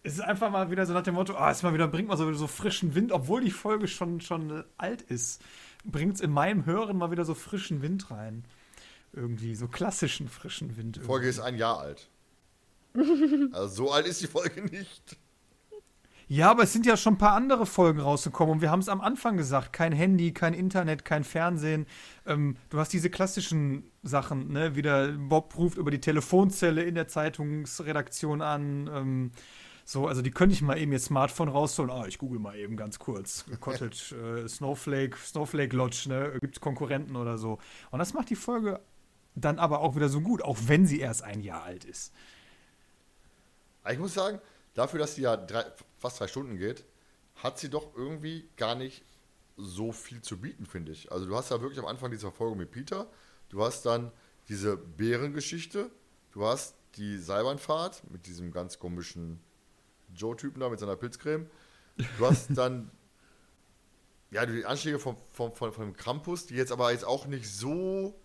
Es ist einfach mal wieder so nach dem Motto, ah, jetzt mal wieder bringt mal so, so frischen Wind, obwohl die Folge schon, schon alt ist, bringt es in meinem Hören mal wieder so frischen Wind rein. Irgendwie, so klassischen frischen Wind. Die Folge irgendwie. ist ein Jahr alt. Also so alt ist die Folge nicht. Ja, aber es sind ja schon ein paar andere Folgen rausgekommen und wir haben es am Anfang gesagt: kein Handy, kein Internet, kein Fernsehen. Ähm, du hast diese klassischen Sachen, ne? Wieder Bob ruft über die Telefonzelle in der Zeitungsredaktion an. Ähm, so, also die könnte ich mal eben ihr Smartphone rausholen. Ah, ich google mal eben ganz kurz. Cottage, äh, Snowflake, Snowflake Lodge, ne? Gibt es Konkurrenten oder so. Und das macht die Folge dann aber auch wieder so gut, auch wenn sie erst ein Jahr alt ist. Ich muss sagen, dafür, dass sie ja drei, fast drei Stunden geht, hat sie doch irgendwie gar nicht so viel zu bieten, finde ich. Also du hast ja wirklich am Anfang diese Verfolgung mit Peter, du hast dann diese Bärengeschichte, du hast die Seilbahnfahrt mit diesem ganz komischen Joe-Typen da mit seiner Pilzcreme, du hast dann ja, die Anschläge vom, vom, vom, vom Krampus, die jetzt aber jetzt auch nicht so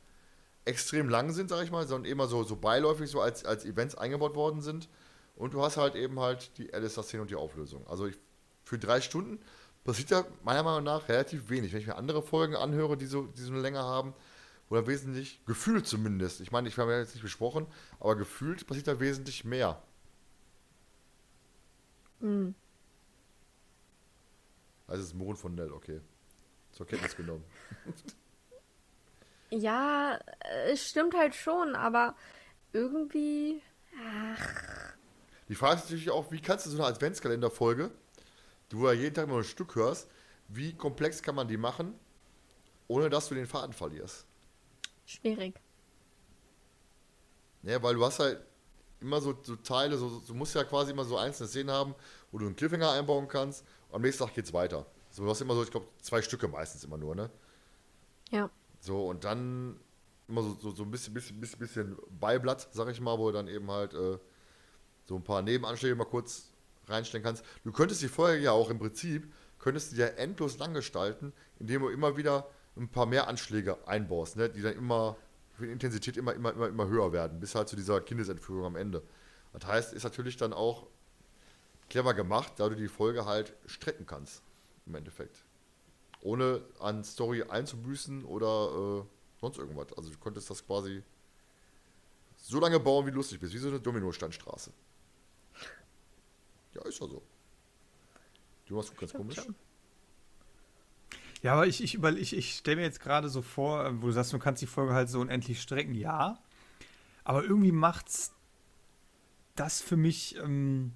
extrem lang sind, sag ich mal, sondern immer so, so beiläufig so als, als Events eingebaut worden sind. Und du hast halt eben halt die Alistair-Szene und die Auflösung. Also ich, für drei Stunden passiert ja meiner Meinung nach relativ wenig. Wenn ich mir andere Folgen anhöre, die so, die so eine Länge haben, oder wesentlich, gefühlt zumindest, ich meine, ich habe ja jetzt nicht besprochen, aber gefühlt passiert da wesentlich mehr. Hm. Also es ist Mond von Nell, okay. Zur Kenntnis genommen. Ja, äh, es stimmt halt schon, aber irgendwie. Die Frage ist natürlich auch, wie kannst du so eine Adventskalenderfolge, die du ja jeden Tag mal ein Stück hörst, wie komplex kann man die machen, ohne dass du den Faden verlierst? Schwierig. Ja, weil du hast halt immer so, so Teile, so, du musst ja quasi immer so einzelne Szenen haben, wo du einen Cliffhanger einbauen kannst und am nächsten Tag geht's weiter. So, du hast immer so, ich glaube, zwei Stücke meistens immer nur, ne? Ja. So, und dann immer so, so, so ein bisschen, bisschen, bisschen, bisschen Beiblatt, sag ich mal, wo du dann eben halt äh, so ein paar Nebenanschläge mal kurz reinstellen kannst. Du könntest die Folge ja auch im Prinzip, könntest du ja endlos lang gestalten, indem du immer wieder ein paar mehr Anschläge einbaust, ne? die dann immer, für die Intensität immer, immer, immer, immer höher werden, bis halt zu dieser Kindesentführung am Ende. Das heißt, ist natürlich dann auch clever gemacht, da du die Folge halt strecken kannst, im Endeffekt. Ohne an Story einzubüßen oder äh, sonst irgendwas. Also du konntest das quasi so lange bauen, wie du lustig bist, wie so eine Dominosteinstraße. Ja, ist ja so. Du machst ganz komisch. schon. Ja, aber ich, ich, ich, ich stelle mir jetzt gerade so vor, äh, wo du sagst, du kannst die Folge halt so unendlich strecken. Ja, aber irgendwie macht's das für mich ähm,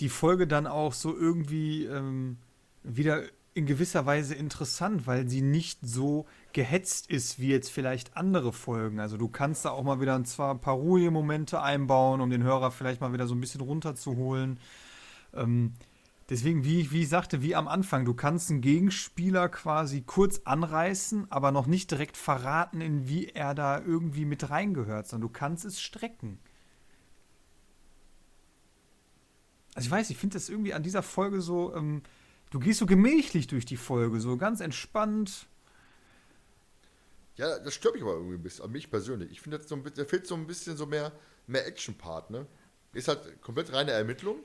die Folge dann auch so irgendwie ähm, wieder in gewisser Weise interessant, weil sie nicht so gehetzt ist wie jetzt vielleicht andere Folgen. Also du kannst da auch mal wieder zwar ein paar ruhige Momente einbauen, um den Hörer vielleicht mal wieder so ein bisschen runterzuholen. Ähm, Deswegen, wie, wie ich sagte, wie am Anfang, du kannst einen Gegenspieler quasi kurz anreißen, aber noch nicht direkt verraten, in wie er da irgendwie mit reingehört, sondern du kannst es strecken. Also ich weiß, ich finde das irgendwie an dieser Folge so, ähm, du gehst so gemächlich durch die Folge, so ganz entspannt. Ja, das stört mich aber irgendwie ein bisschen, an mich persönlich. Ich finde, so da fehlt so ein bisschen so mehr, mehr Action-Part, ne? Ist halt komplett reine Ermittlung.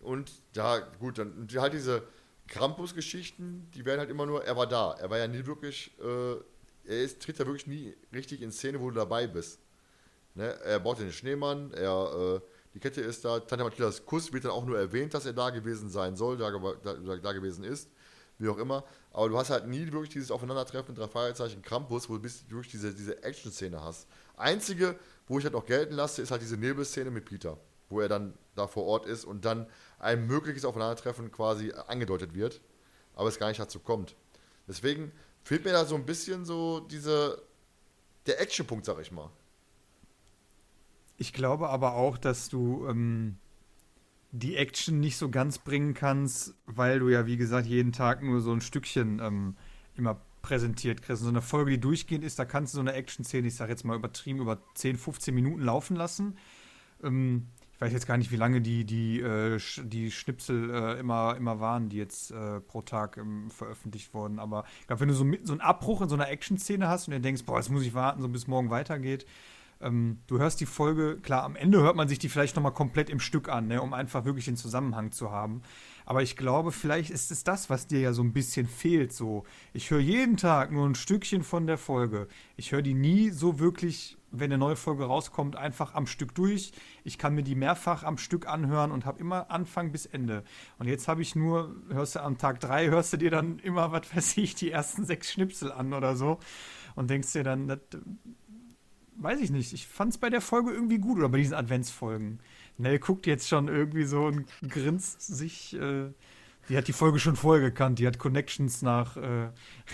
Und ja, gut, dann die, halt diese Krampus-Geschichten, die werden halt immer nur, er war da. Er war ja nie wirklich, äh, er ist, tritt ja wirklich nie richtig in Szene, wo du dabei bist. Ne? Er baut den Schneemann, er, äh, die Kette ist da, Tante Mathildas Kuss wird dann auch nur erwähnt, dass er da gewesen sein soll, da, da, da, da gewesen ist, wie auch immer. Aber du hast halt nie wirklich dieses Aufeinandertreffen, drei Fragezeichen, Krampus, wo du wirklich diese, diese Action-Szene hast. Einzige, wo ich halt auch gelten lasse, ist halt diese Nebelszene mit Peter, wo er dann da vor Ort ist und dann ein mögliches Aufeinandertreffen quasi angedeutet wird, aber es gar nicht dazu kommt. Deswegen fehlt mir da so ein bisschen so diese, der Action-Punkt, sag ich mal. Ich glaube aber auch, dass du ähm, die Action nicht so ganz bringen kannst, weil du ja, wie gesagt, jeden Tag nur so ein Stückchen ähm, immer präsentiert kriegst. So eine Folge, die durchgehend ist, da kannst du so eine Action-Szene, ich sag jetzt mal übertrieben, über 10, 15 Minuten laufen lassen. Ähm, ich weiß jetzt gar nicht, wie lange die, die, äh, die Schnipsel äh, immer, immer waren, die jetzt äh, pro Tag ähm, veröffentlicht wurden. Aber ich glaube, wenn du so, so einen Abbruch in so einer Action-Szene hast und dir denkst, boah, jetzt muss ich warten, so bis morgen weitergeht, ähm, du hörst die Folge, klar, am Ende hört man sich die vielleicht nochmal komplett im Stück an, ne, um einfach wirklich den Zusammenhang zu haben. Aber ich glaube, vielleicht ist es das, was dir ja so ein bisschen fehlt. So, ich höre jeden Tag nur ein Stückchen von der Folge. Ich höre die nie so wirklich, wenn eine neue Folge rauskommt, einfach am Stück durch. Ich kann mir die mehrfach am Stück anhören und habe immer Anfang bis Ende. Und jetzt habe ich nur, hörst du am Tag drei, hörst du dir dann immer, was weiß ich, die ersten sechs Schnipsel an oder so. Und denkst dir dann, das weiß ich nicht. Ich fand es bei der Folge irgendwie gut oder bei diesen Adventsfolgen. Nell guckt jetzt schon irgendwie so und grinst sich. Äh, die hat die Folge schon vorher gekannt. Die hat Connections nach. Äh,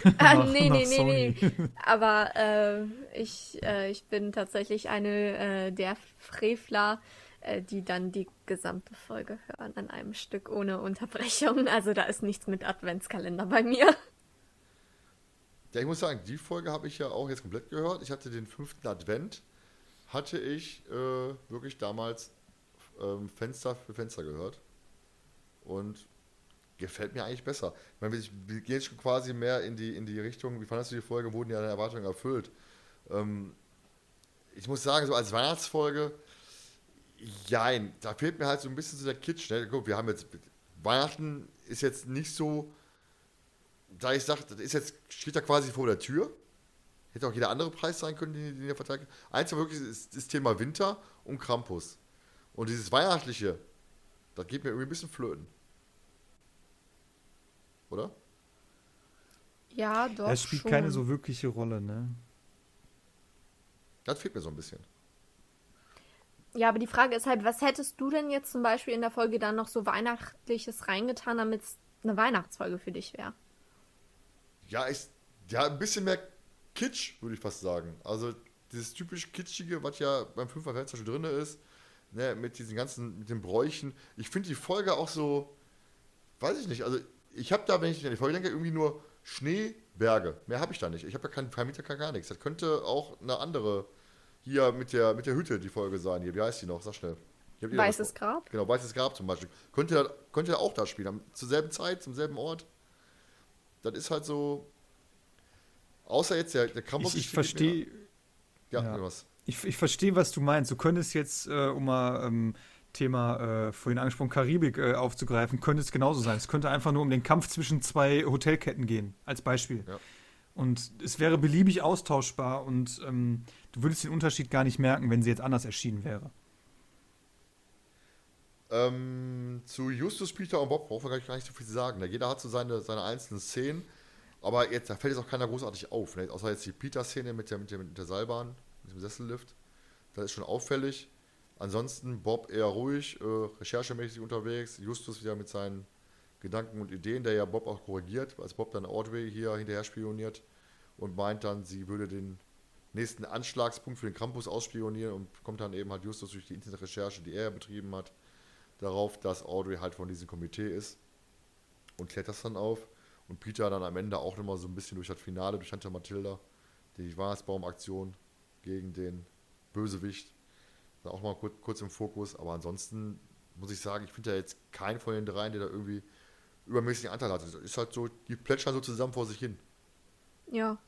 Ah, nach- nee, nach nee, nee, Sony. nee. Aber äh, ich, äh, ich bin tatsächlich eine äh, der Frevler, äh, die dann die gesamte Folge hören an einem Stück ohne Unterbrechung. Also da ist nichts mit Adventskalender bei mir. Ja, ich muss sagen, die Folge habe ich ja auch jetzt komplett gehört. Ich hatte den fünften Advent, hatte ich äh, wirklich damals ähm, Fenster für Fenster gehört. Und gefällt mir eigentlich besser. Ich meine, wir, gehen schon quasi mehr in die, in die Richtung, wie fandest du die Folge, wurden ja deine Erwartungen erfüllt. Ähm, ich muss sagen, so als Weihnachtsfolge, jein, da fehlt mir halt so ein bisschen so der Kitsch. Ne? Guck, wir haben jetzt Weihnachten ist jetzt nicht so, da ich sage, das ist jetzt, steht da quasi vor der Tür. Hätte auch jeder andere Preis sein können, den, den ihr verteilt. Eins wirklich ist das Thema Winter und Krampus. Und dieses Weihnachtliche, das geht mir irgendwie ein bisschen flöten. Oder? Ja, doch. Es spielt schon. keine so wirkliche Rolle, ne? Das fehlt mir so ein bisschen. Ja, aber die Frage ist halt, was hättest du denn jetzt zum Beispiel in der Folge dann noch so Weihnachtliches reingetan, damit es eine Weihnachtsfolge für dich wäre? Ja, ist ja ein bisschen mehr Kitsch, würde ich fast sagen. Also dieses typisch Kitschige, was ja beim Fünfer zum Beispiel drin ist, ne, mit diesen ganzen, mit den Bräuchen. Ich finde die Folge auch so, weiß ich nicht, also ich habe da, wenn ich an die Folge denke, irgendwie nur Schnee, Berge. Mehr habe ich da nicht. Ich habe ja keinen Vermieter, kein gar nichts. Das könnte auch eine andere, hier mit der, mit der Hütte die Folge sein. Hier, wie heißt die noch? Sag schnell. Weißes Grab? Genau, Weißes Grab zum Beispiel. Könnte ja, könnte auch da spielen. Zur selben Zeit, zum selben Ort. Das ist halt so. Außer jetzt der, der Krampus. Ich, ich verstehe, Ja, ja. irgendwas. ich, ich verstehe, was du meinst. Du könntest jetzt, äh, um mal ähm, Thema äh, vorhin angesprochen, Karibik äh, aufzugreifen, könnte es genauso sein. Es könnte einfach nur um den Kampf zwischen zwei Hotelketten gehen, als Beispiel. Ja. Und es wäre beliebig austauschbar und ähm, du würdest den Unterschied gar nicht merken, wenn sie jetzt anders erschienen wäre. Ähm, zu Justus, Peter und Bob brauchen wir gar nicht so viel zu sagen. Jeder hat so seine, seine einzelnen Szenen. Aber jetzt, da fällt jetzt auch keiner großartig auf. Ne? Außer jetzt die Peter-Szene mit der, mit, der, mit der Seilbahn, mit dem Sessellift. Das ist schon auffällig. Ansonsten Bob eher ruhig, äh, recherchemäßig unterwegs. Justus wieder mit seinen Gedanken und Ideen, der ja Bob auch korrigiert, als Bob dann Ordway hier hinterher spioniert und meint dann, sie würde den nächsten Anschlagspunkt für den Campus ausspionieren und kommt dann eben halt Justus durch die Internetrecherche, die er betrieben hat, darauf, dass Audrey halt von diesem Komitee ist und klärt das dann auf. Und Peter dann am Ende auch nochmal so ein bisschen durch das Finale, durch Tante Mathilda, die Weihnachtsbaumaktion gegen den Bösewicht, da auch mal kurz, kurz im Fokus. Aber ansonsten muss ich sagen, ich finde ja jetzt keinen von den dreien, der da irgendwie übermäßigen Anteil hat. Es ist halt so, die plätschern so zusammen vor sich hin. Ja.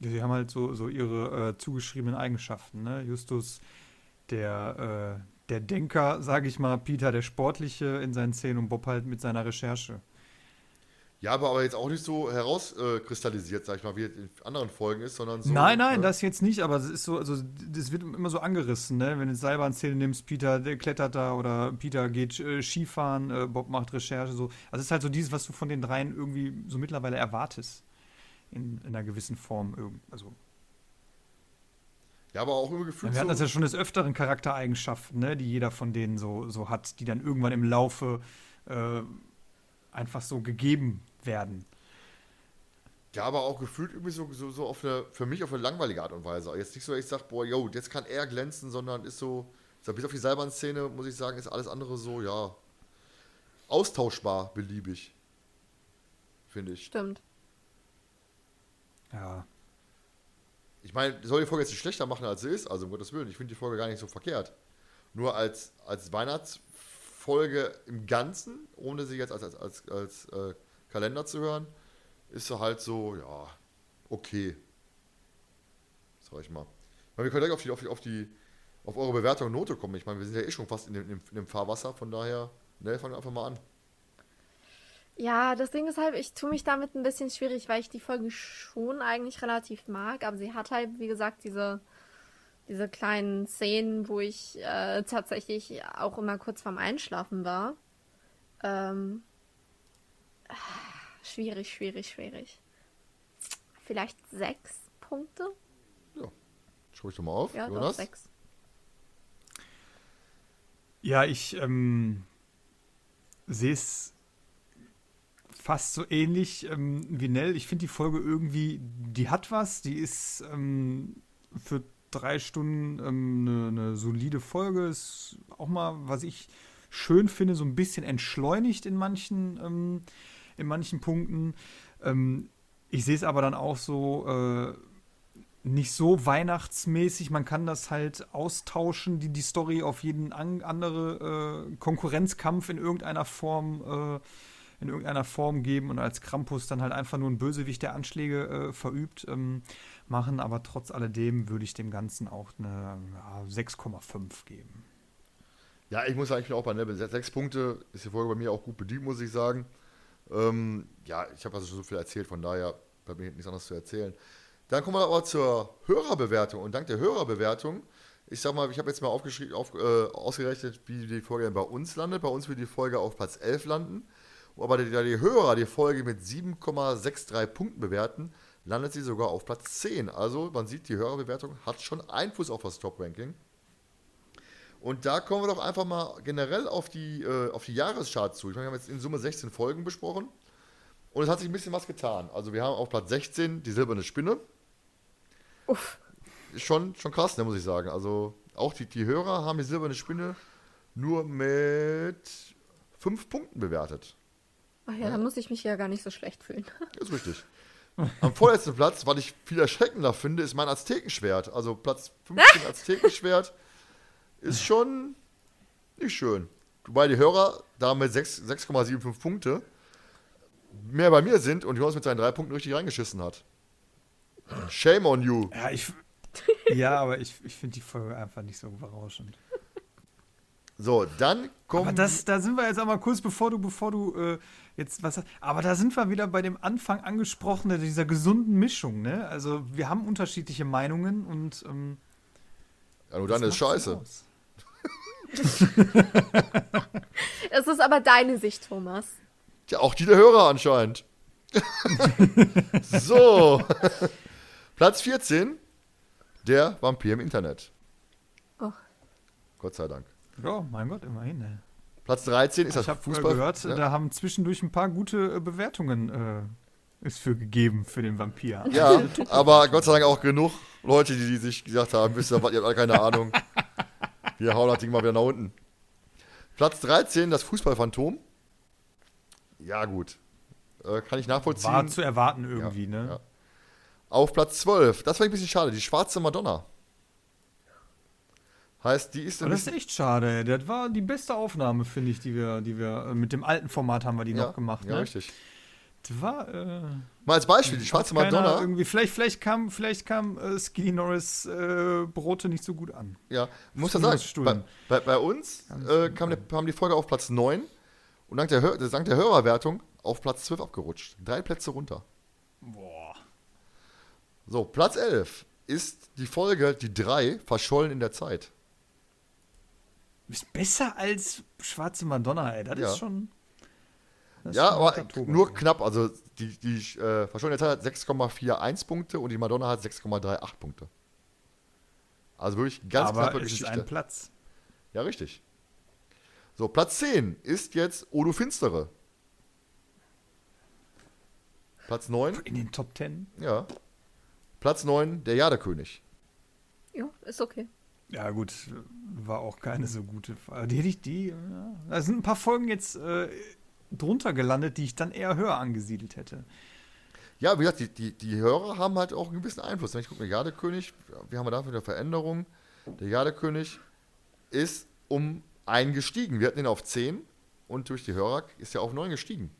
Ja, Sie haben halt so, so ihre äh, zugeschriebenen Eigenschaften. Ne? Justus, der, äh, der Denker, sage ich mal, Peter, der Sportliche in seinen Szenen und Bob halt mit seiner Recherche. Ja, aber, aber jetzt auch nicht so herauskristallisiert, sag ich mal, wie es in anderen Folgen ist, sondern so. nein, nein, äh, das jetzt nicht, aber es ist so, also das wird immer so angerissen, ne? Wenn du jetzt Seilbahnszene nimmst, Peter der klettert da oder Peter geht äh, Skifahren, äh, Bob macht Recherche, so. Also es ist halt so dieses, was du von den dreien irgendwie so mittlerweile erwartest. In, in einer gewissen Form. Also, Ja, aber auch immer gefühlt wir hatten das ja schon des Öfteren Charaktereigenschaften, ne? Die jeder von denen so, so hat, die dann irgendwann im Laufe äh, einfach so gegeben werden. Ja, aber auch gefühlt irgendwie so, so, so auf eine, für mich auf eine langweilige Art und Weise. Jetzt nicht so, dass ich sage, boah, yo, jetzt kann er glänzen, sondern ist so, so bis auf die Seilbahnszene, muss ich sagen, ist alles andere so, ja, austauschbar, beliebig. Finde ich. Stimmt. Ja. Ich meine, soll die Folge jetzt nicht schlechter machen, als sie ist, also um Gottes Willen, ich finde die Folge gar nicht so verkehrt. Nur als, als Weihnachtsfolge im Ganzen, ohne sie jetzt als, als, als, als äh, Kalender zu hören, ist sie halt so, ja, okay. Sag ich mal. Ich meine, wir können gleich auf die, auf die, auf die, auf eure Bewertung und Note kommen. Ich meine, wir sind ja eh schon fast in dem, in dem Fahrwasser, von daher, ne, fangen wir einfach mal an. Ja, das Ding ist halt, ich tue mich damit ein bisschen schwierig, weil ich die Folge schon eigentlich relativ mag, aber sie hat halt, wie gesagt, diese, diese kleinen Szenen, wo ich äh, tatsächlich auch immer kurz vorm Einschlafen war. Ähm, ah, schwierig, schwierig, schwierig. Vielleicht sechs Punkte? Schreibe ich doch mal auf. Ja, doch, sechs. Ja, ich ähm, sehe es fast so ähnlich ähm, wie Nell. Ich finde die Folge irgendwie, die hat was, die ist ähm, für drei Stunden ähm, eine, eine solide Folge. Ist auch mal, was ich schön finde, so ein bisschen entschleunigt in manchen, ähm, in manchen Punkten. Ähm, ich sehe es aber dann auch so äh, nicht so weihnachtsmäßig. Man kann das halt austauschen, die, die Story auf jeden an, andere äh, Konkurrenzkampf in irgendeiner Form äh, in irgendeiner Form geben und als Krampus dann halt einfach nur ein Bösewicht, der Anschläge äh, verübt, ähm, machen. Aber trotz alledem würde ich dem Ganzen auch eine ja, 6,5 geben. Ja, ich muss sagen, ich bin auch bei Nebel. Sechs Punkte ist die Folge bei mir auch gut bedient, muss ich sagen. Ähm, ja, ich habe also schon so viel erzählt, von daher bleibt mir nichts anderes zu erzählen. Dann kommen wir aber zur Hörerbewertung. Und dank der Hörerbewertung, ich sag mal, ich habe jetzt mal aufgeschrieben, auf, äh, ausgerechnet, wie die Folge bei uns landet. Bei uns wird die Folge auf Platz 11 landen. Aber da die Hörer die Folge mit 7,63 Punkten bewerten, landet sie sogar auf Platz 10. Also man sieht, die Hörerbewertung hat schon Einfluss auf das Top-Ranking. Und da kommen wir doch einfach mal generell auf die, äh, auf die Jahrescharts zu. Ich meine, wir haben jetzt in Summe 16 Folgen besprochen. Und es hat sich ein bisschen was getan. Also wir haben auf Platz 16 die silberne Spinne. Uff. Schon, schon krass, ne, muss ich sagen. Also auch die, die Hörer haben die silberne Spinne nur mit 5 Punkten bewertet. Ach ja, da muss ich mich ja gar nicht so schlecht fühlen. Ist richtig. Am vorletzten Platz, was ich viel erschreckender finde, ist mein Aztekenschwert. Also Platz 15 Aztekenschwert ist schon nicht schön. Wobei die Hörer da mit 6 6,75 Punkte mehr bei mir sind und Jonas mit seinen drei Punkten richtig reingeschissen hat. Shame on you. Ja, ich, ja aber ich, ich finde die Folge einfach nicht so berauschend. So, dann kommen. Aber das, da sind wir jetzt einmal kurz, bevor du, bevor du äh, jetzt was. Aber da sind wir wieder bei dem Anfang angesprochenen, dieser gesunden Mischung, ne? Also wir haben unterschiedliche Meinungen und ähm, ja, nur dann ist scheiße. Es ist aber deine Sicht, Thomas. Ja, auch die der Hörer anscheinend. so. Platz 14, der Vampir im Internet. Oh. Gott sei Dank. Ja, mein Gott, immerhin. Ne? Platz 13 ist Ich das habe Fußball. gehört, ja. da haben zwischendurch ein paar gute äh, Bewertungen äh, ist für gegeben für den Vampir. Ja, aber Gott sei Dank auch genug Leute, die, die sich gesagt haben, wisst ihr was, ihr habt alle keine Ahnung. Wir hauen das Ding mal wieder nach unten. Platz 13, das Fußballphantom. Ja, gut. Äh, kann ich nachvollziehen. War zu erwarten irgendwie, Ja, ne? ja. Auf Platz 12, das war ein bisschen schade, die schwarze Madonna. Heißt, die ist Aber das ist echt schade. ey. Das war die beste Aufnahme, finde ich, die wir, die wir äh, mit dem alten Format haben wir die ja, noch gemacht. Ja, ne? richtig. Das war äh, Mal als Beispiel, die schwarze Madonna. Irgendwie, vielleicht, vielleicht kam, vielleicht kam äh, Skinny Norris äh, Brote nicht so gut an. Ja, muss ja sagen, bei, bei, bei uns äh, kam, der, kam die Folge auf Platz 9 und dank der, dank der Hörerwertung auf Platz 12 abgerutscht. Drei Plätze runter. Boah. So, Platz 11 ist die Folge Die drei verschollen in der Zeit. Ist besser als Schwarze Madonna, ey. Das Ja. ist schon. das Ja, aber nur ey. knapp. Also die, die äh, verschollene Zeit hat 6,41 Punkte und die Madonna hat 6,38 Punkte. Also wirklich ganz aber knappe es ist ein Platz. Ja, richtig. So, Platz 10 ist jetzt Odo Finstere. Platz 9, In den Top Ten. ja. Platz 9, der Jadekönig. Ja, ist okay. Ja, gut, war auch keine so gute. Die hätte ich, die. Ja. Da sind ein paar Folgen jetzt äh, drunter gelandet, die ich dann eher höher angesiedelt hätte. Ja, wie gesagt, die, die, die Hörer haben halt auch einen gewissen Einfluss. Wenn ich gucke, der Jadekönig, wir haben dafür eine Veränderung. Der Jadekönig ist um einen gestiegen. Wir hatten ihn auf 10 und durch die Hörer ist er auf 9 gestiegen.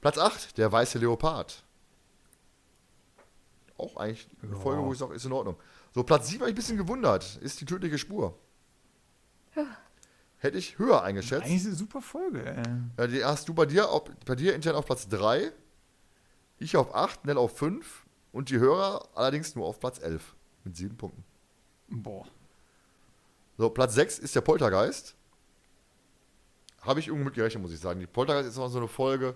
Platz 8, der weiße Leopard. Auch eigentlich eine Ja. Folge, wo ich sage, ist in Ordnung. So, Platz 7 habe ich ein bisschen gewundert. Ist die tödliche Spur. Hätte ich höher eingeschätzt. Eigentlich ist eine super Folge, ey. Ja, die hast du bei dir, auf, bei dir intern auf Platz 3, ich auf 8, Nell auf 5 und die Hörer allerdings nur auf Platz 11 mit 7 Punkten. Boah. So, Platz 6 ist der Poltergeist. Habe ich irgendwie mit gerechnet, muss ich sagen. Die Poltergeist ist auch so eine Folge,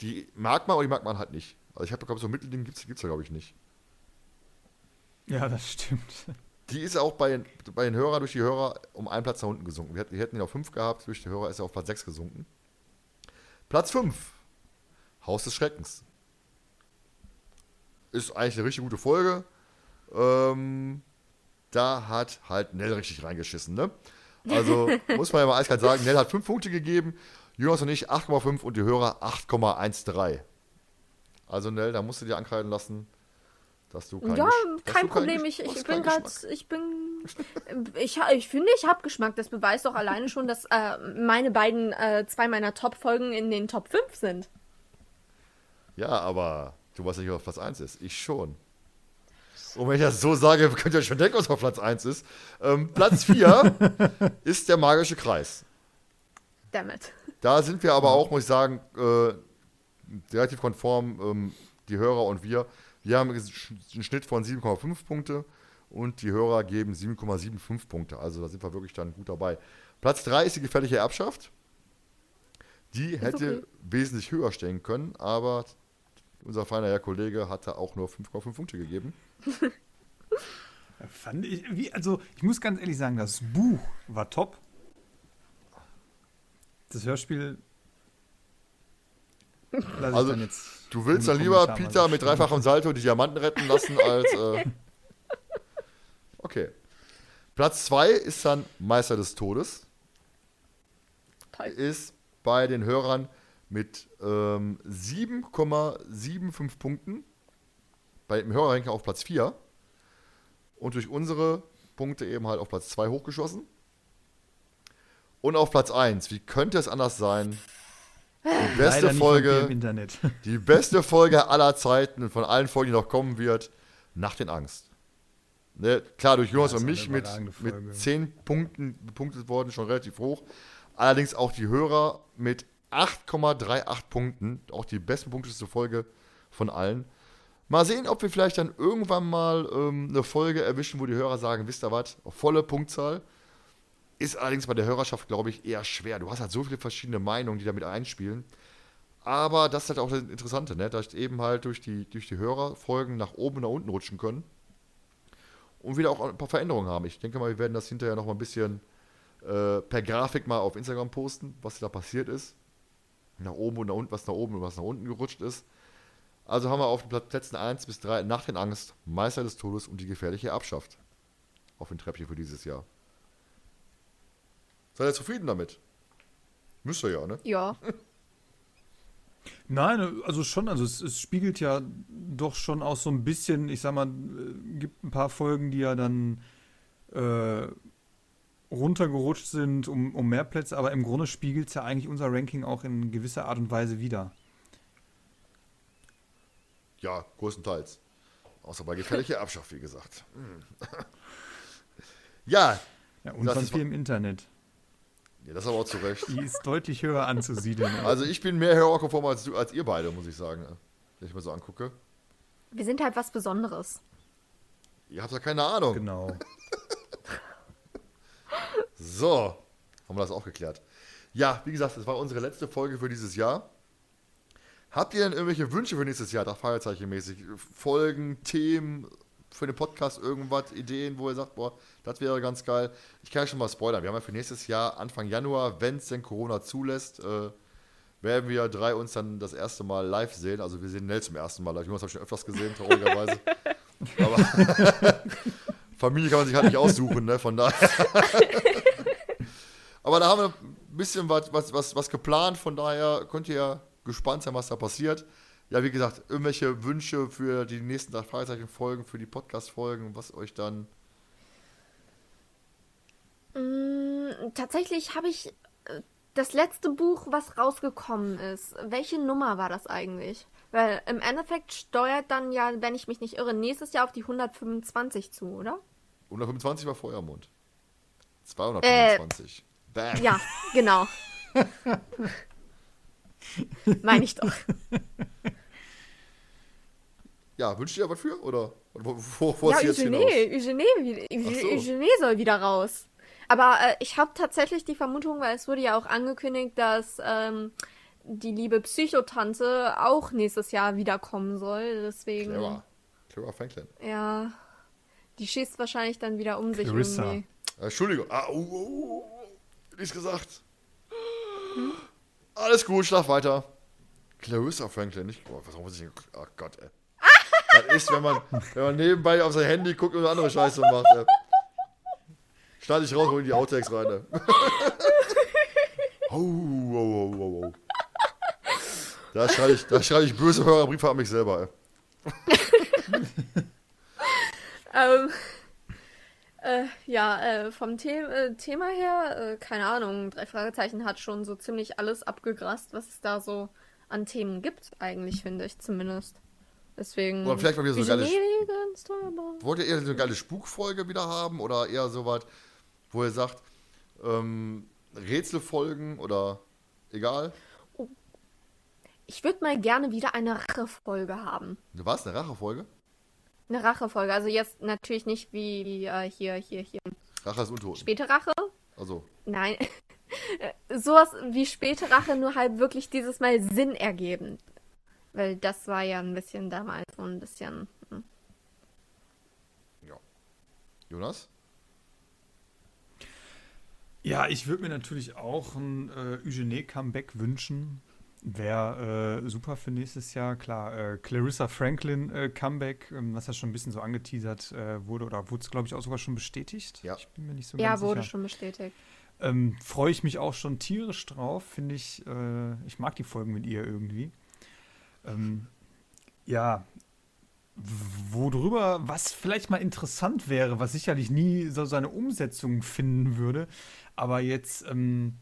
die mag man, aber die mag man halt nicht. Also ich habe glaube so ein Mittelding gibt es da glaube ich nicht. Ja, das stimmt. Die ist auch bei, den- bei den Hörern durch die Hörer um einen Platz nach unten gesunken. Wir hätten, wir hätten ihn auf 5 gehabt, durch die Hörer ist er auf Platz 6 gesunken. Platz 5. Haus des Schreckens. Ist eigentlich eine richtig gute Folge. Ähm, da hat halt Nell richtig reingeschissen, ne? Also muss man ja mal eiskalt sagen, Nell hat 5 Punkte gegeben, Jonas und ich 8,5 und die Hörer 8,13. Also Nell, da musst du dir ankreiden lassen, dass du kein ja, kein Problem. Gesch- Ich, ich bin gerade, ich bin, ich, ich finde, ich habe Geschmack. Das beweist doch alleine schon, dass äh, meine beiden, äh, zwei meiner Top-Folgen in den Top 5 sind. Ja, aber du weißt nicht, was Platz 1 ist. Ich schon. Und wenn ich das so sage, könnt ihr euch schon denken, was auf Platz 1 ist. Ähm, Platz 4 ist der magische Kreis. Dammit. Da sind wir aber auch, muss ich sagen, äh, relativ konform, ähm, die Hörer und wir. Wir haben einen Schnitt von 7,5 Punkte und die Hörer geben 7,75 Punkte. Also da sind wir wirklich dann gut dabei. Platz 3 ist die gefährliche Erbschaft. Die hätte okay. wesentlich höher stehen können, aber unser feiner Herr Kollege hatte auch nur 5,5 Punkte gegeben. Fand ich, wie, also ich muss ganz ehrlich sagen, das Buch war top. Das Hörspiel. Lass ich Also, dann jetzt Du willst dann lieber Kommentar Peter mit dreifachem Salto die Diamanten retten lassen, als. Äh okay. Platz 2 ist dann Meister des Todes. Toll. Ist bei den Hörern mit ähm, 7,75 Punkten. Bei dem Hörerranking auf Platz 4. Und durch unsere Punkte eben halt auf Platz 2 hochgeschossen. Und auf Platz 1, wie könnte es anders sein? Die beste Folge die beste Folge aller Zeiten und von allen Folgen, die noch kommen wird, Nacht in Angst. Ne, klar, durch Jonas Ja, und mich mit, Folge. mit 10 Punkten bepunktet worden, schon relativ hoch. Allerdings auch die Hörer mit 8,38 Punkten, auch die bestpunkteste Folge von allen. Mal sehen, ob wir vielleicht dann irgendwann mal ähm, eine Folge erwischen, wo die Hörer sagen, wisst ihr was, volle Punktzahl. Ist allerdings bei der Hörerschaft, glaube ich, eher schwer. Du hast halt so viele verschiedene Meinungen, die damit einspielen. Aber das ist halt auch das Interessante, ne? dass eben halt durch die, durch die Hörerfolgen nach oben und nach unten rutschen können. Und wieder auch ein paar Veränderungen haben. Ich denke mal, wir werden das hinterher noch mal ein bisschen äh, per Grafik mal auf Instagram posten, was da passiert ist. Nach oben und nach unten, was nach oben und was nach unten gerutscht ist. Also haben wir auf den Plätzen 1 bis 3 Nacht in Angst, Meister des Todes und die gefährliche Erbschaft auf dem Treppchen für dieses Jahr. Seid ihr zufrieden damit? Müsst ihr ja, ne? Ja. Nein, also schon, also es, es spiegelt ja doch schon auch so ein bisschen, ich sag mal, äh, gibt ein paar Folgen, die ja dann äh, runtergerutscht sind um, um mehr Plätze, aber im Grunde spiegelt es ja eigentlich unser Ranking auch in gewisser Art und Weise wieder. Ja, größtenteils. Außer bei gefährlicher Erbschaft, wie gesagt. Hm. ja, Ja, und Das Vampir ist wa- im Internet. Ja, das aber auch zu Recht. Die ist deutlich höher anzusiedeln. Also ich bin mehr hörerkonform als, du, als ihr beide, muss ich sagen. Wenn ich mir so angucke. Wir sind halt was Besonderes. Ihr habt ja keine Ahnung. genau. So, haben wir das auch geklärt. Ja, wie gesagt, das war unsere letzte Folge für dieses Jahr. Habt ihr denn irgendwelche Wünsche für nächstes Jahr, da Feierzeichenmäßig? Folgen, Themen für den Podcast, irgendwas, Ideen, wo ihr sagt, boah, das wäre ganz geil. Ich kann ja schon mal spoilern. Wir haben ja für nächstes Jahr, Anfang Januar, wenn es denn Corona zulässt, äh, werden wir drei uns dann das erste Mal live sehen. Also wir sehen Nell zum ersten Mal live. Jonas habe ich schon öfters gesehen, traurigerweise. Aber Familie kann man sich halt nicht aussuchen, ne? Von daher. Aber da haben wir ein bisschen was, was, was, was geplant, von daher könnt ihr ja gespannt sein, was da passiert. Ja, wie gesagt, irgendwelche Wünsche für die nächsten drei Fragezeichen-Folgen, für die Podcast-Folgen, was euch dann. Mm, tatsächlich habe ich äh, das letzte Buch, was rausgekommen ist. Welche Nummer war das eigentlich? Weil im Endeffekt steuert dann ja, wenn ich mich nicht irre, nächstes Jahr auf die 125 zu, oder? 125 war Feuermond. 225. Bam. Ja, genau. Meine ich doch. Ja, wünscht ihr was für? Oder? oder wo, wo, wo ja? Eugenie, Eugenie, Ach so. Eugenie soll wieder raus. Aber äh, ich habe tatsächlich die Vermutung, weil es wurde ja auch angekündigt, dass ähm, die liebe Psychotante auch nächstes Jahr wiederkommen soll. Deswegen, Clara. Clara Franklin. ja, die schießt wahrscheinlich dann wieder um sich Clarissa. irgendwie. Äh, Entschuldigung. Ah, oh, oh, oh, oh. Nichts gesagt. Alles gut, schlaf weiter. Clarissa Franklin, nicht. Oh, was muss ich denn? Oh Gott, ey. Das ist, wenn man, wenn man nebenbei auf sein Handy guckt und andere Scheiße macht, ey. Schneide ich raus, hol die Outtakes rein, ey. Oh, oh, oh, oh. Da schreibe ich, da ich böse Hörerbriefe an mich selber. Ähm, äh, ja, äh, vom The äh, Thema her, äh, keine Ahnung, drei Fragezeichen hat schon so ziemlich alles abgegrast, was es da so an Themen gibt, eigentlich, finde ich zumindest. Deswegen. Oder vielleicht mal wieder so eine geile, aber- wollt ihr eher so eine geile Spukfolge wieder haben oder eher so was, wo ihr sagt, ähm, Rätselfolgen oder egal? Ich würde mal gerne wieder eine Rachefolge haben. Was? Eine Rachefolge? Eine Rachefolge. Also jetzt natürlich nicht wie, wie äh, hier, hier, hier. Rache ist Untoten. Späte Rache. Also, Nein. Sowas wie späte Rache, nur halt wirklich dieses Mal Sinn ergeben. Weil das war ja ein bisschen damals so ein bisschen. hm. ja. Jonas? Ja, ich würde mir natürlich auch ein äh, Eugenie-Comeback wünschen. Wäre äh, super für nächstes Jahr. Klar, äh, Clarissa Franklin äh, Comeback, ähm, was ja schon ein bisschen so angeteasert äh, wurde, oder wurde es, glaube ich, auch sogar schon bestätigt? Ja. Ich bin mir nicht so Ja, ganz wurde sicher. schon bestätigt. Ähm, Freue ich mich auch schon tierisch drauf. Finde ich, äh, ich mag die Folgen mit ihr irgendwie. Ähm, ja, worüber, was vielleicht mal interessant wäre, was sicherlich nie so seine Umsetzung finden würde, aber jetzt ähm,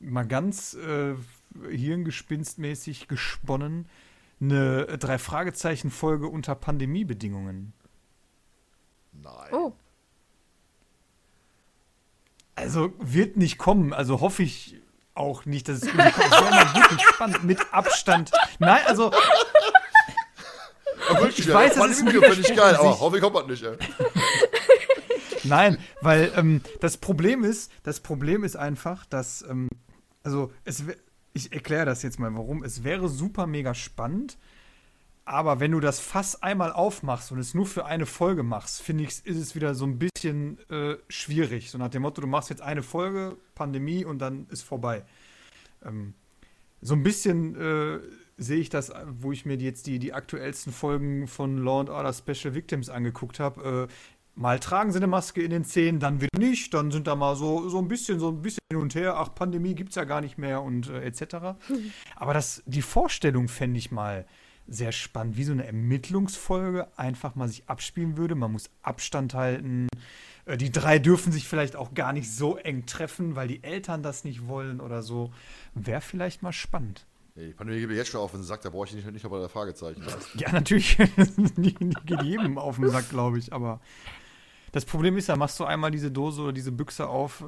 mal ganz äh, hirngespinstmäßig gesponnen, eine Drei-Fragezeichen-Folge unter Pandemiebedingungen. Nein. Oh, Also wird nicht kommen, also hoffe ich auch nicht, dass es. Das wirklich spannend, mit Abstand. Nein, also Ja, wirklich, ich ja. weiß, es ist Video finde ich geil, aber hoffe ich kommt das nicht, ey. Nein, weil ähm, das Problem ist, das Problem ist einfach, dass, ähm, also es ich erkläre das jetzt mal, warum. Es wäre super mega spannend, aber wenn du das Fass einmal aufmachst und es nur für eine Folge machst, finde ich, ist es wieder so ein bisschen äh, schwierig. So nach dem Motto, du machst jetzt eine Folge, Pandemie und dann ist vorbei. Ähm, so ein bisschen äh, sehe ich das, wo ich mir jetzt die, die aktuellsten Folgen von Law and Order Special Victims angeguckt habe. Äh, mal tragen sie eine Maske in den Zähnen, dann wieder nicht, dann sind da mal so, so ein bisschen, so ein bisschen hin und her, ach, Pandemie gibt's ja gar nicht mehr und äh, etc. Aber das, die Vorstellung fände ich mal sehr spannend, wie so eine Ermittlungsfolge einfach mal sich abspielen würde. Man muss Abstand halten. Äh, Die drei dürfen sich vielleicht auch gar nicht so eng treffen, weil die Eltern das nicht wollen oder so. Wäre vielleicht mal spannend. Die Pandemie geht mir jetzt schon auf den Sack, da brauche ich nicht, nicht bei der Fragezeichen. Ja, natürlich. die, die geht jedem auf den Sack, glaube ich. Aber das Problem ist ja, machst du einmal diese Dose oder diese Büchse auf, äh,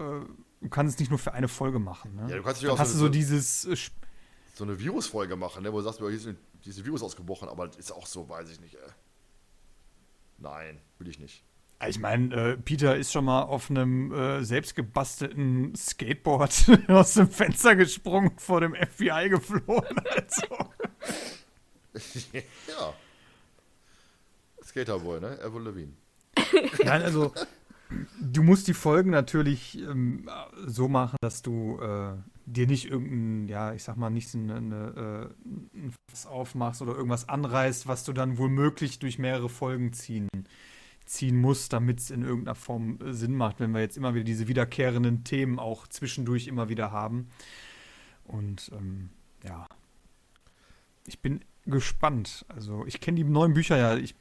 du kannst es nicht nur für eine Folge machen. Ne? Ja, du kannst dich Dann auch hast so- du so dieses. äh, so eine Virusfolge machen, ne, wo du sagst, hier ist dieses Virus ausgebrochen, aber das ist auch so, weiß ich nicht, ey. Nein, will ich nicht. Ich meine, äh, Peter ist schon mal auf einem äh, selbstgebastelten Skateboard aus dem Fenster gesprungen, vor dem FBI geflohen. Also. ja. Skaterboy, ne? Avril Lavigne. Nein, also du musst die Folgen natürlich ähm, so machen, dass du äh, dir nicht irgendein, ja, ich sag mal, nicht eine, eine, äh, ein Fass aufmachst oder irgendwas anreißt, was du dann womöglich durch mehrere Folgen ziehen, ziehen musst, damit es in irgendeiner Form äh, Sinn macht, wenn wir jetzt immer wieder diese wiederkehrenden Themen auch zwischendurch immer wieder haben. Und ähm, ja, ich bin gespannt. Also ich kenne die neuen Bücher ja, ich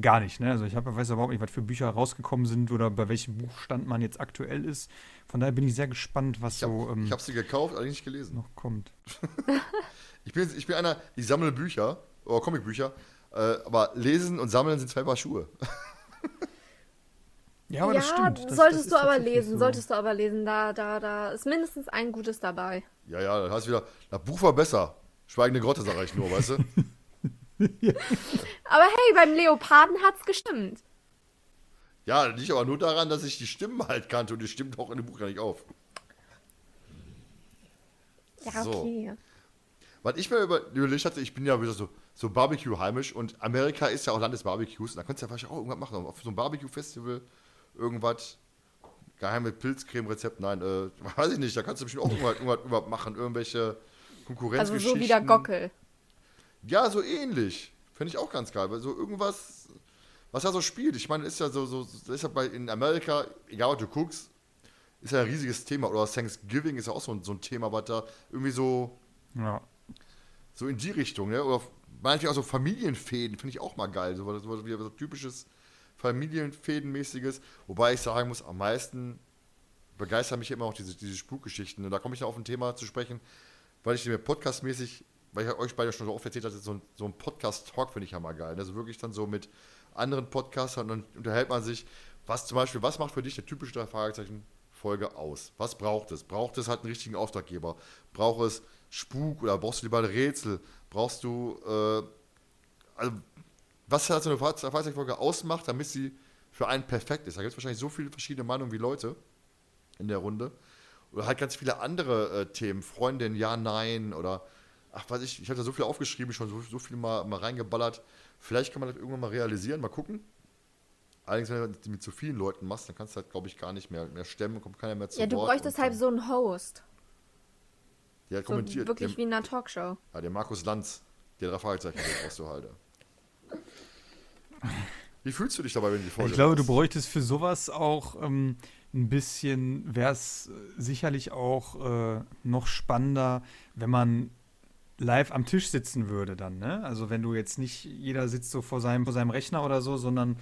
gar nicht. Ne? Also ich hab, weiß überhaupt nicht, was für Bücher rausgekommen sind oder bei welchem Buchstand man jetzt aktuell ist. Von daher bin ich sehr gespannt, was Ich habe so ähm, hab sie gekauft, allerdings nicht gelesen. noch kommt. Ich bin, ich bin einer, ich sammle Bücher, oder Comicbücher, äh, aber lesen und sammeln sind zwei Paar Schuhe. Ja, aber das stimmt. Das, solltest das du aber lesen, so. solltest du aber lesen. Da, da, da ist mindestens ein gutes dabei. Ja, ja, dann heißt wieder, das Buch war besser. Schweigende Grotte, sage ich nur, weißt du? Aber hey, beim Leoparden hat's gestimmt. Ja, liegt aber nur daran, dass ich die Stimmen halt kannte und die Stimmen tauchen in dem Buch gar nicht auf. Ja, So. okay. Was ich mir über- überlegt hatte, ich bin ja wieder so, so Barbecue-heimisch und Amerika ist ja auch Land des Barbecues. Und da könntest du ja vielleicht auch irgendwas machen. Auf so einem Barbecue-Festival irgendwas. Geheime Pilzcreme-Rezept, nein, äh, weiß ich nicht. Da kannst du bestimmt auch irgendwas, irgendwas, machen. Irgendwelche Also Konkurrenzgeschichten. so wie der Gockel. Ja, so ähnlich. Finde ich auch ganz geil. Weil so irgendwas, was da so spielt. Ich meine, ist ja so, so ist ja bei in Amerika, egal was du guckst, ist ja ein riesiges Thema. Oder Thanksgiving ist ja auch so ein, so ein Thema, was da irgendwie so, Ja. so in die Richtung, ne? Oder manchmal auch so Familienfäden, finde ich auch mal geil. So, was- so, so typisches Familienfädenmäßiges. Wobei ich sagen muss, am meisten begeistern mich immer auch diese, diese Spukgeschichten. Und da komme ich dann auf ein Thema zu sprechen, weil ich mir podcastmäßig weil ich euch beide schon so oft erzählt hatte, so, ein- so ein Podcast-Talk finde ich ja mal geil. Also wirklich dann so mit anderen Podcastern und dann unterhält man sich, was zum Beispiel, was macht für dich eine typische drei Fragezeichen Folge aus? Was braucht es? Braucht es halt einen richtigen Auftraggeber? Braucht es Spuk oder brauchst du lieber ein Rätsel? Brauchst du, äh, also, was halt so eine Fahrzeugfolge ausmacht, damit sie für einen perfekt ist? Da gibt es wahrscheinlich so viele verschiedene Meinungen wie Leute in der Runde. Oder halt ganz viele andere äh, Themen, Freundin, ja, nein, oder ach, weiß ich, ich habe da so viel aufgeschrieben, schon so, so viel mal, mal reingeballert. Vielleicht kann man das irgendwann mal realisieren, mal gucken. Allerdings, wenn du das mit zu vielen Leuten machst, dann kannst du halt, glaube ich, gar nicht mehr, mehr stemmen, kommt keiner mehr zu Ja, du Wort. bräuchtest halt so einen Host. Der hat So kommentiert. wirklich der, wie in einer Talkshow. ja, der Markus Lanz, der drei Fragezeichen, brauchst du halt. Wie fühlst du dich dabei, wenn du die Folge Ich glaube, du hörst? bräuchtest für sowas auch ähm, ein bisschen, wäre es sicherlich auch äh, noch spannender, wenn man live am Tisch sitzen würde dann, ne? Also wenn du jetzt nicht, jeder sitzt so vor seinem, vor seinem Rechner oder so, sondern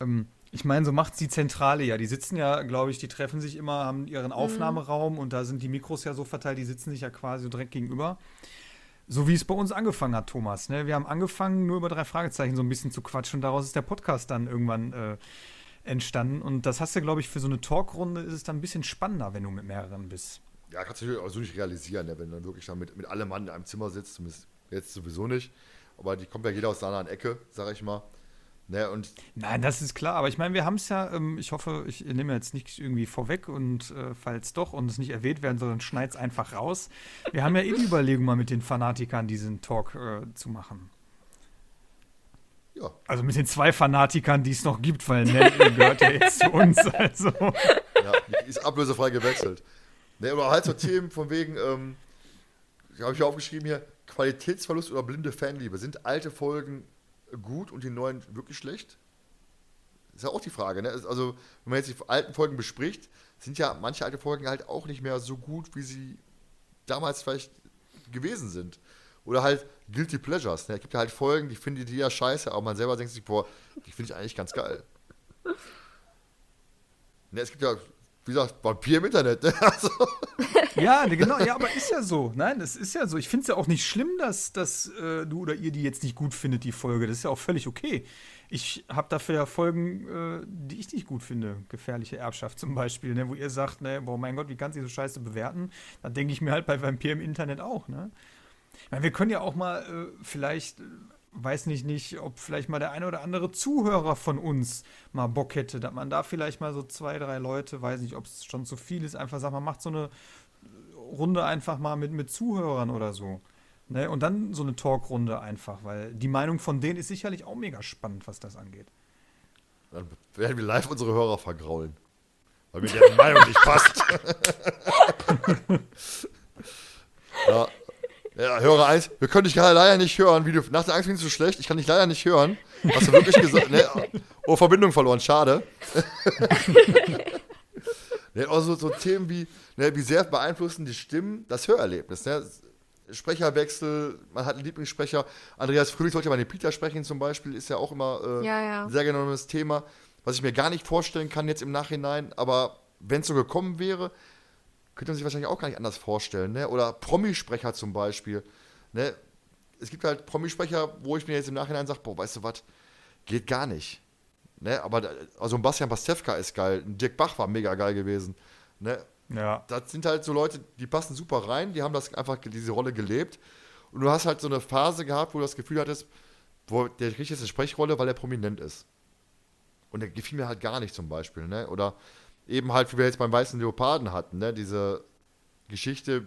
ähm, ich meine, so macht's die Zentrale ja. Die sitzen ja, glaube ich, die treffen sich immer, haben ihren Aufnahmeraum und da sind die Mikros ja so verteilt, die sitzen sich ja quasi so direkt gegenüber. So wie es bei uns angefangen hat, Thomas. Ne? Wir haben angefangen, nur über drei Fragezeichen so ein bisschen zu quatschen und daraus ist der Podcast dann irgendwann äh, entstanden. Und das hast du, glaube ich, für so eine Talkrunde ist es dann ein bisschen spannender, wenn du mit mehreren bist. Ja, kannst du also nicht realisieren, ne, wenn du dann wirklich dann mit, mit allem Mann in einem Zimmer sitzt, zumindest jetzt sowieso nicht. Aber die kommt ja jeder aus seiner Ecke, sag ich mal. Ne, und Nein, das ist klar. Aber ich meine, wir haben es ja, ähm, ich hoffe, ich nehme jetzt nichts irgendwie vorweg und äh, falls doch und es nicht erwähnt werden soll, dann schneid's einfach raus. Wir haben ja eh die Überlegung, mal mit den Fanatikern diesen Talk äh, zu machen. ja, Also mit den zwei Fanatikern, die es noch gibt, weil Nell gehört ja jetzt zu uns. Also. ja, die ist ablösefrei gewechselt. Ne, oder halt so Themen von wegen, ähm, habe ich ja aufgeschrieben hier, Qualitätsverlust oder blinde Fanliebe. Sind alte Folgen gut und die neuen wirklich schlecht? Ist ja auch die Frage, ne? Also, wenn man jetzt die alten Folgen bespricht, sind ja manche alte Folgen halt auch nicht mehr so gut, wie sie damals vielleicht gewesen sind. Oder halt Guilty Pleasures. Ne? Es gibt ja halt Folgen, die finden die ja scheiße, aber man selber denkt sich, boah, die finde ich eigentlich ganz geil. Ne, es gibt ja, wie gesagt, Vampir im Internet. Ne? Also, Ja, ne, genau, ja, aber ist ja so. Nein, es ist ja so. Ich finde es ja auch nicht schlimm, dass, dass äh, du oder ihr die jetzt nicht gut findet, die Folge. Das ist ja auch völlig okay. Ich habe dafür ja Folgen, äh, die ich nicht gut finde. Gefährliche Erbschaft zum Beispiel, ne, wo ihr sagt, ne, boah, mein Gott, wie kannst du die so scheiße bewerten? Da denke ich mir halt bei Vampir im Internet auch, ne? Ich meine, wir können ja auch mal äh, vielleicht, weiß nicht, nicht, ob vielleicht mal der eine oder andere Zuhörer von uns mal Bock hätte, dass man da vielleicht mal so zwei, drei Leute, weiß nicht, ob es schon zu viel ist, einfach sagt, man macht so eine Runde einfach mal mit, mit Zuhörern oder so. Ne? Und dann so eine Talkrunde einfach, weil die Meinung von denen ist sicherlich auch mega spannend, was das angeht. dann werden wir live unsere Hörer vergraulen. Weil mir deren Meinung nicht passt. ja. Ja, Hörer 1, wir können dich gerade leider nicht hören. Wie du, nach der Angst findest du schlecht, ich kann dich leider nicht hören. Hast du wirklich gesagt? Ne? Oh, Verbindung verloren, schade. ne, also so Themen wie, ne, wie sehr beeinflussen die Stimmen das Hörerlebnis. Ne? Sprecherwechsel, man hat einen Lieblingssprecher. Andreas Fröhlich sollte mal den Peter sprechen zum Beispiel, ist ja auch immer äh, Ja, ja. ein sehr genommenes Thema, was ich mir gar nicht vorstellen kann jetzt im Nachhinein, aber wenn es so gekommen wäre, könnte man sich wahrscheinlich auch gar nicht anders vorstellen. Ne? Oder Promisprecher zum Beispiel. Ne? Es gibt halt Promisprecher, wo ich mir jetzt im Nachhinein sage, boah, weißt du was, geht gar nicht. Ne? Aber also ein Bastian Pastewka ist geil, ein Dirk Bach war mega geil gewesen. Ne? Ja. das sind halt so Leute, die passen super rein, die haben das einfach diese Rolle gelebt. Und du hast halt so eine Phase gehabt, wo du das Gefühl hattest, wo der kriegt jetzt eine Sprechrolle, weil er prominent ist. Und der gefiel mir halt gar nicht zum Beispiel, ne? Oder eben halt, wie wir jetzt beim Weißen Leoparden hatten, ne? Diese Geschichte,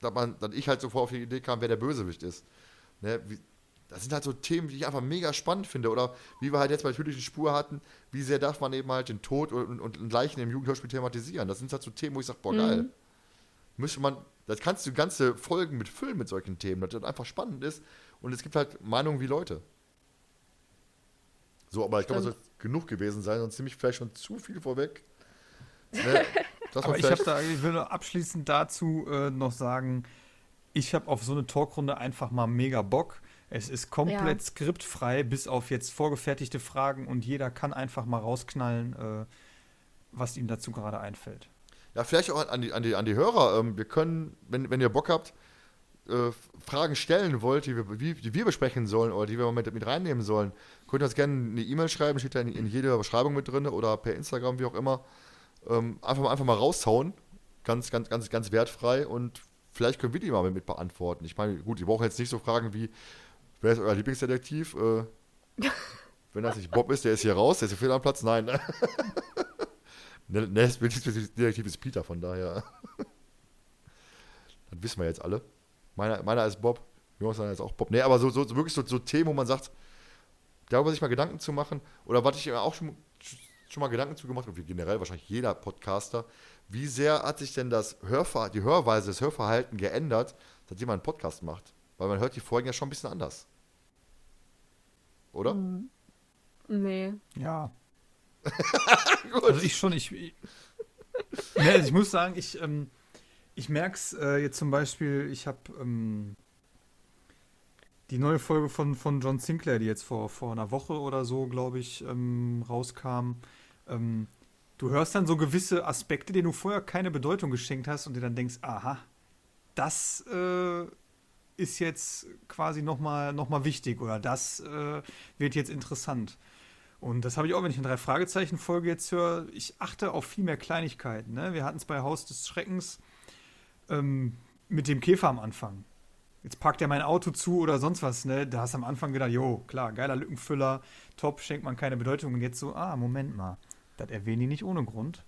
dass man, dass ich halt sofort auf die Idee kam, wer der Bösewicht ist. Ne? Wie, das sind halt so Themen, die ich einfach mega spannend finde. Oder wie wir halt jetzt bei tödlichen Spur hatten, wie sehr darf man eben halt den Tod und, und, und Leichen im Jugendhörspiel thematisieren. Das sind halt so Themen, wo ich sage, boah, geil. Müsste man, das kannst du ganze Folgen mit füllen mit solchen Themen, dass das einfach spannend ist. Und es gibt halt Meinungen wie Leute. So, aber ich glaube, das Stimmt. soll genug gewesen sein, sonst nehme ich vielleicht schon zu viel vorweg. Ne? Aber ich, hab vielleicht- da, ich will abschließend dazu äh, noch sagen, ich habe auf so eine Talkrunde einfach mal mega Bock. Es ist komplett Ja. skriptfrei, bis auf jetzt vorgefertigte Fragen und jeder kann einfach mal rausknallen, äh, was ihm dazu gerade einfällt. Ja, vielleicht auch an die, an die, an die Hörer. Ähm, wir können, wenn, wenn ihr Bock habt, äh, Fragen stellen wollt, die wir, wie, die wir besprechen sollen oder die wir mit, mit reinnehmen sollen, könnt ihr uns gerne eine E-Mail schreiben, steht da in, in jeder Beschreibung mit drin oder per Instagram, wie auch immer. Ähm, einfach, mal, einfach mal raushauen. Ganz, ganz, ganz, ganz wertfrei und vielleicht können wir die mal mit beantworten. Ich meine, gut, die brauchen jetzt nicht so Fragen wie, wer ist euer Lieblingsdetektiv? Äh, wenn das nicht Bob ist, der ist hier raus, der ist hier fehl am Platz. Nein. Ne, ne, das Detektiv ist Peter, von daher. das wissen wir jetzt alle. Meiner, meiner ist Bob, Jonas ist auch Bob. Nee, aber so, so, wirklich so, so Themen, wo man sagt, darüber sich mal Gedanken zu machen, oder was ich auch schon, schon mal Gedanken zu gemacht habe, wie generell wahrscheinlich jeder Podcaster, wie sehr hat sich denn das Hörver die Hörweise, das Hörverhalten geändert, seitdem man einen Podcast macht? Weil man hört die Folgen ja schon ein bisschen anders. Oder? Nee. Ja. also ich schon, ich. ich, ne, also ich muss sagen, ich, ähm, ich merke es äh, jetzt zum Beispiel, ich habe ähm, die neue Folge von, von John Sinclair, die jetzt vor, vor einer Woche oder so, glaube ich, ähm, rauskam. Ähm, du hörst dann so gewisse Aspekte, denen du vorher keine Bedeutung geschenkt hast und dir dann denkst, aha, das äh, ist jetzt quasi nochmal noch mal wichtig oder das äh, wird jetzt interessant. Und das habe ich auch, wenn ich eine Drei-Fragezeichen-Folge jetzt höre. Ich achte auf viel mehr Kleinigkeiten. Ne? Wir hatten es bei Haus des Schreckens ähm, mit dem Käfer am Anfang. Jetzt packt er mein Auto zu oder sonst was. Ne? Da hast du am Anfang gedacht, jo, klar, geiler Lückenfüller, top, schenkt man keine Bedeutung. Und jetzt so, ah, Moment mal, das erwähnen die nicht ohne Grund.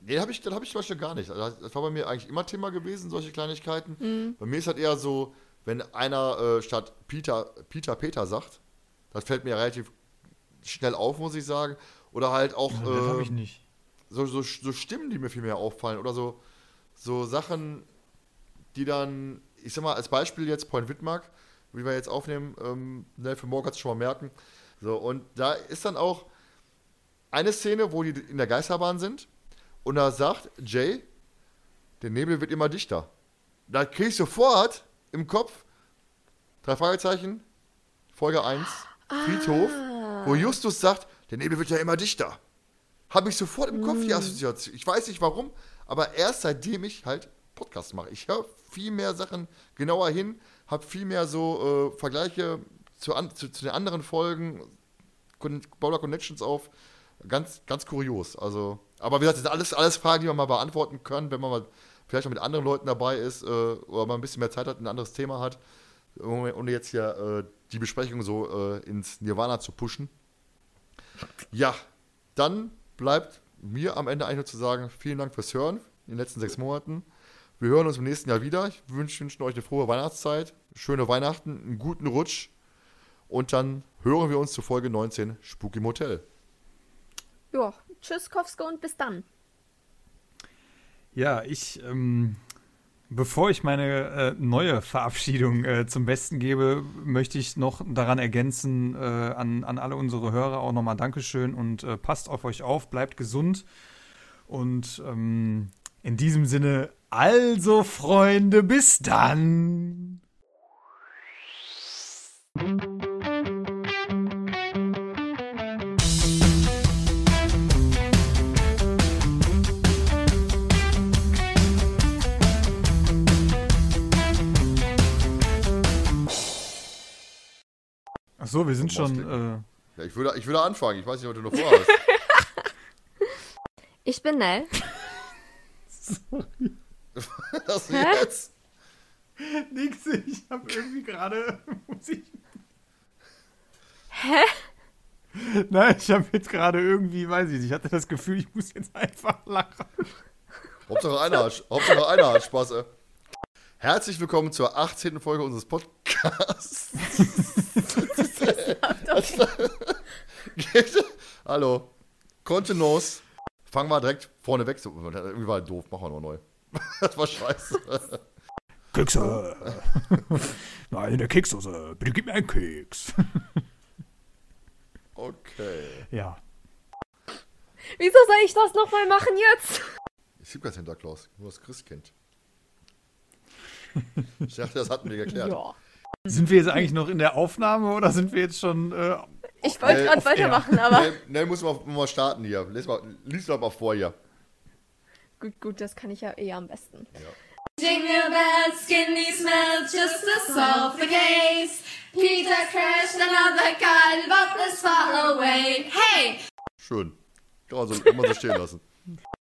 Nee, hab ich, das habe ich zum Beispiel gar nicht. Also das war bei mir eigentlich immer Thema gewesen, solche Kleinigkeiten. Bei mir ist halt eher so, wenn einer äh, statt Peter, Peter, Peter sagt, das fällt mir relativ schnell auf, muss ich sagen. Oder halt auch das habe äh, ich nicht. so, so, so Stimmen, die mir viel mehr auffallen. Oder so, so Sachen, die dann, ich sag mal, als Beispiel jetzt Point Wittmark, wie wir jetzt aufnehmen, ähm, ne, für morgen kannst du schon mal merken. So, und da ist dann auch eine Szene, wo die in der Geisterbahn sind und da sagt Jay, der Nebel wird immer dichter. Da krieg ich sofort im Kopf drei Fragezeichen, Folge 1, Friedhof, wo Justus sagt, der Nebel wird ja immer dichter. Habe ich sofort im Kopf die Assoziation. Ich weiß nicht warum, aber erst seitdem ich halt Podcast mache. Ich höre viel mehr Sachen genauer hin, habe viel mehr so äh, Vergleiche zu, an, zu, zu den anderen Folgen, Con- Bowler Connections auf. Ganz, ganz kurios. Also, aber wie gesagt, das sind alles, alles Fragen, die man mal beantworten kann, wenn man mal vielleicht mal mit anderen Leuten dabei ist äh, oder mal ein bisschen mehr Zeit hat, ein anderes Thema hat, ohne jetzt hier äh, die Besprechung so äh, ins Nirvana zu pushen. Ja, dann bleibt mir am Ende eigentlich nur zu sagen, vielen Dank fürs Hören in den letzten sechs Monaten. Wir hören uns im nächsten Jahr wieder. Ich wünsche wünschen euch eine frohe Weihnachtszeit, schöne Weihnachten, einen guten Rutsch und dann hören wir uns zur Folge 19 Spooky Motel. Ja, tschüss, Kowske und bis dann. Ja, ich, ähm, bevor ich meine äh, neue Verabschiedung äh, zum Besten gebe, möchte ich noch daran ergänzen, äh, an, an alle unsere Hörer auch nochmal Dankeschön und äh, passt auf euch auf, bleibt gesund. Und ähm, in diesem Sinne, also Freunde, bis dann. Ach so, wir sind schon. Äh, Ja, ich würde, ich würde anfangen. Ich weiß nicht, was du noch vorhast. Ich bin Nell. das Hä? jetzt. Nix, ich habe irgendwie gerade Musik. Hä? Nein, ich habe jetzt gerade irgendwie, weiß ich nicht, ich hatte das Gefühl, ich muss jetzt einfach lachen. Hauptsache einer hat, Hauptsache einer hat Spaß. Ey. Herzlich willkommen zur 18. Folge unseres Podcasts. Hallo. Kontenance. Fangen wir direkt vorne weg. So, irgendwie war doof. Machen wir noch neu. das war scheiße. Kekse. Nein, der Keksdose. Bitte gib mir einen Keks. Okay. Ja. Wieso soll ich das nochmal machen jetzt? Ich gibt kein Santa Claus. Nur das Christkind. Ich dachte, das hatten wir geklärt. Ja. Sind wir jetzt eigentlich noch in der Aufnahme oder sind wir jetzt schon. Äh, Ich wollte Äh, gerade weitermachen, aber. Schnell, schnell muss man mal starten hier. Lies, mal, lies doch mal vor hier. Gut, gut, das kann ich ja eh am besten. Jingle bells, skinny smells just to solve the case. Peter crashed another and Bob is far away. Hey! Schön. Kann man so, kann man so stehen lassen.